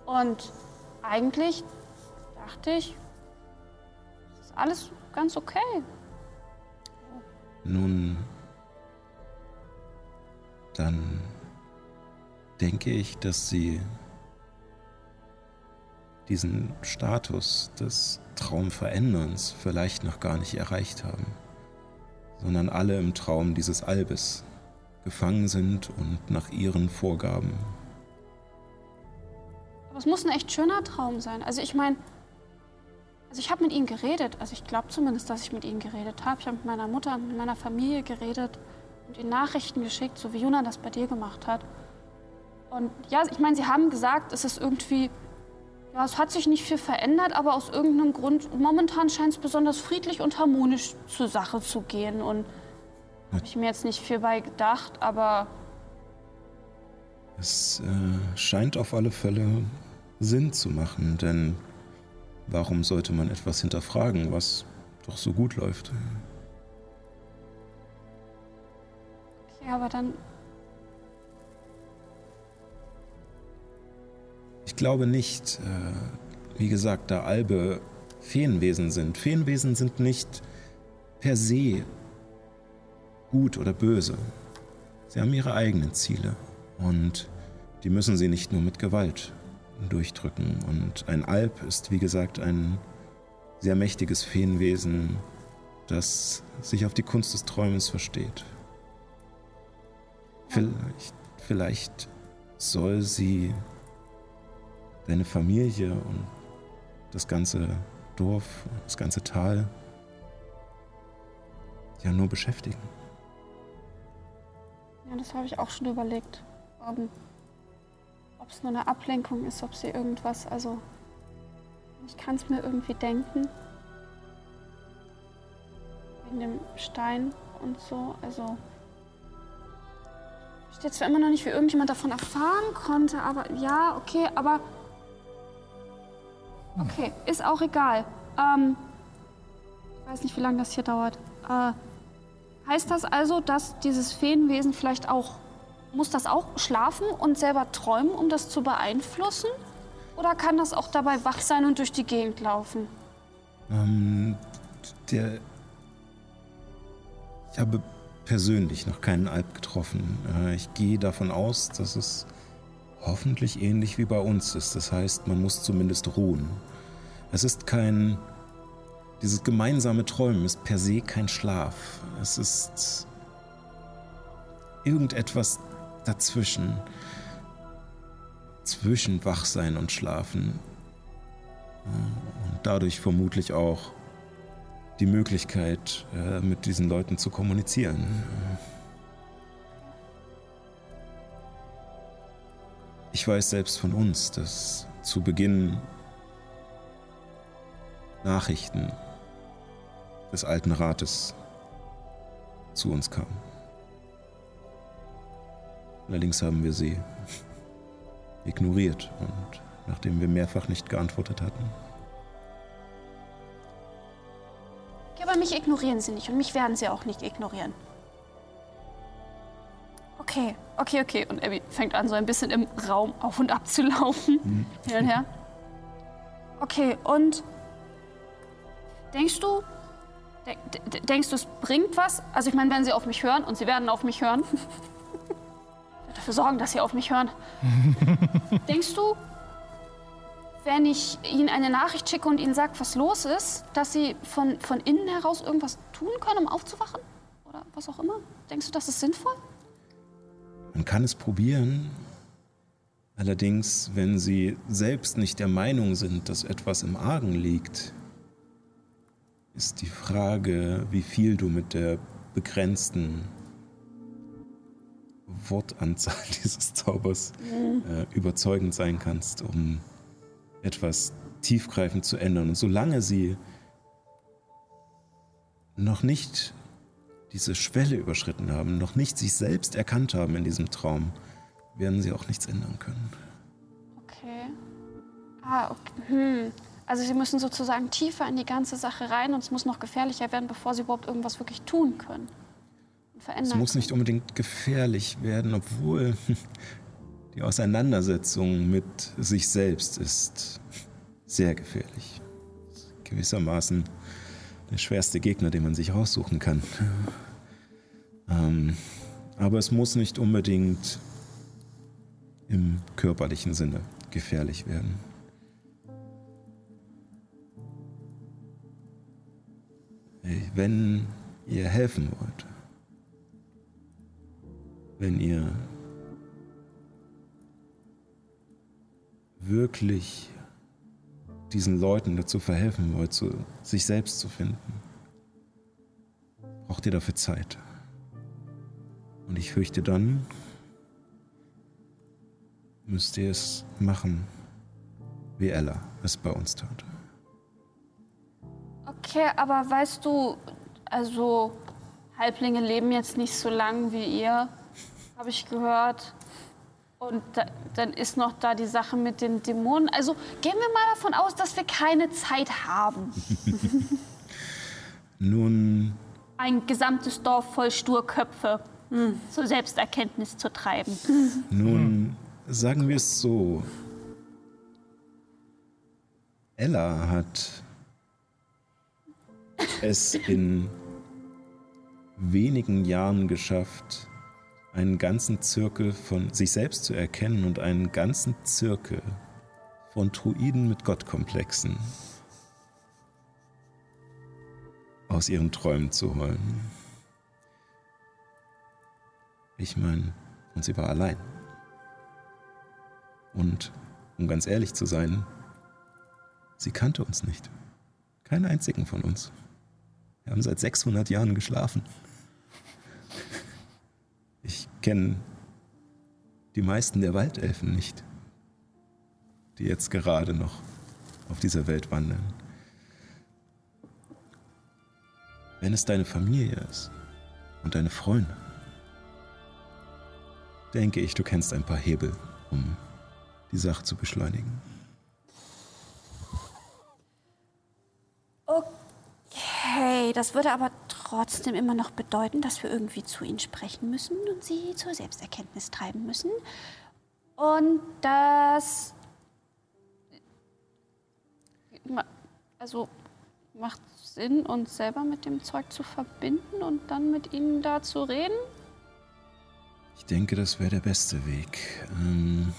Und eigentlich dachte ich, es ist alles ganz okay. Nun, dann denke ich, dass Sie diesen Status des Traumveränderns vielleicht noch gar nicht erreicht haben, sondern alle im Traum dieses Albes gefangen sind und nach ihren Vorgaben. Aber es muss ein echt schöner Traum sein. Also ich meine, also ich habe mit ihnen geredet. Also ich glaube zumindest, dass ich mit ihnen geredet habe. Ich habe mit meiner Mutter und mit meiner Familie geredet und ihnen Nachrichten geschickt, so wie Juna das bei dir gemacht hat. Und ja, ich meine, sie haben gesagt, es ist irgendwie, ja, es hat sich nicht viel verändert, aber aus irgendeinem Grund, momentan scheint es besonders friedlich und harmonisch zur Sache zu gehen. Und habe ich mir jetzt nicht viel bei gedacht, aber Es äh, scheint auf alle Fälle Sinn zu machen, denn warum sollte man etwas hinterfragen, was doch so gut läuft? okay, aber dann Ich glaube nicht, äh, wie gesagt, da Albe Feenwesen sind. Feenwesen sind nicht per se gut oder böse. Sie haben ihre eigenen Ziele und die müssen sie nicht nur mit Gewalt durchdrücken. Und ein Alb ist, wie gesagt, ein sehr mächtiges Feenwesen, das sich auf die Kunst des Träumens versteht. Vielleicht, vielleicht soll sie deine Familie und das ganze Dorf, das ganze Tal ja nur beschäftigen. Ja, das habe ich auch schon überlegt. Ähm, ob es nur eine Ablenkung ist, ob sie irgendwas, also ich kann es mir irgendwie denken. Wegen dem Stein und so, also ich stehe zwar immer noch nicht, wie irgendjemand davon erfahren konnte, aber ja, okay, aber okay, ist auch egal. Ähm, Ich weiß nicht, wie lange das hier dauert. Äh, heißt das also, dass dieses Feenwesen vielleicht auch. Muss das auch schlafen und selber träumen, um das zu beeinflussen? Oder kann das auch dabei wach sein und durch die Gegend laufen? Ähm, der. Ich habe persönlich noch keinen Alp getroffen. Äh, ich gehe davon aus, dass es hoffentlich ähnlich wie bei uns ist. Das heißt, man muss zumindest ruhen. Es ist kein. Dieses gemeinsame Träumen ist per se kein Schlaf. Es ist irgendetwas dazwischen. Zwischen Wachsein und Schlafen. Und dadurch vermutlich auch die Möglichkeit, äh, mit diesen Leuten zu kommunizieren. Ich weiß selbst von uns, dass zu Beginn Nachrichten des alten Rates zu uns kamen. Allerdings haben wir sie ignoriert und nachdem wir mehrfach nicht geantwortet hatten, Ja, aber mich ignorieren sie nicht und mich werden sie auch nicht ignorieren. Okay, okay, okay. Und Abby fängt an, so ein bisschen im Raum auf und ab zu laufen. Hin und her. Okay, und denkst du, de de denkst du, es bringt was? Also ich meine, wenn sie auf mich hören, und sie werden auf mich hören, [laughs] ich werde dafür sorgen, dass sie auf mich hören. [laughs] denkst du, wenn ich ihnen eine Nachricht schicke und ihnen sage, was los ist, dass sie von, von innen heraus irgendwas tun können, um aufzuwachen? Oder was auch immer? Denkst du, das ist sinnvoll? Man kann es probieren. Allerdings, wenn Sie selbst nicht der Meinung sind, dass etwas im Argen liegt, ist die Frage, wie viel du mit der begrenzten Wortanzahl [laughs] dieses Zaubers äh, überzeugend sein kannst, um etwas tiefgreifend zu ändern. Und solange sie noch nicht diese Schwelle überschritten haben, noch nicht sich selbst erkannt haben in diesem Traum, werden sie auch nichts ändern können. Okay. Ah, okay. Hm. Also sie müssen sozusagen tiefer in die ganze Sache rein und es muss noch gefährlicher werden, bevor sie überhaupt irgendwas wirklich tun können. Und verändern. Es muss nicht unbedingt gefährlich werden, obwohl [laughs] die Auseinandersetzung mit sich selbst ist sehr gefährlich. Gewissermaßen der schwerste Gegner, den man sich raussuchen kann. Ähm, aber es muss nicht unbedingt im körperlichen Sinne gefährlich werden. Wenn ihr helfen wollt, wenn ihr wirklich diesen Leuten dazu verhelfen wollt, zu, sich selbst zu finden, braucht ihr dafür Zeit. Und ich fürchte, dann müsst ihr es machen, wie Ella es bei uns tat. Okay, aber weißt du, also Halblinge leben jetzt nicht so lang wie ihr, habe ich gehört. Und da, dann ist noch da die Sache mit den Dämonen. Also gehen wir mal davon aus, dass wir keine Zeit haben. [laughs] Nun, Ein gesamtes Dorf voll Sturköpfe zur Selbsterkenntnis zu treiben. [laughs] nun, sagen wir es so. Ella hat es in wenigen Jahren geschafft, einen ganzen Zirkel von sich selbst zu erkennen und einen ganzen Zirkel von Druiden mit Gottkomplexen aus ihren Träumen zu holen. Ich meine, und sie war allein. Und um ganz ehrlich zu sein, sie kannte uns nicht. Keinen einzigen von uns. Wir haben seit 600 Jahren geschlafen. Ich kenne die meisten der Waldelfen nicht, die jetzt gerade noch auf dieser Welt wandeln. Wenn es deine Familie ist und deine Freunde, denke ich, du kennst ein paar Hebel, um die Sache zu beschleunigen. Okay. das würde aber trotzdem immer noch bedeuten, dass wir irgendwie zu ihnen sprechen müssen und sie zur Selbsterkenntnis treiben müssen. Und das. Also macht Sinn, uns selber mit dem Zeug zu verbinden und dann mit ihnen da zu reden? Ich denke, das wäre der beste Weg. Ähm,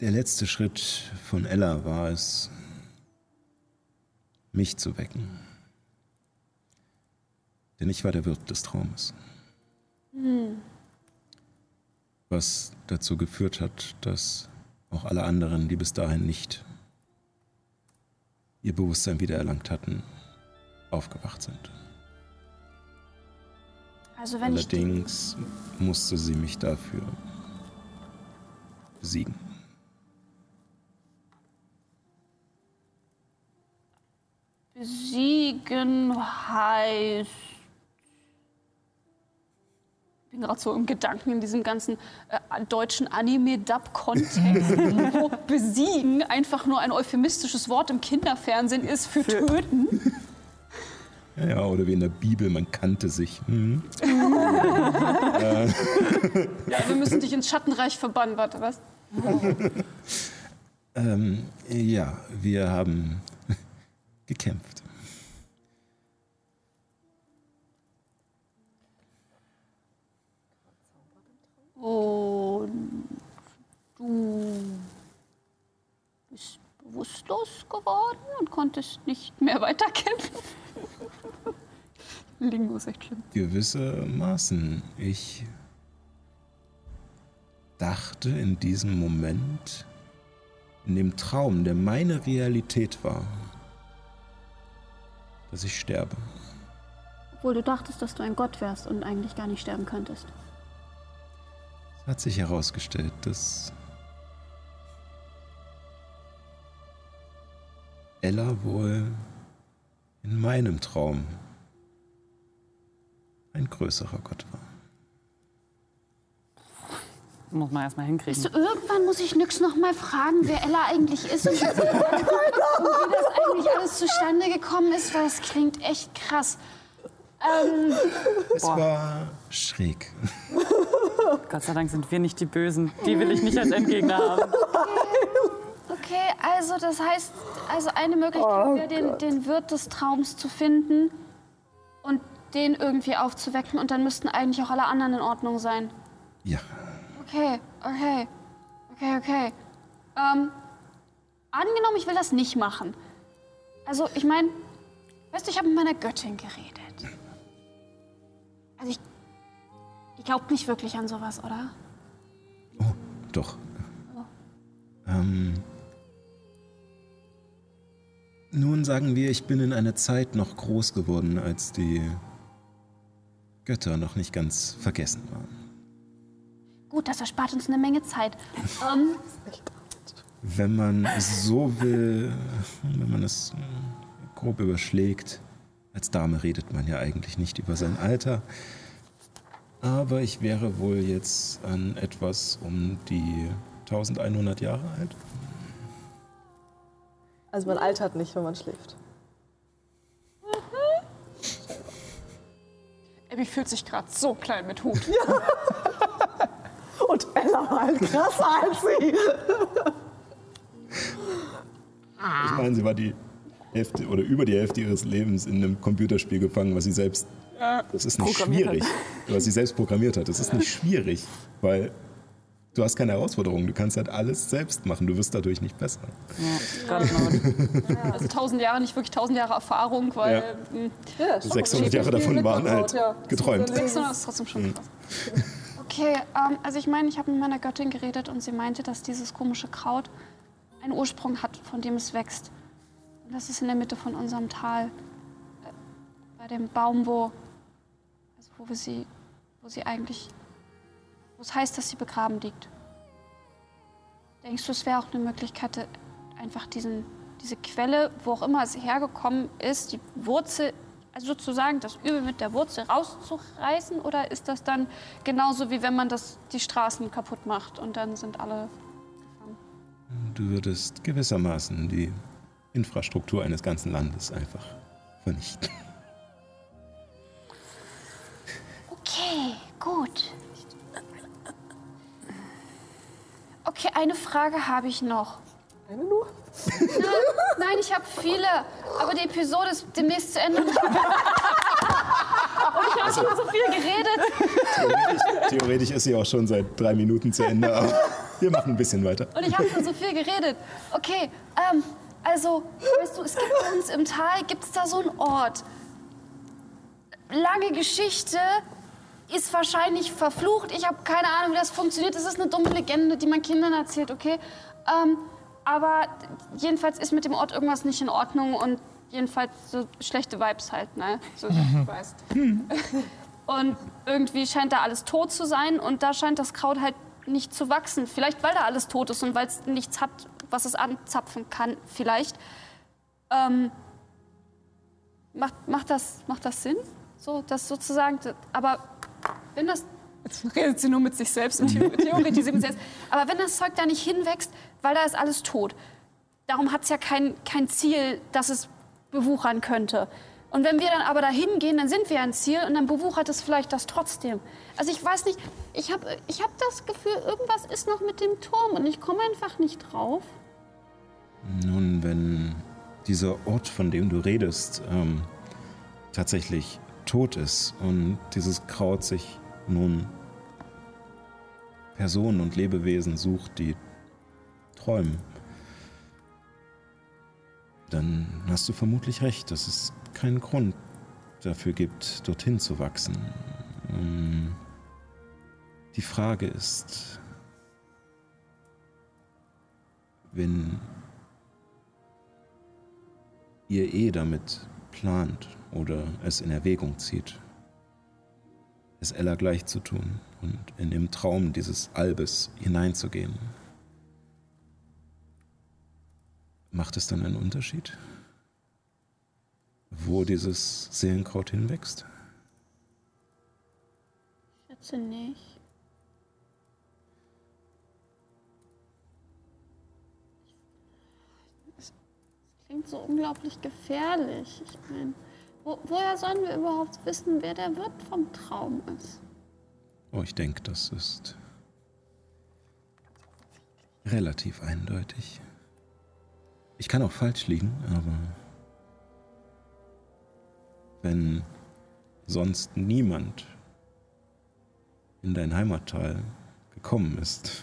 der letzte Schritt von Ella war es, mich zu wecken. Denn ich war der Wirt des Traumes. Was dazu geführt hat, dass auch alle anderen, die bis dahin nicht ihr Bewusstsein wiedererlangt hatten, aufgewacht sind. Also. Allerdings musste sie mich dafür besiegen. Besiegen heißt. Ich bin gerade so im Gedanken in diesem ganzen äh, deutschen Anime-Dub-Kontext, [laughs] wo besiegen einfach nur ein euphemistisches Wort im Kinderfernsehen ist für, töten. [laughs] Ja, ja, oder wie in der Bibel, man kannte sich. Hm. [laughs] Ja, wir müssen dich ins Schattenreich verbannen, warte, was? Ähm, ja, wir haben gekämpft. Und du bist bewusstlos geworden und konntest nicht mehr weiterkämpfen. [laughs] Lingo ist echt schlimm. Gewissermaßen. Ich dachte in diesem Moment, in dem Traum, der meine Realität war, dass ich sterbe. Obwohl du dachtest, dass du ein Gott wärst und eigentlich gar nicht sterben könntest. Es hat sich herausgestellt, dass Ella wohl in meinem Traum ein größerer Gott war. Muss man erstmal hinkriegen. So, irgendwann muss ich Nyx noch mal fragen, wer Ella eigentlich ist und, [laughs] und wie das eigentlich alles zustande gekommen ist, weil es klingt echt krass. Ähm, Es war schräg. [laughs] Gott sei Dank sind wir nicht die Bösen. Die will ich nicht als Endgegner haben. okay, also das heißt, also eine Möglichkeit wäre, den, den Wirt des Traums zu finden und den irgendwie aufzuwecken und dann müssten eigentlich auch alle anderen in Ordnung sein. Ja, Okay, okay, okay, okay. Ähm, angenommen, ich will das nicht machen. Also, ich meine, weißt du, ich habe mit meiner Göttin geredet. Also, ich, ich glaube nicht wirklich an sowas, oder? oh, doch. Ähm, nun sagen wir, ich bin in einer Zeit noch groß geworden, als die Götter noch nicht ganz vergessen waren. Gut, das erspart uns eine Menge Zeit. Ähm, Wenn man so will, wenn man es grob überschlägt, als Dame redet man ja eigentlich nicht über sein Alter. Aber ich wäre wohl jetzt an etwas um die 1100 Jahre alt. Also man altert nicht, wenn man schläft. Abby fühlt sich gerade so klein mit Hut. [laughs] [laughs] Und Ella war halt krasser als sie. Ich meine, sie war die Hälfte oder über die Hälfte ihres Lebens in einem Computerspiel gefangen, was sie selbst. Das ist nicht Programmiert schwierig. Was sie selbst programmiert hat. Das ist nicht [laughs] schwierig, weil du hast keine Herausforderungen. Du kannst halt alles selbst machen. Du wirst dadurch nicht besser. God knows. Also tausend Jahre, nicht wirklich tausend Jahre Erfahrung, weil Ja. mh, Ja, schon. 600 Jahre davon waren halt Ja. geträumt. 600 ist trotzdem schon krass. Okay, ähm, also ich meine, ich habe mit meiner Göttin geredet und sie meinte, dass dieses komische Kraut einen Ursprung hat, von dem es wächst. Und das ist in der Mitte von unserem Tal. Äh, bei dem Baum, wo, also wo wir sie, wo sie eigentlich, wo es heißt, dass sie begraben liegt. Denkst du, es wäre auch eine Möglichkeit, äh, einfach diesen, diese Quelle, wo auch immer es hergekommen ist, die Wurzel, also sozusagen das Übel mit der Wurzel rauszureißen? Oder ist das dann genauso wie wenn man das, die Straßen kaputt macht und dann sind alle Du würdest gewissermaßen die Infrastruktur eines ganzen Landes einfach vernichten. Okay, gut. Okay, eine Frage habe ich noch. Eine nur? Nein, ich habe viele, aber die Episode ist demnächst zu Ende. [laughs] Und ich habe schon so viel geredet. Theoretisch, theoretisch ist sie auch schon seit drei Minuten zu Ende, aber wir machen ein bisschen weiter. Und ich habe schon so viel geredet. Okay, ähm, also, weißt du, es gibt bei uns im Tal, gibt es da so einen Ort. Lange Geschichte, ist wahrscheinlich verflucht. Ich habe keine Ahnung, wie das funktioniert. Das ist eine dumme Legende, die man Kindern erzählt, okay? Ähm, aber jedenfalls ist mit dem Ort irgendwas nicht in Ordnung und jedenfalls so schlechte Vibes halt, ne? So, du weißt. Und irgendwie scheint da alles tot zu sein und da scheint das Kraut halt nicht zu wachsen. Vielleicht weil da alles tot ist und weil es nichts hat, was es anzapfen kann, vielleicht. Ähm, macht, macht, das, macht das Sinn? So, das sozusagen, aber wenn das Jetzt redet sie nur mit sich selbst und Theo- [laughs] theoretisiert mit selbst. Aber wenn das Zeug da nicht hinwächst, weil da ist alles tot. Darum hat es ja kein, kein Ziel, dass es bewuchern könnte. Und wenn wir dann aber da hingehen, dann sind wir ein Ziel und dann bewuchert es vielleicht das trotzdem. Also ich weiß nicht, ich habe ich hab das Gefühl, irgendwas ist noch mit dem Turm und ich komme einfach nicht drauf. Nun, wenn dieser Ort, von dem du redest, ähm, tatsächlich tot ist und dieses Kraut sich nun Personen und Lebewesen sucht, die träumen, dann hast du vermutlich recht, dass es keinen Grund dafür gibt, dorthin zu wachsen. Ähm, Die Frage ist, wenn ihr eh damit plant oder es in Erwägung zieht, es Ella gleich zu tun und in dem Traum dieses Albes hineinzugehen. Macht es dann einen Unterschied, wo dieses Seelenkraut hinwächst? Ich schätze nicht. Das klingt so unglaublich gefährlich. Ich meine, wo, woher sollen wir überhaupt wissen, wer der Wirt vom Traum ist? Oh, ich denke, das ist relativ eindeutig. Ich kann auch falsch liegen, aber wenn sonst niemand in dein Heimattal gekommen ist,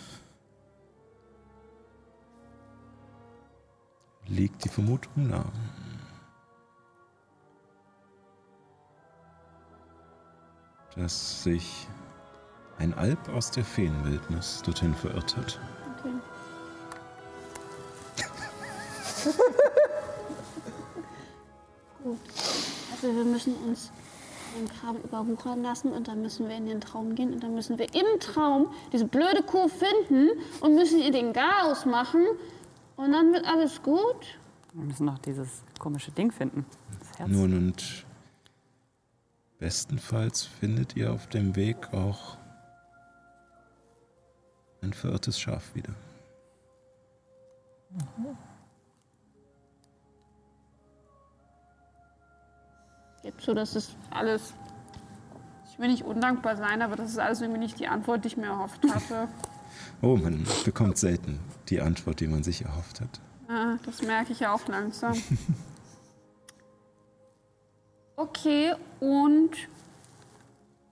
liegt die Vermutung nahe. Dass sich ein Alp aus der Feenwildnis dorthin verirrt hat. Okay. Gut. Also wir müssen uns den Kram überwuchern lassen und dann müssen wir in den Traum gehen und dann müssen wir im Traum diese blöde Kuh finden und müssen ihr den Garaus machen und dann wird alles gut. Wir müssen noch dieses komische Ding finden. Das Herz. Nun und bestenfalls findet ihr auf dem Weg auch ein verirrtes Schaf wieder. Gibt so, das ist alles. Ich will nicht undankbar sein, aber das ist alles irgendwie nicht die Antwort, die ich mir erhofft hatte. [laughs] Oh, man bekommt selten die Antwort, die man sich erhofft hat. Ah, das merke ich ja auch langsam. [laughs] Okay, und.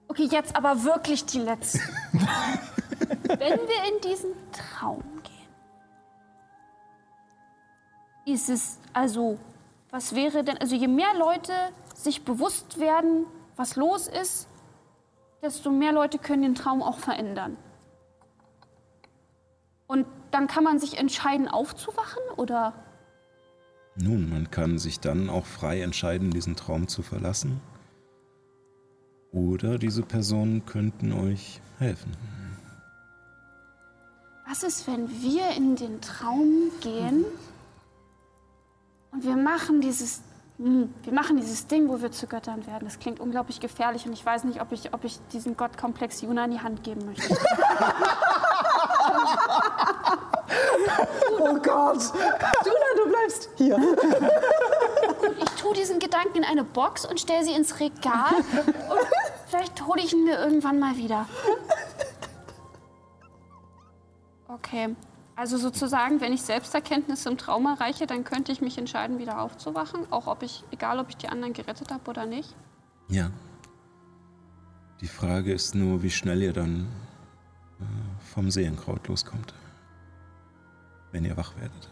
Okay, jetzt aber wirklich die letzte. [laughs] Wenn wir in diesen Traum gehen, ist es also, was wäre denn, also je mehr Leute sich bewusst werden, was los ist, desto mehr Leute können den Traum auch verändern. Und dann kann man sich entscheiden, aufzuwachen oder? Nun, man kann sich dann auch frei entscheiden, diesen Traum zu verlassen. Oder diese Personen könnten euch helfen. Was ist, wenn wir in den Traum gehen und wir machen dieses, wir machen dieses Ding, wo wir zu Göttern werden? Das klingt unglaublich gefährlich und ich weiß nicht, ob ich, ob ich diesen Gottkomplex Juna in die Hand geben möchte. [laughs] Oh Gott! Juna, du bleibst hier. gut, ich tue diesen Gedanken in eine Box und stelle sie ins Regal. Und vielleicht hole ich ihn mir irgendwann mal wieder. Okay. Also sozusagen, wenn ich Selbsterkenntnisse im Traum erreiche, dann könnte ich mich entscheiden, wieder aufzuwachen, auch ob ich, egal ob ich die anderen gerettet habe oder nicht. Ja. Die Frage ist nur, wie schnell ihr dann äh, vom Seelenkraut loskommt. Wenn ihr wach werdet.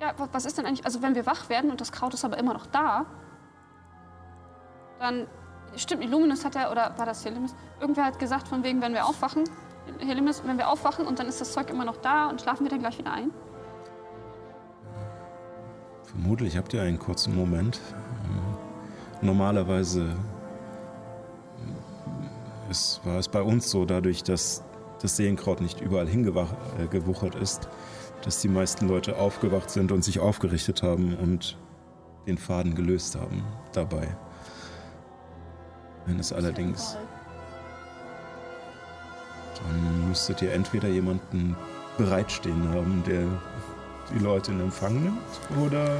Ja, wa- was ist denn eigentlich, also wenn wir wach werden und das Kraut ist aber immer noch da, dann, stimmt, Illuminus hat ja, oder war das Helimis? Irgendwer hat gesagt, von wegen, wenn wir aufwachen, Helimis, wenn wir aufwachen und dann ist das Zeug immer noch da und schlafen wir dann gleich wieder ein? Vermutlich habt ihr einen kurzen Moment. Normalerweise äh, es war es bei uns so, dadurch, dass das Seelenkraut nicht überall hingewuchert ist, dass die meisten Leute aufgewacht sind und sich aufgerichtet haben und den Faden gelöst haben dabei. Wenn es allerdings, dann müsstet ihr entweder jemanden bereitstehen haben, der die Leute in Empfang nimmt, oder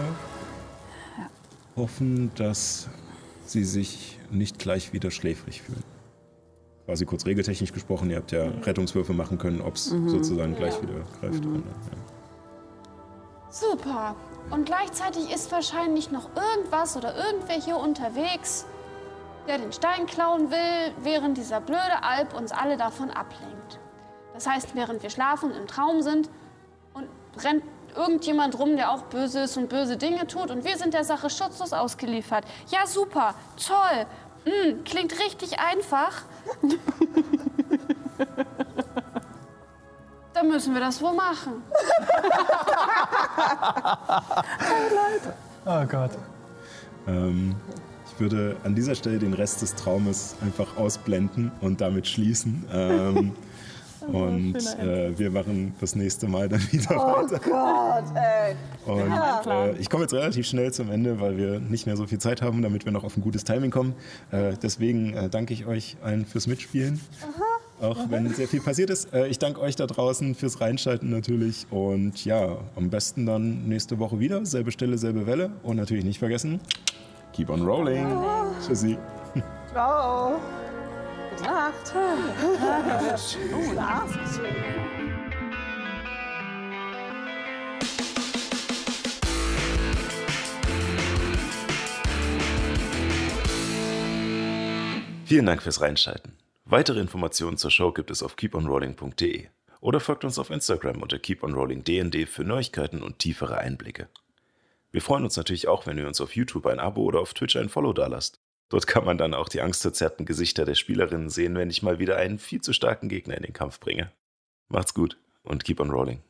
hoffen, dass sie sich nicht gleich wieder schläfrig fühlen. Quasi kurz regeltechnisch gesprochen, ihr habt ja Rettungswürfe machen können, ob es sozusagen gleich wieder greift. oder- ja. Super. Und gleichzeitig ist wahrscheinlich noch irgendwas oder irgendwer hier unterwegs, der den Stein klauen will, während dieser blöde Alp uns alle davon ablenkt. Das heißt, während wir schlafen und im Traum sind und rennt irgendjemand rum, der auch böse ist und böse Dinge tut und wir sind der Sache schutzlos ausgeliefert. Ja, super, toll. Mm, klingt richtig einfach. [laughs] Dann müssen wir das wohl machen. [laughs] Oh Gott. Ähm, würde an dieser Stelle den Rest des Traumes einfach ausblenden und damit schließen. [laughs] Ähm, und äh, wir machen das nächste Mal dann wieder weiter. Gott, ey. Und äh, ich komme jetzt relativ schnell zum Ende, weil wir nicht mehr so viel Zeit haben, damit wir noch auf ein gutes Timing kommen. Äh, deswegen äh, danke ich euch allen fürs Mitspielen. Auch wenn sehr viel passiert ist. Äh, ich danke euch da draußen fürs Reinschalten natürlich. Und ja, am besten dann nächste Woche wieder. Selbe Stelle, selbe Welle. Und natürlich nicht vergessen, keep on rolling. Tschüssi. Ciao. Gute Nacht. Gute Nacht. Vielen Dank fürs Reinschalten. Weitere Informationen zur Show gibt es auf keeponrolling.de oder folgt uns auf Instagram unter keeponrollingdnd für Neuigkeiten und tiefere Einblicke. Wir freuen uns natürlich auch, wenn ihr uns auf YouTube ein Abo oder auf Twitch ein Follow dalasst. Dort kann man dann auch die angstverzerrten Gesichter der Spielerinnen sehen, wenn ich mal wieder einen viel zu starken Gegner in den Kampf bringe. Macht's gut und keep on rolling.